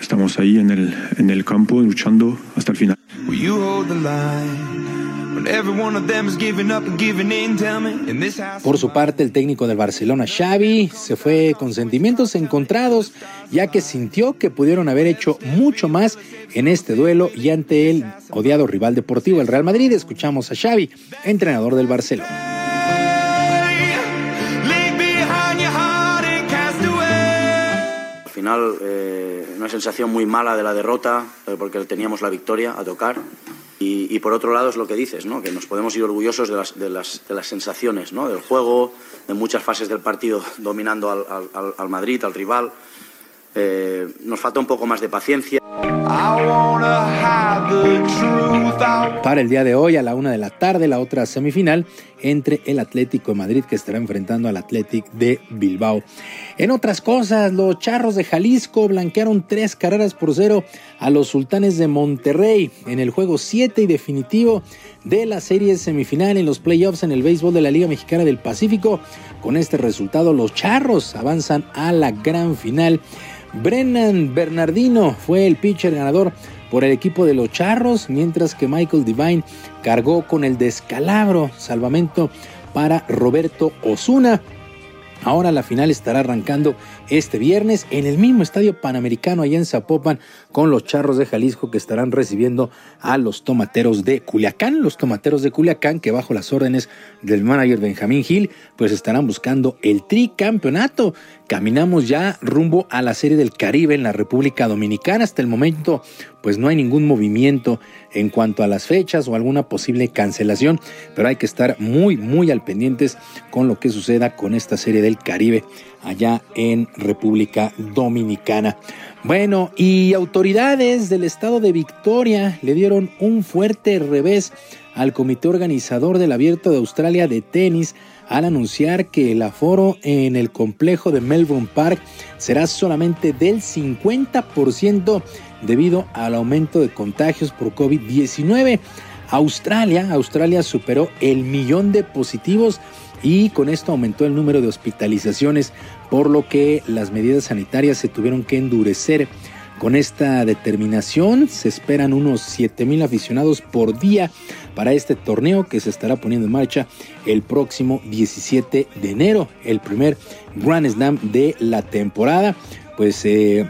estamos ahí en el, en el campo luchando hasta el final. Por su parte, el técnico del Barcelona, Xavi, se fue con sentimientos encontrados, ya que sintió que pudieron haber hecho mucho más en este duelo y ante el odiado rival deportivo, el Real Madrid. Escuchamos a Xavi, entrenador del Barcelona. Al final, eh, una sensación muy mala de la derrota, eh, porque teníamos la victoria a tocar y, por otro lado es lo que dices, ¿no? que nos podemos ir orgullosos de las, de las, de las sensaciones, ¿no? del juego, de muchas fases del partido dominando al, Madrid, al rival. Eh, nos falta un poco más de paciencia. Para el día de hoy, a la una de la tarde, la otra semifinal entre el Atlético de Madrid que estará enfrentando al Atlético de Bilbao. En otras cosas, los Charros de Jalisco blanquearon tres carreras por cero a los Sultanes de Monterrey en el juego 7 y definitivo de la serie semifinal en los playoffs en el béisbol de la Liga Mexicana del Pacífico. Con este resultado, los Charros avanzan a la gran final. Brennan Bernardino fue el pitcher ganador por el equipo de los Charros, mientras que Michael Divine cargó con el descalabro salvamento para Roberto Osuna. Ahora la final estará arrancando este viernes en el mismo estadio panamericano allá en Zapopan con los charros de Jalisco que estarán recibiendo a los tomateros de Culiacán. Los tomateros de Culiacán que bajo las órdenes del manager Benjamín Gil pues estarán buscando el tricampeonato. Caminamos ya rumbo a la Serie del Caribe en la República Dominicana. Hasta el momento pues no hay ningún movimiento en cuanto a las fechas o alguna posible cancelación, pero hay que estar muy, muy al pendientes con lo que suceda con esta serie del Caribe allá en República Dominicana. Bueno, y autoridades del estado de Victoria le dieron un fuerte revés al comité organizador del Abierto de Australia de tenis al anunciar que el aforo en el complejo de Melbourne Park será solamente del 50% debido al aumento de contagios por COVID-19. Australia, Australia superó el millón de positivos y con esto aumentó el número de hospitalizaciones, por lo que las medidas sanitarias se tuvieron que endurecer. Con esta determinación se esperan unos 7 mil aficionados por día para este torneo que se estará poniendo en marcha el próximo 17 de enero, el primer Grand Slam de la temporada. Pues eh,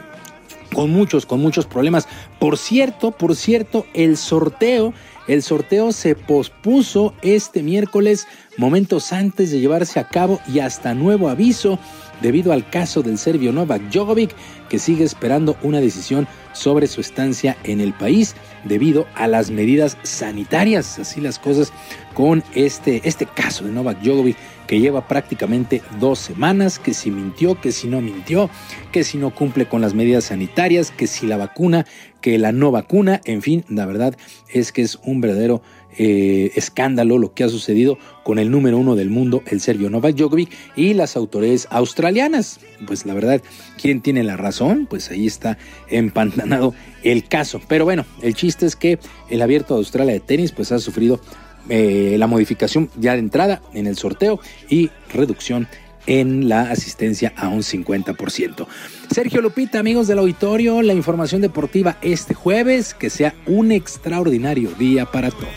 con muchos, con muchos problemas. Por cierto, por cierto, el sorteo, el sorteo se pospuso este miércoles, momentos antes de llevarse a cabo y hasta nuevo aviso debido al caso del serbio Novak Djokovic, que sigue esperando una decisión sobre su estancia en el país debido a las medidas sanitarias. Así las cosas con este, este caso de Novak Djokovic que lleva prácticamente dos semanas, que si mintió, que si no mintió, que si no cumple con las medidas sanitarias, que si la vacuna, que la no vacuna, en fin, la verdad es que es un verdadero eh, escándalo lo que ha sucedido con el número uno del mundo, el serbio Novak Djokovic, y las autoridades australianas. Pues la verdad, ¿quién tiene la razón? Pues ahí está empantanado el caso. Pero bueno, el chiste es que el abierto de Australia de tenis pues ha sufrido eh, la modificación ya de entrada en el sorteo y reducción en la asistencia a un 50%. Sergio Lupita, amigos del auditorio, la información deportiva este jueves, que sea un extraordinario día para todos.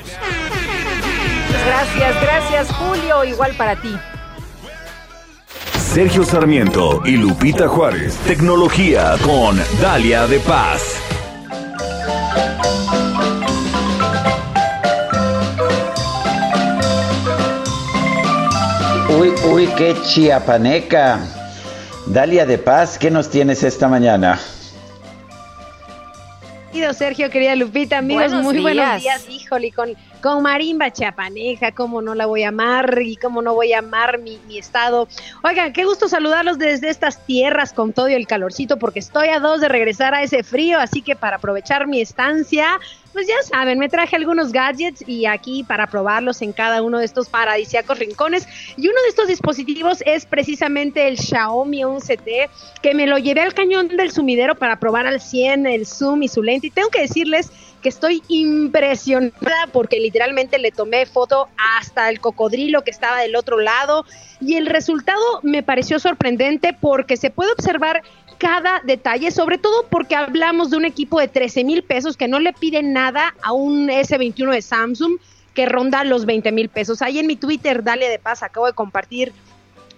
Gracias, gracias Julio, igual para ti. Sergio Sarmiento y Lupita Juárez, tecnología con Dalia de Paz. Uy, uy, qué chiapaneca. Dalia de Paz, ¿qué nos tienes esta mañana? Querido Sergio, querida Lupita, amigos, muy buenos días. Híjole, con, con marimba chiapaneja, cómo no la voy a amar y cómo no voy a amar mi, mi estado. Oigan, qué gusto saludarlos desde estas tierras con todo y el calorcito, porque estoy a dos de regresar a ese frío, así que para aprovechar mi estancia, pues ya saben, me traje algunos gadgets y aquí para probarlos en cada uno de estos paradisíacos rincones. Y uno de estos dispositivos es precisamente el Xiaomi 11T, que me lo llevé al cañón del sumidero para probar al 100 el zoom y su lente. Y tengo que decirles que estoy impresionada porque literalmente le tomé foto hasta el cocodrilo que estaba del otro lado y el resultado me pareció sorprendente porque se puede observar cada detalle, sobre todo porque hablamos de un equipo de 13 mil pesos que no le pide nada a un S21 de Samsung que ronda los 20 mil pesos. Ahí en mi Twitter, dale de paz, acabo de compartir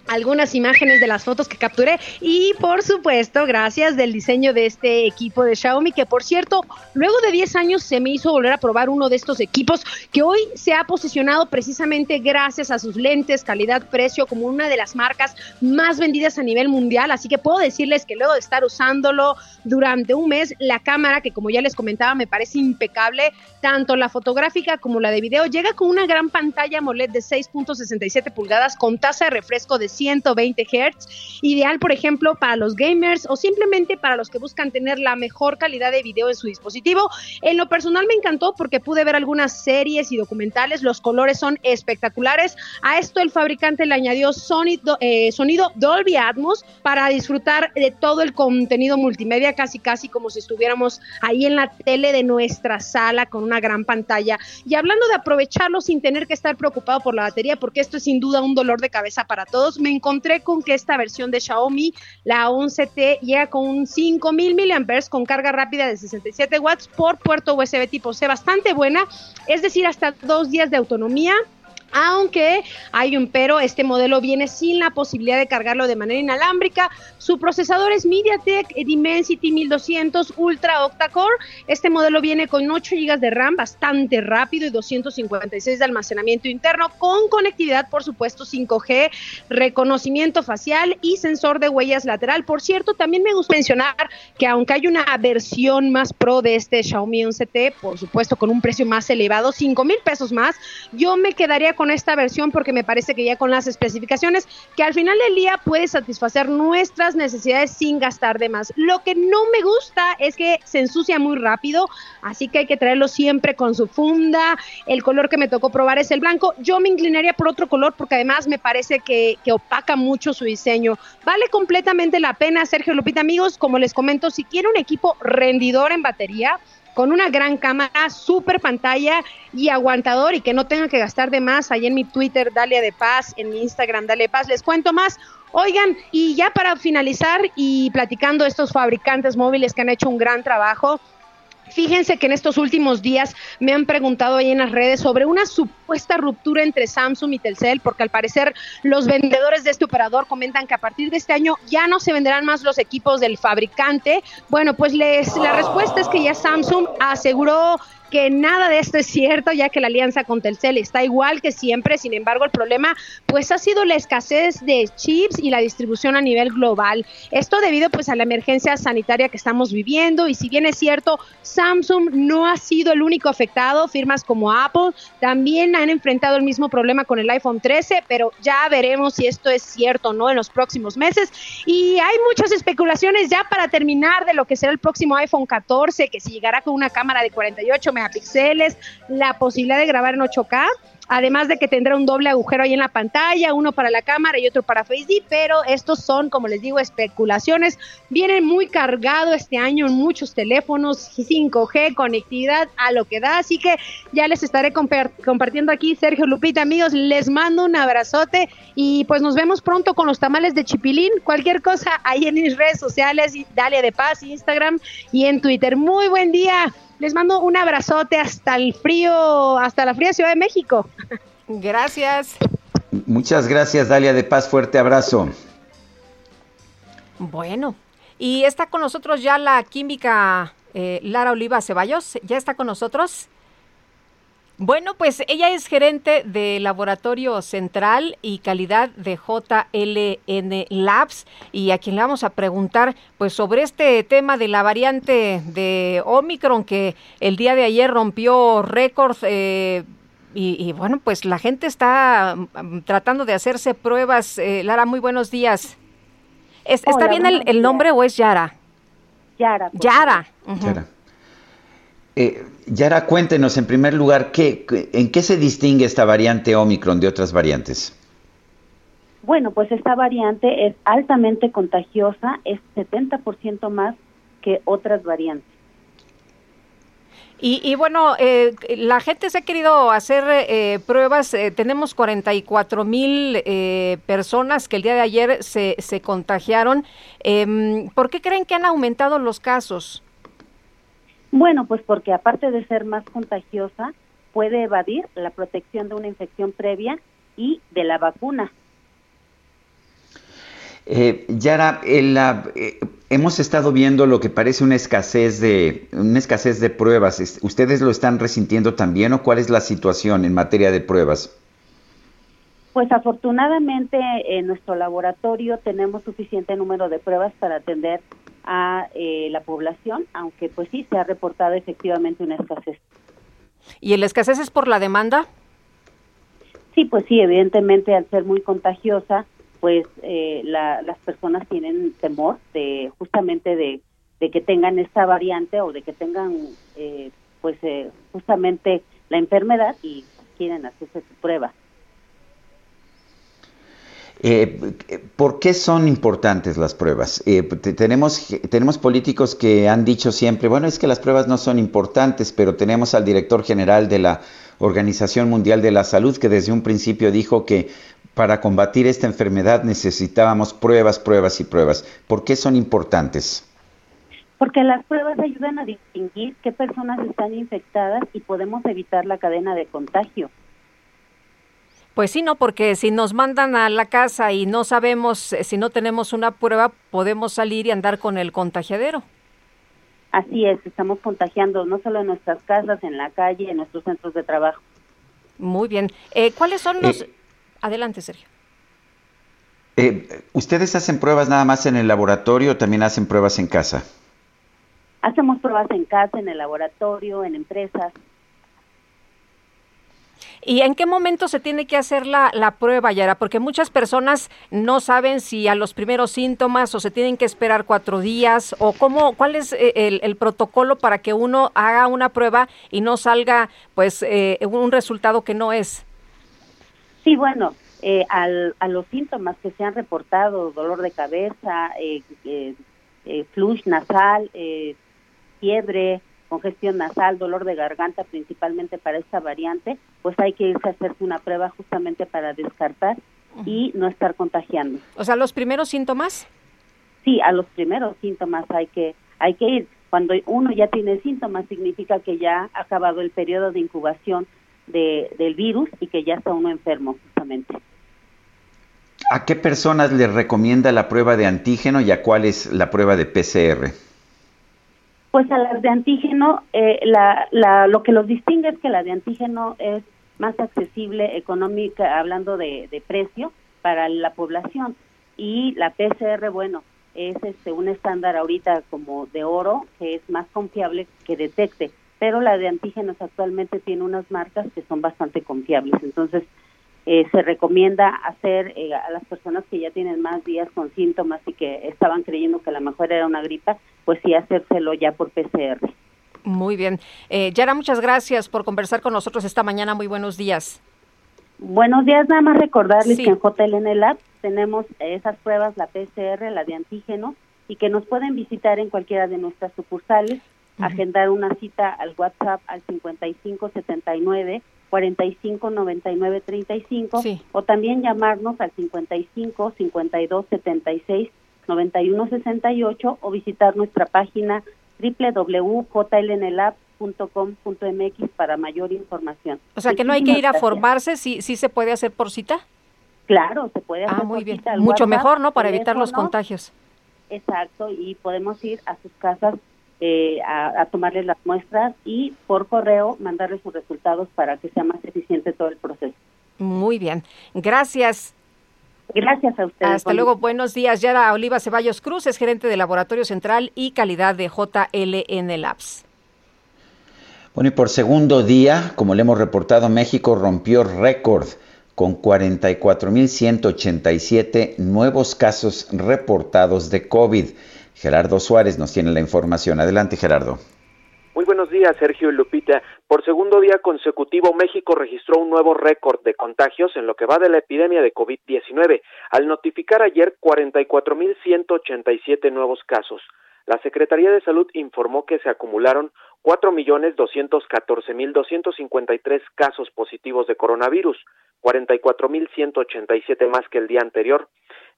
algunas imágenes de las fotos que capturé. Y por supuesto gracias del diseño de este equipo de Xiaomi que por cierto luego de 10 años se me hizo volver a probar uno de estos equipos que hoy se ha posicionado precisamente gracias a sus lentes, calidad, precio como una de las marcas más vendidas a nivel mundial. Así que puedo decirles que luego de estar usándolo durante un mes la cámara que como ya les comentaba me parece impecable tanto la fotográfica como la de video llega con una gran pantalla AMOLED de 6.67 pulgadas con tasa de refresco de 120 Hz, ideal por ejemplo para los gamers o simplemente para los que buscan tener la mejor calidad de video en su dispositivo. En lo personal me encantó porque pude ver algunas series y documentales, los colores son espectaculares. A esto el fabricante le añadió sonido, eh, sonido Dolby Atmos para disfrutar de todo el contenido multimedia, casi casi como si estuviéramos ahí en la tele de nuestra sala con una gran pantalla. Y hablando de aprovecharlo sin tener que estar preocupado por la batería, porque esto es sin duda un dolor de cabeza para todos, encontré con que esta versión de Xiaomi, la 11T, llega con un 5000 mAh con carga rápida de 67 watts por puerto USB tipo C, bastante buena, es decir, hasta dos días de autonomía aunque hay un pero, este modelo viene sin la posibilidad de cargarlo de manera inalámbrica. Su procesador es MediaTek Dimensity 1200 Ultra Octa-Core. Este modelo viene con 8 GB de RAM, bastante rápido y 256 de almacenamiento interno, con conectividad, por supuesto, 5G, reconocimiento facial y sensor de huellas lateral. Por cierto, también me gusta mencionar que aunque hay una versión más pro de este Xiaomi 11T, por supuesto, con un precio más elevado, 5 mil pesos más, yo me quedaría con esta versión porque me parece que ya con las especificaciones que al final del día puede satisfacer nuestras necesidades sin gastar de más. Lo que no me gusta es que se ensucia muy rápido, así que hay que traerlo siempre con su funda. El color que me tocó probar es el blanco. Yo me inclinaría por otro color porque además me parece que, opaca mucho su diseño. Vale completamente la pena, Sergio Lupita, amigos, como les comento, si quiere un equipo rendidor en batería, con una gran cámara, super pantalla y aguantador y que no tengan que gastar de más. Ahí en mi Twitter, Dalia de Paz, en mi Instagram, Dalia Paz, les cuento más. Oigan, y ya para finalizar y platicando estos fabricantes móviles que han hecho un gran trabajo, Fíjense que en estos últimos días me han preguntado ahí en las redes sobre una supuesta ruptura entre Samsung y Telcel, porque al parecer los vendedores de este operador comentan que a partir de este año ya no se venderán más los equipos del fabricante. Bueno, pues les, la respuesta es que ya Samsung aseguró que nada de esto es cierto, ya que la alianza con Telcel está igual que siempre. Sin embargo, el problema pues ha sido la escasez de chips y la distribución a nivel global. Esto debido pues a la emergencia sanitaria que estamos viviendo y si bien es cierto, Samsung no ha sido el único afectado, firmas como Apple también han enfrentado el mismo problema con el iPhone 13, pero ya veremos si esto es cierto o no en los próximos meses. Y hay muchas especulaciones ya para terminar de lo que será el próximo iPhone 14, que si llegará con una cámara de 48 megapíxeles, la posibilidad de grabar en 8K además de que tendrá un doble agujero ahí en la pantalla, uno para la cámara y otro para Face ID, pero estos son, como les digo, especulaciones. Vienen muy cargado este año en muchos teléfonos, 5G, conectividad a lo que da, así que ya les estaré compartiendo aquí, Sergio Lupita, amigos, les mando un abrazote y pues nos vemos pronto con los tamales de Chipilín, cualquier cosa ahí en mis redes sociales, Dalia de Paz, Instagram y en Twitter. Muy buen día. Les mando un abrazote hasta el frío, hasta la fría Ciudad de México. Gracias. Muchas gracias, Dalia de Paz. Fuerte abrazo. Bueno, y está con nosotros ya la química eh, Lara Oliva Ceballos. ¿Ya está con nosotros? Bueno, pues ella es gerente de Laboratorio Central y Calidad de JLN Labs y a quien le vamos a preguntar pues sobre este tema de la variante de Omicron que el día de ayer rompió récord eh, y, bueno, pues la gente está mm, tratando de hacerse pruebas. Eh, Lara, muy buenos días. ¿Está bien el, nombre o es Yara? Yara. Yara. Yara. Eh, Yara, cuéntenos en primer lugar, ¿qué, ¿en qué se distingue esta variante Omicron de otras variantes? Bueno, pues esta variante es altamente contagiosa, es 70% más que otras variantes. Y, bueno, eh, la gente se ha querido hacer eh, pruebas. tenemos 44 mil personas que el día de ayer se, se contagiaron. Em, ¿Por qué creen que han aumentado los casos? Bueno, pues porque aparte de ser más contagiosa, puede evadir la protección de una infección previa y de la vacuna. Eh, Yara, eh, hemos estado viendo lo que parece una escasez de una escasez de pruebas. ¿Ustedes lo están resintiendo también o cuál es la situación en materia de pruebas? Pues afortunadamente en nuestro laboratorio tenemos suficiente número de pruebas para atender a eh, la población, aunque pues sí se ha reportado efectivamente una escasez. ¿Y la escasez es por la demanda? Sí, pues sí, evidentemente al ser muy contagiosa, pues eh, las personas tienen temor de justamente de, que tengan esta variante o de que tengan eh, pues justamente la enfermedad y quieren hacerse su prueba. Eh, ¿Por qué son importantes las pruebas? Eh, tenemos, tenemos políticos que han dicho siempre, bueno, es que las pruebas no son importantes, pero tenemos al director general de la Organización Mundial de la Salud que desde un principio dijo que para combatir esta enfermedad necesitábamos pruebas, pruebas y pruebas. ¿Por qué son importantes? Porque las pruebas ayudan a distinguir qué personas están infectadas y podemos evitar la cadena de contagio. Pues sí, no, porque si nos mandan a la casa y no sabemos, eh, si no tenemos una prueba, podemos salir y andar con el contagiadero. Así es, estamos contagiando no solo en nuestras casas, en la calle, en nuestros centros de trabajo. Muy bien. Eh, ¿Cuáles son los... Eh, Adelante, Sergio. ¿Ustedes hacen pruebas nada más en el laboratorio o también hacen pruebas en casa? Hacemos pruebas en casa, en el laboratorio, en empresas. ¿Y en qué momento se tiene que hacer la, la prueba, Yara? Porque muchas personas no saben si a los primeros síntomas o se tienen que esperar cuatro días o cómo, cuál es eh, el, protocolo para que uno haga una prueba y no salga pues eh, un resultado que no es. Sí, bueno, eh, al, a los síntomas que se han reportado, dolor de cabeza, eh, eh, flush nasal, fiebre, congestión nasal, dolor de garganta principalmente para esta variante, pues hay que irse a hacerse una prueba justamente para descartar y no estar contagiando. O sea, los primeros síntomas? Sí, a los primeros síntomas hay que hay que ir. Cuando uno ya tiene síntomas significa que ya ha acabado el periodo de incubación de, del virus y que ya está uno enfermo justamente. ¿A qué personas le recomienda la prueba de antígeno y a cuál es la prueba de PCR? Pues a las de antígeno, eh, la, la, lo que los distingue es que la de antígeno es más accesible económica, hablando de, de precio, para la población. Y la PCR, bueno, es este un estándar ahorita como de oro, que es más confiable que detecte. Pero la de antígenos actualmente tiene unas marcas que son bastante confiables. Entonces, eh, se recomienda hacer eh, a las personas que ya tienen más días con síntomas y que estaban creyendo que a lo mejor era una gripa, pues sí hacérselo ya por PCR. Muy bien. Eh, Yara, muchas gracias por conversar con nosotros esta mañana. Muy buenos días. Buenos días, nada más recordarles que en JLN Lab tenemos esas pruebas, la PCR, la de antígeno, y que nos pueden visitar en cualquiera de nuestras sucursales, agendar una cita al WhatsApp al 5579 45 99 35 o también llamarnos al 55 52 76 91 68 o visitar nuestra página www.jlnlab.com.mx para mayor información. O sea que no hay que ir a formarse, sí, sí se puede hacer por cita. Claro, se puede ah, hacer muy bien. Mucho mejor, ¿no? Para evitar los contagios. Exacto, y podemos ir a sus casas eh, a, tomarles las muestras y por correo mandarles sus resultados para que sea más eficiente todo el proceso. Muy bien, gracias. Gracias a ustedes. Hasta luego, buenos días. Yara Oliva Ceballos Cruz es gerente de Laboratorio Central y Calidad de JLN Labs. Bueno, y por segundo día, como le hemos reportado, México rompió récord con 44.187 nuevos casos reportados de COVID. Gerardo Suárez nos tiene la información. Adelante, Gerardo. Muy buenos días, Sergio y Lupita. Por segundo día consecutivo, México registró un nuevo récord de contagios en lo que va de la epidemia de COVID-19, al notificar ayer 44.187 nuevos casos. La Secretaría de Salud informó que se acumularon 4.214.253 casos positivos de coronavirus, 44.187 más que el día anterior.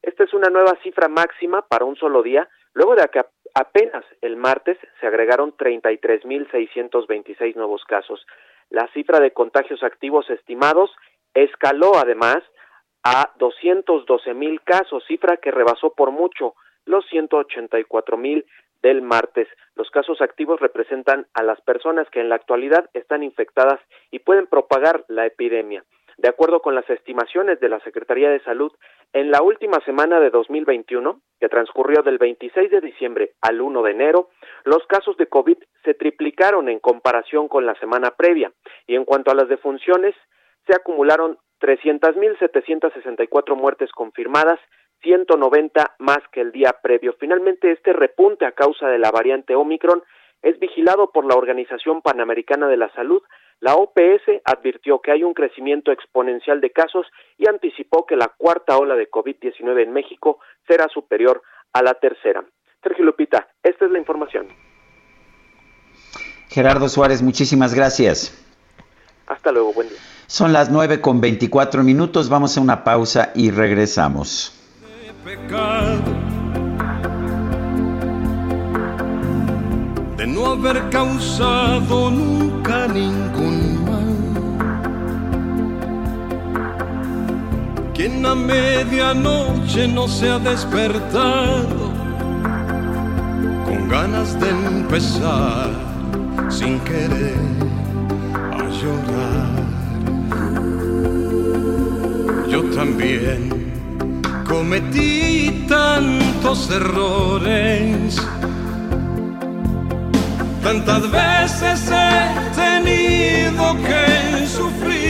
Esta es una nueva cifra máxima para un solo día, luego de que apenas el martes se agregaron 33.626 nuevos casos. La cifra de contagios activos estimados escaló además a 212.000 casos, cifra que rebasó por mucho los 184.000 del martes. Los casos activos representan a las personas que en la actualidad están infectadas y pueden propagar la epidemia. De acuerdo con las estimaciones de la Secretaría de Salud, en la última semana de 2021, que transcurrió del 26 de diciembre al 1 de enero, los casos de COVID se triplicaron en comparación con la semana previa y en cuanto a las defunciones, se acumularon 300.764 muertes confirmadas, 190 más que el día previo. Finalmente, este repunte a causa de la variante Omicron es vigilado por la Organización Panamericana de la Salud, la OPS advirtió que hay un crecimiento exponencial de casos y anticipó que la cuarta ola de COVID-19 en México será superior a la tercera. Sergio Lupita, esta es la información. Gerardo Suárez, muchísimas gracias. Hasta luego, buen día. Son las nueve con veinticuatro minutos, vamos a una pausa y regresamos. de no haber causado nunca ningún Quien a medianoche no se ha despertado con ganas de empezar sin querer a llorar. Yo también cometí tantos errores Tantas veces he tenido que sufrir.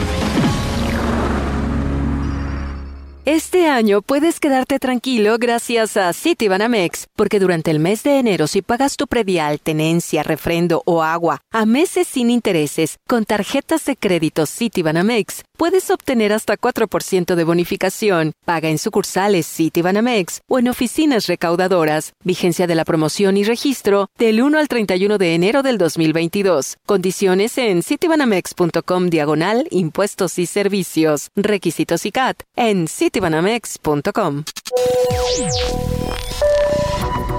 Este año puedes quedarte tranquilo gracias a Citibanamex, porque durante el mes de enero si pagas tu predial, tenencia, refrendo o agua a meses sin intereses con tarjetas de crédito Citibanamex, puedes obtener hasta 4% de bonificación. Paga en sucursales Citibanamex o en oficinas recaudadoras. Vigencia de la promoción y registro del 1 al 31 de enero del 2022. Condiciones en citibanamex.com diagonal impuestos y servicios. Requisitos y CAT en citibanamex.com.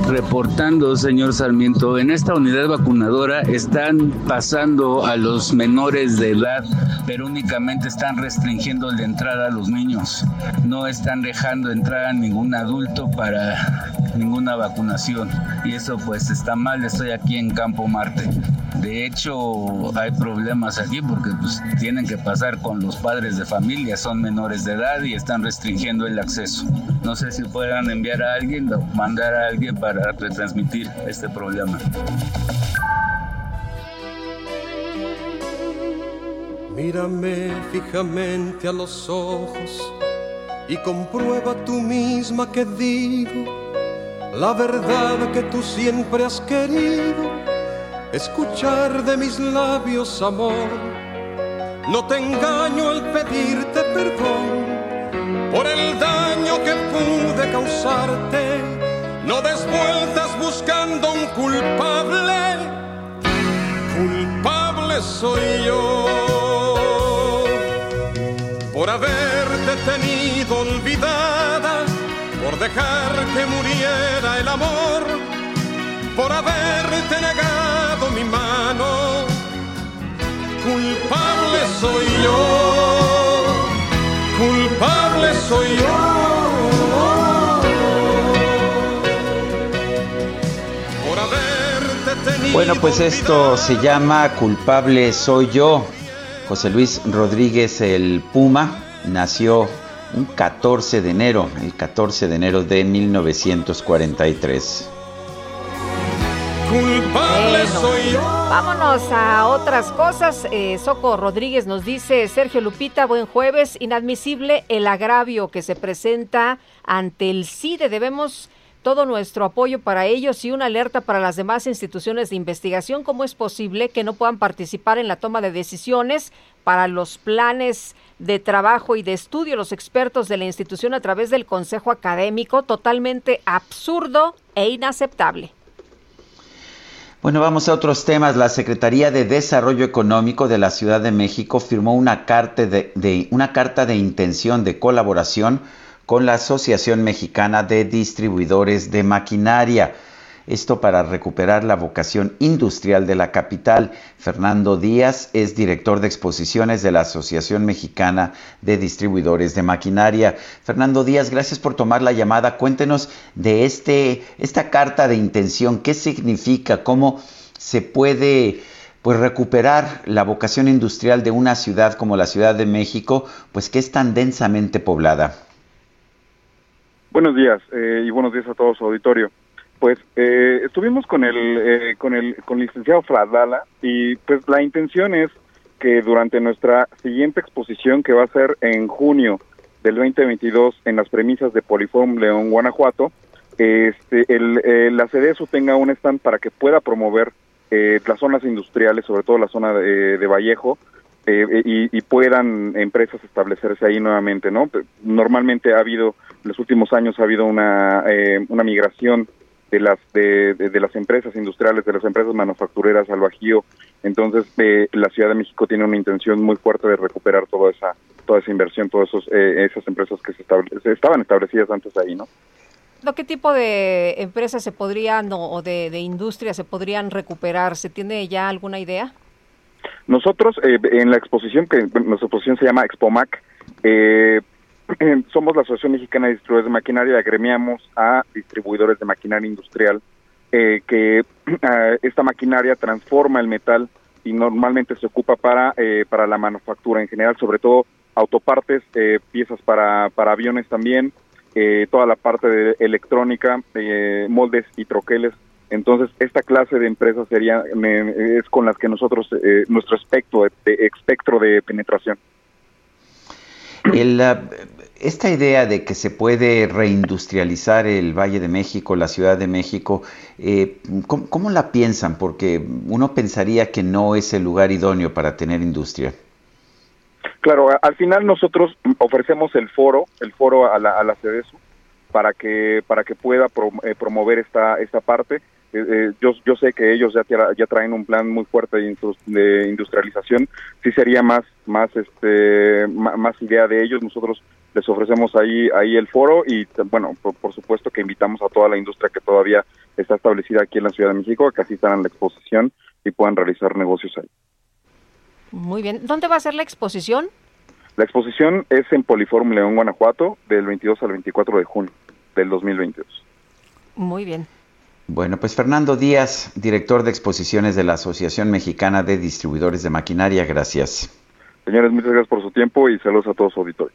Reportando, señor Sarmiento, en esta unidad vacunadora están pasando a los menores de edad, pero únicamente están restringiendo la entrada a los niños. No están dejando entrar a ningún adulto para ninguna vacunación. Y eso pues está mal, estoy aquí en Campo Marte. De hecho, hay problemas aquí porque pues, tienen que pasar con los padres de familia, son menores de edad y están restringiendo el acceso. No sé si puedan enviar a alguien o mandar a alguien para retransmitir este problema. Mírame fijamente a los ojos y comprueba tú misma que digo la verdad que tú siempre has querido escuchar de mis labios amor. No te engaño al pedirte perdón por el daño que pude causarte. No des vueltas buscando un culpable. Culpable soy yo por haberte tenido olvidada, por dejar que muriera el amor, por haberte negado mi mano. Culpable soy yo, culpable soy yo. Bueno, pues esto se llama Culpable soy yo. José Luis Rodríguez el Puma nació un 14 de enero, el 14 de enero de 1943. Vámonos a otras cosas. Eh, Soco Rodríguez nos dice, Sergio Lupita, buen jueves. Inadmisible el agravio que se presenta ante el CIDE. Debemos todo nuestro apoyo para ellos y una alerta para las demás instituciones de investigación. ¿Cómo es posible que no puedan participar en la toma de decisiones para los planes de trabajo y de estudio los expertos de la institución a través del Consejo Académico? Totalmente absurdo e inaceptable. Bueno, vamos a otros temas. La Secretaría de Desarrollo Económico de la Ciudad de México firmó una carta de, una carta de intención de colaboración con la Asociación Mexicana de Distribuidores de Maquinaria. Esto para recuperar la vocación industrial de la capital. Fernando Díaz es director de exposiciones de la Asociación Mexicana de Distribuidores de Maquinaria. Fernando Díaz, gracias por tomar la llamada. Cuéntenos de este, esta carta de intención. ¿Qué significa? ¿Cómo se puede pues recuperar la vocación industrial de una ciudad como la Ciudad de México, pues que es tan densamente poblada? Buenos días eh, y buenos días a todos su auditorio. Pues eh, estuvimos con el, eh, con el con licenciado Fradala y pues la intención es que durante nuestra siguiente exposición que va a ser en junio del 2022 en las premisas de Poliform León, Guanajuato, este, el, eh, la CDSU tenga un stand para que pueda promover eh, las zonas industriales, sobre todo la zona de, de Vallejo, eh, y, y, puedan empresas establecerse ahí nuevamente, ¿no? Normalmente ha habido, en los últimos años ha habido una, eh, una migración de las de, de, las empresas industriales, de las empresas manufactureras al Bajío. Entonces, eh, la Ciudad de México tiene una intención muy fuerte de recuperar toda esa toda esa inversión, todas esos, eh, esas empresas que se, se, estaban establecidas antes ahí, ¿no? ¿Qué tipo de empresas se podrían o de, de industria se podrían recuperar? ¿Se tiene ya alguna idea? Nosotros, eh, en la exposición, que nuestra exposición se llama Expomac, eh, somos la Asociación Mexicana de Distribuidores de Maquinaria, agremiamos a distribuidores de maquinaria industrial, eh, que eh, esta maquinaria transforma el metal y normalmente se ocupa para, eh, para la manufactura en general, sobre todo autopartes, eh, piezas para, para aviones también, eh, toda la parte de electrónica, moldes y troqueles. Entonces, esta clase de empresas sería es con las que nosotros, eh, nuestro espectro de, espectro de penetración. El, uh, esta idea de que se puede reindustrializar el Valle de México, la Ciudad de México, eh, ¿cómo, la piensan? Porque uno pensaría que no es el lugar idóneo para tener industria. Claro, al final nosotros ofrecemos el foro, el foro a la, a la CEDESU, para que para que pueda eh, promover esta esta parte. Eh, eh, yo, yo sé que ellos ya, ya traen un plan muy fuerte de, industrialización. Sí sería más más este más idea de ellos. Nosotros les ofrecemos ahí ahí el foro y bueno por, supuesto que invitamos a toda la industria que todavía está establecida aquí en la Ciudad de México a que asistan a la exposición y puedan realizar negocios ahí. Muy bien. ¿Dónde va a ser la exposición? La exposición es en Poliforum León, Guanajuato, del 22 al 24 de junio del 2022. Muy bien. Bueno, pues Fernando Díaz, director de exposiciones de la Asociación Mexicana de Distribuidores de Maquinaria, gracias. Señores, muchas gracias por su tiempo y saludos a todos su auditorio.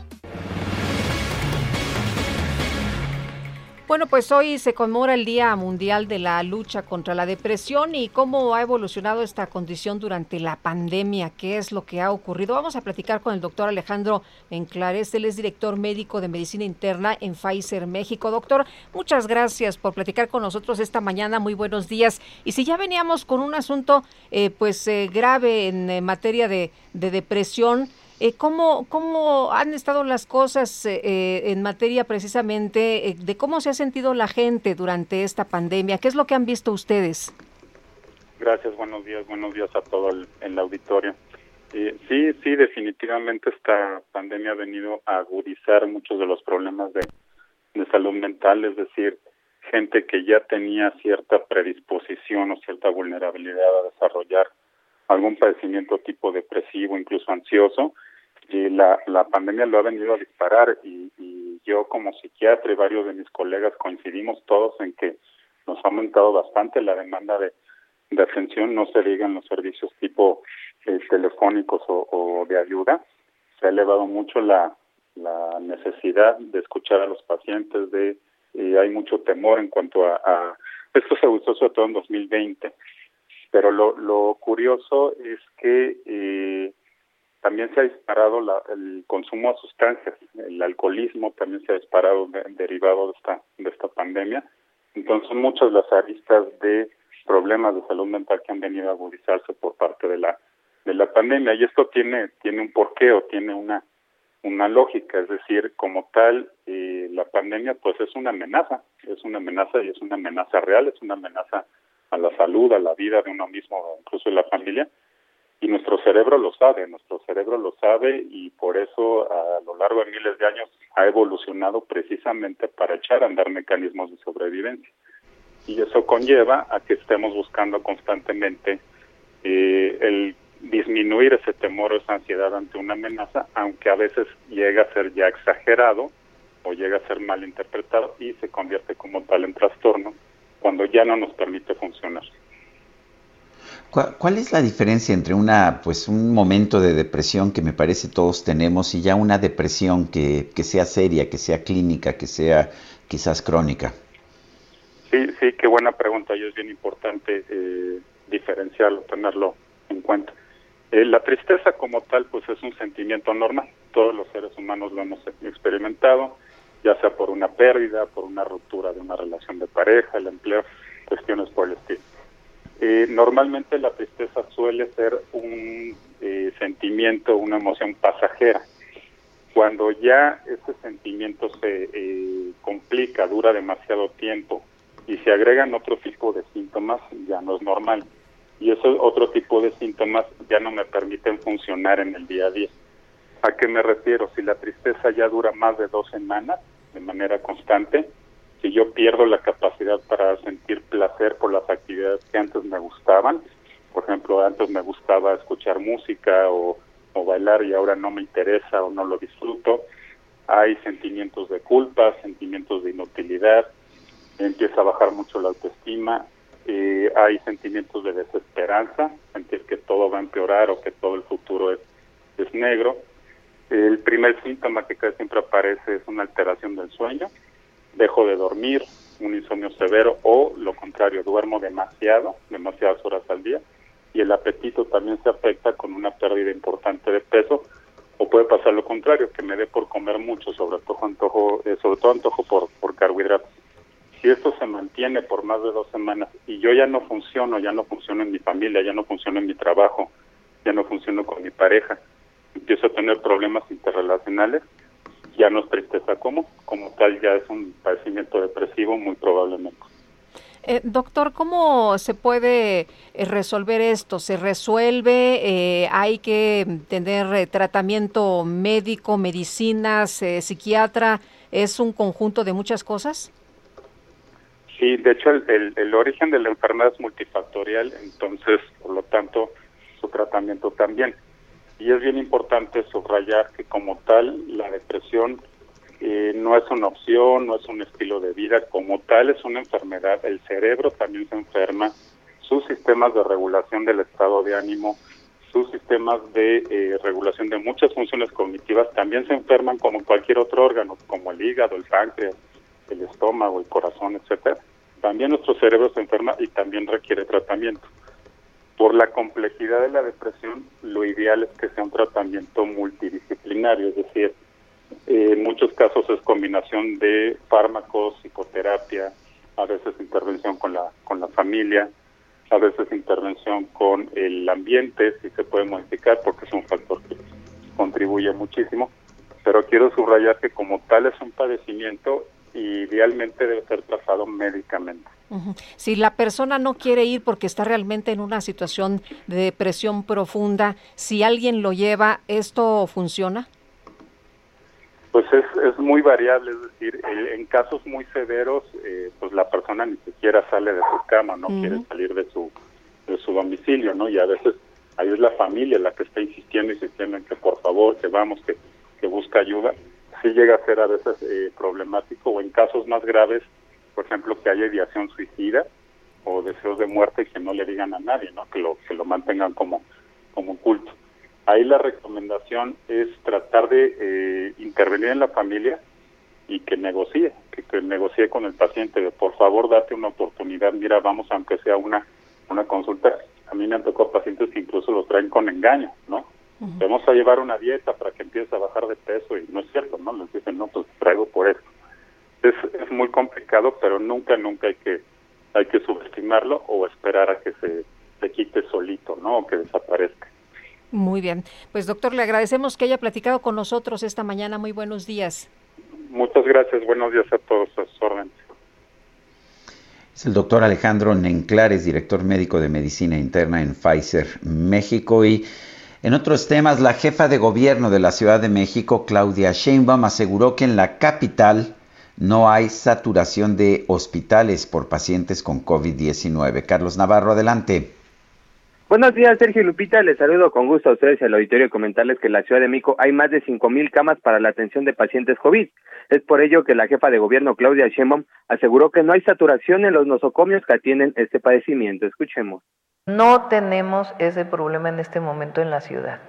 Bueno, pues hoy se conmemora el Día Mundial de la Lucha contra la Depresión y cómo ha evolucionado esta condición durante la pandemia, qué es lo que ha ocurrido. Vamos a platicar con el doctor Alejandro Enclares, él es director médico de medicina interna en Pfizer México. Doctor, muchas gracias por platicar con nosotros esta mañana, muy buenos días. Y si ya veníamos con un asunto eh, pues eh, grave en eh, materia de, de depresión, eh, ¿cómo, ¿Cómo han estado las cosas eh, eh, en materia precisamente de cómo se ha sentido la gente durante esta pandemia? ¿Qué es lo que han visto ustedes? Gracias, buenos días, buenos días a todo el, el auditorio. sí, sí, definitivamente esta pandemia ha venido a agudizar muchos de los problemas de salud mental, es decir, gente que ya tenía cierta predisposición o cierta vulnerabilidad a desarrollar algún padecimiento tipo depresivo, incluso ansioso, y la, la pandemia lo ha venido a disparar y, yo como psiquiatra y varios de mis colegas coincidimos todos en que nos ha aumentado bastante la demanda de, de atención, no se digan los servicios tipo eh, telefónicos o, de ayuda, se ha elevado mucho la, la necesidad de escuchar a los pacientes, de y hay mucho temor en cuanto a, a esto se gustó sobre todo en 2020, pero lo, lo curioso es que eh, también se ha disparado la, el consumo de sustancias, el alcoholismo también se ha disparado derivado de esta, de esta pandemia. Entonces, muchas las aristas de problemas de salud mental que han venido a agudizarse por parte de la de la pandemia. Y esto tiene tiene un porqué o tiene una una lógica, es decir, como tal, eh, la pandemia pues es una amenaza, es una amenaza y es una amenaza real, es una amenaza a la salud, a la vida de uno mismo, incluso de la familia, y nuestro cerebro lo sabe, nuestro cerebro lo sabe y por eso a lo largo de miles de años ha evolucionado precisamente para echar a andar mecanismos de sobrevivencia. Y eso conlleva a que estemos buscando constantemente eh, el disminuir ese temor o esa ansiedad ante una amenaza, aunque a veces llega a ser ya exagerado o llega a ser mal interpretado y se convierte como tal en trastorno cuando ya no nos permite funcionar. ¿Cuál es la diferencia entre una, pues, un momento de depresión que me parece todos tenemos y ya una depresión que, que sea seria, que sea clínica, que sea quizás crónica? Sí, sí, qué buena pregunta y es bien importante eh, diferenciarlo, tenerlo en cuenta. Eh, la tristeza como tal, pues es un sentimiento normal. Todos los seres humanos lo hemos experimentado, ya sea por una pérdida, por una ruptura de una relación de pareja, el empleo, cuestiones por el estilo eh, normalmente la tristeza suele ser un eh, sentimiento, una emoción pasajera. Cuando ya ese sentimiento se eh, complica, dura demasiado tiempo y se agregan otro tipo de síntomas, ya no es normal. Y esos otro tipo de síntomas ya no me permiten funcionar en el día a día. ¿A qué me refiero? Si la tristeza ya dura más de dos semanas de manera constante, si yo pierdo la capacidad para sentir placer por las actividades que antes me gustaban, por ejemplo, antes me gustaba escuchar música o, bailar y ahora no me interesa o no lo disfruto, hay sentimientos de culpa, sentimientos de inutilidad, empieza a bajar mucho la autoestima, eh, hay sentimientos de desesperanza, sentir que todo va a empeorar o que todo el futuro es, es negro. El primer síntoma que siempre aparece es una alteración del sueño, dejo de dormir, un insomnio severo o lo contrario, duermo demasiado, demasiadas horas al día y el apetito también se afecta con una pérdida importante de peso o puede pasar lo contrario, que me dé por comer mucho, sobre todo antojo, eh, sobre todo antojo por, por carbohidratos. Si esto se mantiene por más de dos semanas y yo ya no funciono, ya no funciono en mi familia, ya no funciono en mi trabajo, ya no funciono con mi pareja, empiezo a tener problemas interrelacionales, ya no es tristeza como, como tal ya es un padecimiento depresivo muy probablemente. Eh, doctor, ¿cómo se puede eh, resolver esto? ¿Se resuelve? Eh, ¿Hay que tener tratamiento médico, medicinas, psiquiatra? ¿Es un conjunto de muchas cosas? Sí, de hecho el, el, origen de la enfermedad es multifactorial, entonces, por lo tanto, su tratamiento también. Y es bien importante subrayar que como tal, la depresión eh, no es una opción, no es un estilo de vida, como tal es una enfermedad, el cerebro también se enferma, sus sistemas de regulación del estado de ánimo, sus sistemas de eh, regulación de muchas funciones cognitivas también se enferman como cualquier otro órgano, como el hígado, el páncreas, el estómago, el corazón, etcétera. También nuestro cerebro se enferma y también requiere tratamiento. Por la complejidad de la depresión, lo ideal es que sea un tratamiento multidisciplinario, es decir, eh, en muchos casos es combinación de fármacos, psicoterapia, a veces intervención con la, con la familia, a veces intervención con el ambiente, si se puede modificar, porque es un factor que contribuye muchísimo. Pero quiero subrayar que como tal es un padecimiento, idealmente debe ser tratado médicamente. Si la persona no quiere ir porque está realmente en una situación de depresión profunda, si alguien lo lleva, ¿esto funciona? Pues es, es muy variable, es decir, en casos muy severos, eh, pues la persona ni siquiera sale de su cama, no quiere salir de su, de su domicilio, ¿no? Y a veces ahí es la familia la que está insistiendo, insistiendo en que por favor, que vamos, que, que busca ayuda. Sí llega a ser a veces eh, problemático o en casos más graves, por ejemplo, que haya ideación suicida o deseos de muerte y que no le digan a nadie, ¿no? Que lo, que lo mantengan como, como oculto. Ahí la recomendación es tratar de eh, intervenir en la familia y que negocie, que, negocie con el paciente, de por favor date una oportunidad, mira, vamos aunque sea una, una consulta. A mí me han tocado pacientes que incluso los traen con engaño, ¿no? Vamos a llevar una dieta para que empiece a bajar de peso y no es cierto, ¿no? Les dicen, no, pues traigo por eso. Es, es muy complicado, pero nunca, nunca hay que hay que subestimarlo o esperar a que se, se quite solito, ¿no? O que desaparezca. Muy bien. Pues doctor, le agradecemos que haya platicado con nosotros esta mañana. Muy buenos días. Muchas gracias. Buenos días a todos. A sus órdenes. Es el doctor Alejandro Nenclares, director médico de medicina interna en Pfizer México. Y en otros temas, la jefa de gobierno de la Ciudad de México, Claudia Sheinbaum, aseguró que en la capital no hay saturación de hospitales por pacientes con COVID-19. Carlos Navarro, adelante. Buenos días, Sergio Lupita. Les saludo con gusto a ustedes y al auditorio y comentarles que en la Ciudad de México hay más de cinco mil camas para la atención de pacientes COVID. Es por ello que la jefa de gobierno, Claudia Sheinbaum, aseguró que no hay saturación en los nosocomios que atienden este padecimiento. Escuchemos. No tenemos ese problema en este momento en la ciudad.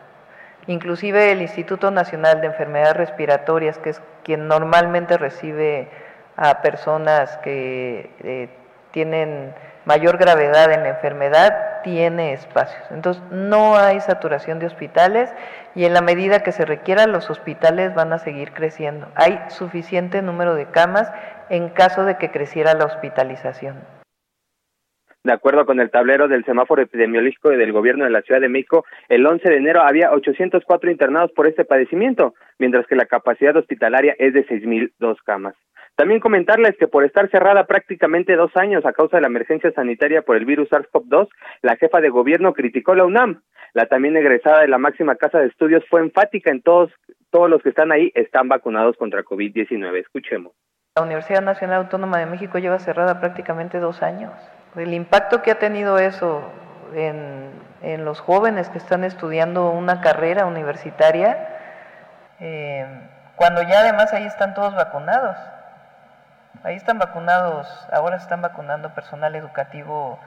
Inclusive el Instituto Nacional de Enfermedades Respiratorias, que es quien normalmente recibe a personas que eh, tienen mayor gravedad en la enfermedad tiene espacios. Entonces, no hay saturación de hospitales y en la medida que se requiera, los hospitales van a seguir creciendo. Hay suficiente número de camas en caso de que creciera la hospitalización. De acuerdo con el tablero del semáforo epidemiológico del gobierno de la Ciudad de México, el 11 de enero había 804 internados por este padecimiento, mientras que la capacidad hospitalaria es de 6.002 camas. También comentarles que por estar cerrada prácticamente dos años a causa de la emergencia sanitaria por el virus SARS-CoV-2, la jefa de gobierno criticó la UNAM. La también egresada de la máxima casa de estudios fue enfática en todos, todos los que están ahí están vacunados contra COVID-19. Escuchemos. La Universidad Nacional Autónoma de México lleva cerrada prácticamente dos años. El impacto que ha tenido eso en, en los jóvenes que están estudiando una carrera universitaria, eh, cuando ya además ahí están todos vacunados. Ahí están vacunados, ahora se están vacunando personal educativo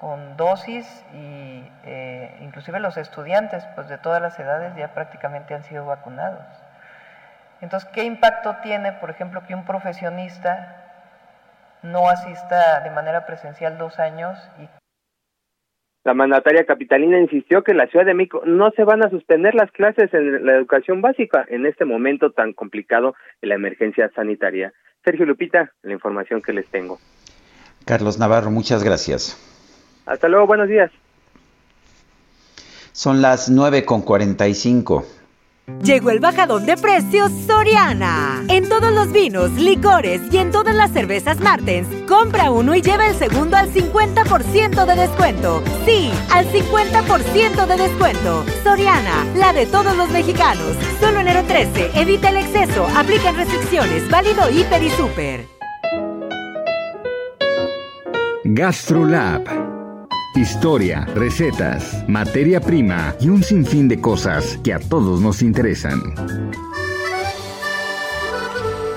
con dosis y eh, inclusive los estudiantes pues de todas las edades ya prácticamente han sido vacunados. Entonces, ¿qué impacto tiene, por ejemplo, que un profesionista no asista de manera presencial dos años. La mandataria capitalina insistió que en la Ciudad de México no se van a suspender las clases en la educación básica en este momento tan complicado de la emergencia sanitaria. Sergio Lupita, la información que les tengo. Carlos Navarro, muchas gracias. Hasta luego, buenos días. Son las 9.45. Llegó el bajadón de precios Soriana. En todos los vinos, licores y en todas las cervezas Martens, compra uno y lleva el segundo al 50% de descuento. Sí, al 50% de descuento. Soriana, la de todos los mexicanos. Solo enero 13, evita el exceso, aplican restricciones, válido hiper y super. GastroLab Historia, recetas, materia prima y un sinfín de cosas que a todos nos interesan.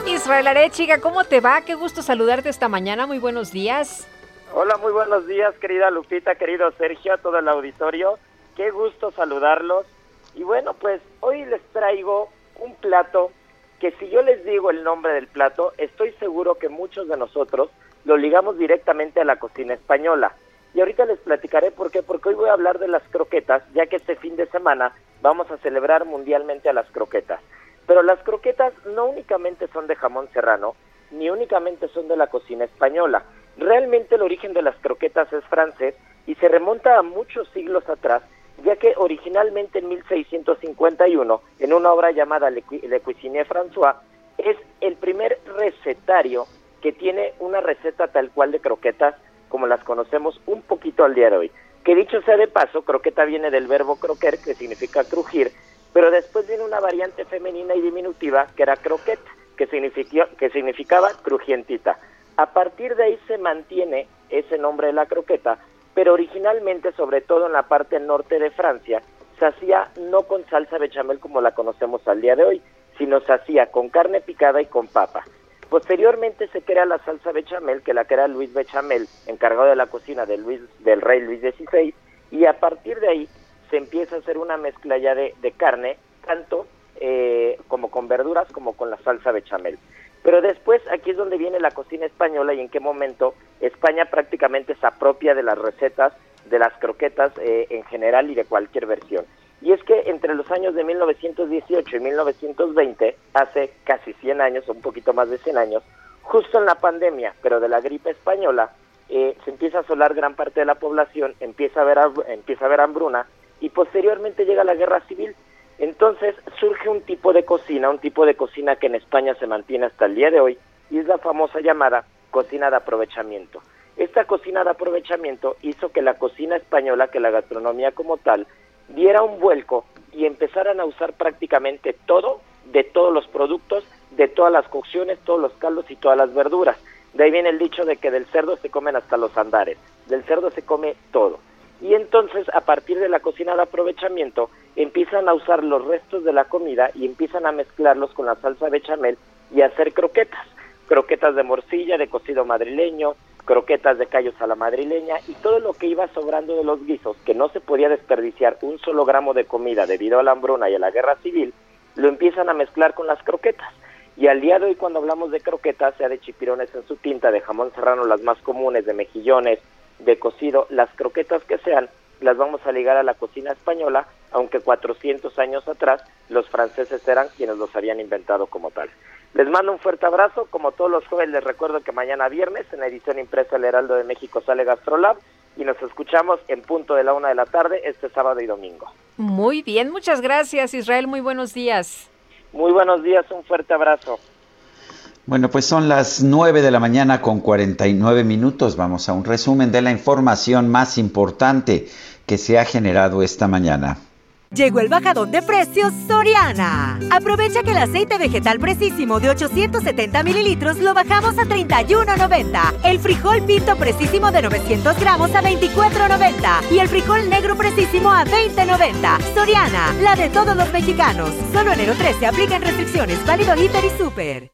Israel Arechiga, ¿cómo te va? Qué gusto saludarte esta mañana. Muy buenos días. Hola, muy buenos días, querida Lupita, querido Sergio, a todo el auditorio. Qué gusto saludarlos. Y bueno, pues hoy les traigo un plato que si yo les digo el nombre del plato, estoy seguro que muchos de nosotros lo ligamos directamente a la cocina española. Y ahorita les platicaré por qué, porque hoy voy a hablar de las croquetas, ya que este fin de semana vamos a celebrar mundialmente a las croquetas. Pero las croquetas no únicamente son de jamón serrano, ni únicamente son de la cocina española. Realmente el origen de las croquetas es francés y se remonta a muchos siglos atrás, ya que originalmente en 1651, en una obra llamada Le, Cuisine François, es el primer recetario que tiene una receta tal cual de croquetas como las conocemos un poquito al día de hoy. Que dicho sea de paso, croqueta viene del verbo croquer, que significa crujir, pero después viene una variante femenina y diminutiva que era croquet, que, que significaba crujientita. A partir de ahí se mantiene ese nombre de la croqueta, pero originalmente, sobre todo en la parte norte de Francia, se hacía no con salsa bechamel como la conocemos al día de hoy, sino se hacía con carne picada y con papa. Posteriormente se crea la salsa bechamel, que la crea Luis Bechamel, encargado de la cocina de Luis, del rey Luis XVI, y a partir de ahí se empieza a hacer una mezcla ya de, carne, tanto eh, como con verduras como con la salsa bechamel. Pero después aquí es donde viene la cocina española y en qué momento España prácticamente se apropia de las recetas de las croquetas eh, en general y de cualquier versión. Y es que entre los años de 1918 y 1920, hace casi 100 años, un poquito más de 100 años, justo en la pandemia, pero de la gripe española, eh, se empieza a asolar gran parte de la población, empieza a, haber, empieza a haber hambruna y posteriormente llega la guerra civil. Entonces surge un tipo de cocina, un tipo de cocina que en España se mantiene hasta el día de hoy y es la famosa llamada cocina de aprovechamiento. Esta cocina de aprovechamiento hizo que la cocina española, que la gastronomía como tal, diera un vuelco y empezaran a usar prácticamente todo de todos los productos, de todas las cocciones, todos los caldos y todas las verduras. De ahí viene el dicho de que del cerdo se comen hasta los andares, del cerdo se come todo. Y entonces, a partir de la cocina de aprovechamiento, empiezan a usar los restos de la comida y empiezan a mezclarlos con la salsa bechamel y hacer croquetas. Croquetas de morcilla, de cocido madrileño, croquetas de callos a la madrileña y todo lo que iba sobrando de los guisos, que no se podía desperdiciar un solo gramo de comida debido a la hambruna y a la guerra civil, lo empiezan a mezclar con las croquetas. Y al día de hoy cuando hablamos de croquetas, sea de chipirones en su tinta, de jamón serrano las más comunes, de mejillones, de cocido, las croquetas que sean, las vamos a ligar a la cocina española, aunque 400 años atrás los franceses eran quienes los habían inventado como tal. Les mando un fuerte abrazo. Como todos los jueves, les recuerdo que mañana viernes, en la edición impresa El Heraldo de México, sale Gastrolab. Y nos escuchamos en punto de la una de la tarde este sábado y domingo. Muy bien, muchas gracias, Israel. Muy buenos días. Muy buenos días, un fuerte abrazo. Bueno, pues son las nueve de la mañana con 49 minutos. Vamos a un resumen de la información más importante que se ha generado esta mañana. Llegó el bajadón de precios Soriana. Aprovecha que el aceite vegetal precisísimo de 870 mililitros lo bajamos a 31.90. El frijol pinto precisísimo de 900 gramos a 24.90. Y el frijol negro precisísimo a 20.90. Soriana, la de todos los mexicanos. Solo enero 13 aplican restricciones. Válido Hiper y Super.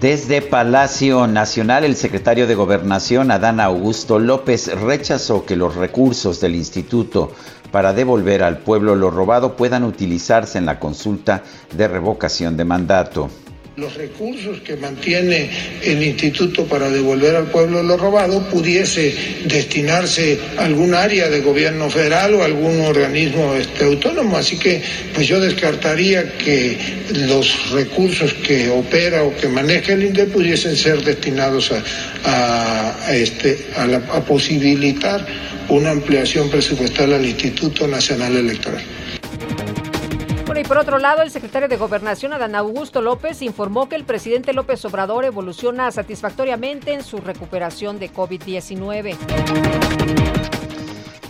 Desde Palacio Nacional, el secretario de Gobernación, Adán Augusto López, rechazó que los recursos del instituto para devolver al pueblo lo robado puedan utilizarse en la consulta de revocación de mandato los recursos que mantiene el instituto para devolver al pueblo lo robado pudiese destinarse a algún área de gobierno federal o algún organismo este, autónomo. Así que pues yo descartaría que los recursos que opera o que maneja el INDE pudiesen ser destinados a, este, a posibilitar una ampliación presupuestal al Instituto Nacional Electoral y por otro lado, el secretario de Gobernación, Adán Augusto López, informó que el presidente López Obrador evoluciona satisfactoriamente en su recuperación de COVID-19.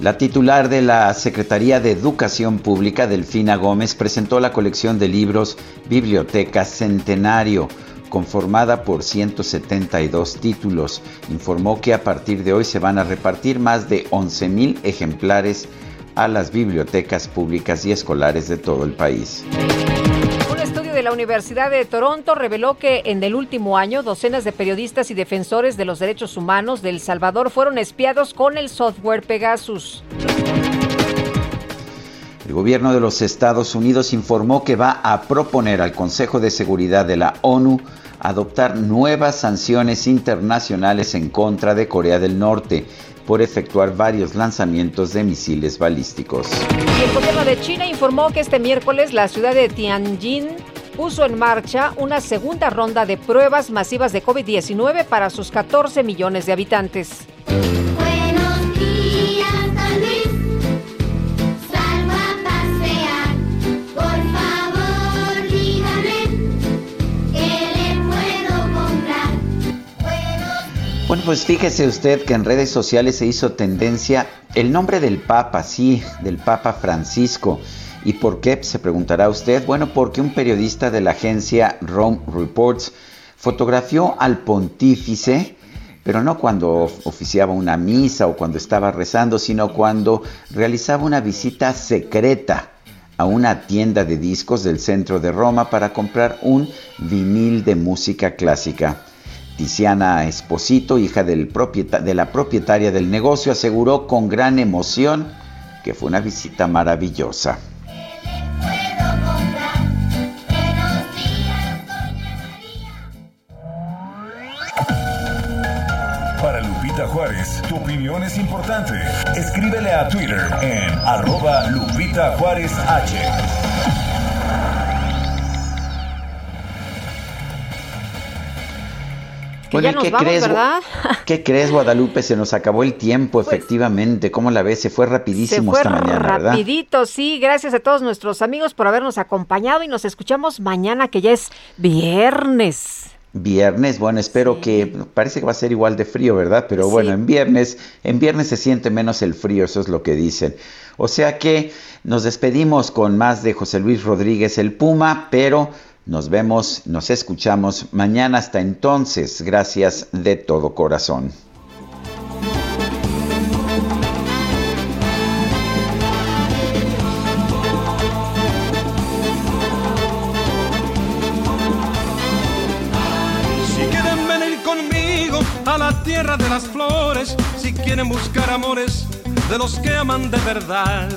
La titular de la Secretaría de Educación Pública, Delfina Gómez, presentó la colección de libros Biblioteca Centenario, conformada por 172 títulos. Informó que a partir de hoy se van a repartir más de 11.000 ejemplares a las bibliotecas públicas y escolares de todo el país. Un estudio de la Universidad de Toronto reveló que en el último año docenas de periodistas y defensores de los derechos humanos de El Salvador fueron espiados con el software Pegasus. El gobierno de los Estados Unidos informó que va a proponer al Consejo de Seguridad de la ONU adoptar nuevas sanciones internacionales en contra de Corea del Norte por efectuar varios lanzamientos de misiles balísticos. el gobierno de China informó que este miércoles la ciudad de Tianjin puso en marcha una segunda ronda de pruebas masivas de COVID-19 para sus 14 millones de habitantes. Pues fíjese usted que en redes sociales se hizo tendencia el nombre del Papa, sí, del Papa Francisco. ¿Y por qué? Se preguntará usted. Bueno, porque un periodista de la agencia Rome Reports fotografió al pontífice, pero no cuando oficiaba una misa o cuando estaba rezando, sino cuando realizaba una visita secreta a una tienda de discos del centro de Roma para comprar un vinil de música clásica. Tiziana Esposito, hija de la propietaria del negocio, aseguró con gran emoción que fue una visita maravillosa. Para Lupita Juárez, tu opinión es importante. Escríbele a Twitter en arroba Lupita Juárez H. ¿qué crees, ¿Qué crees, Guadalupe? Se nos acabó el tiempo, pues, efectivamente. ¿Cómo la ves? Se fue rapidísimo esta mañana, ¿verdad? Rapidito, sí. Gracias a todos nuestros amigos por habernos acompañado y nos escuchamos mañana, que ya es viernes. Viernes, bueno, espero que parece que va a ser igual de frío, ¿verdad? Pero bueno, en viernes, en viernes se siente menos el frío, eso es lo que dicen. O sea que nos despedimos con más de José Luis Rodríguez el Puma, pero nos vemos, nos escuchamos mañana. Hasta entonces, gracias de todo corazón. Si quieren venir conmigo a la tierra de las flores, si quieren buscar amores de los que aman de verdad,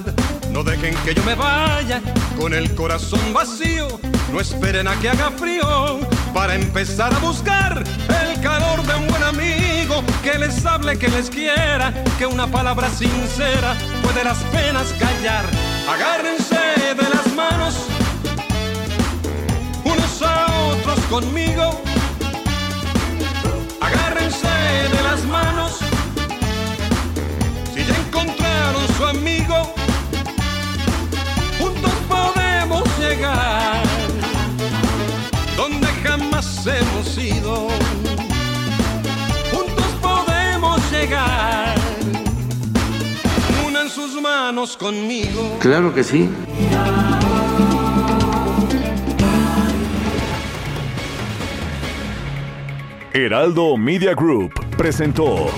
no dejen que yo me vaya con el corazón vacío no esperen a que haga frío para empezar a buscar el calor de un buen amigo que les hable, que les quiera, que una palabra sincera puede las penas callar. Agárrense de las manos unos a otros conmigo. Agárrense de las manos manos conmigo. Claro que sí. Heraldo Media Group presentó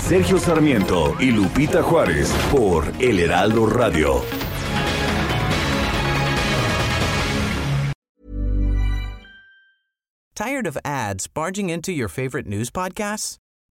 Sergio Sarmiento y Lupita Juárez por El Heraldo Radio. Tired of ads barging into your favorite news podcasts?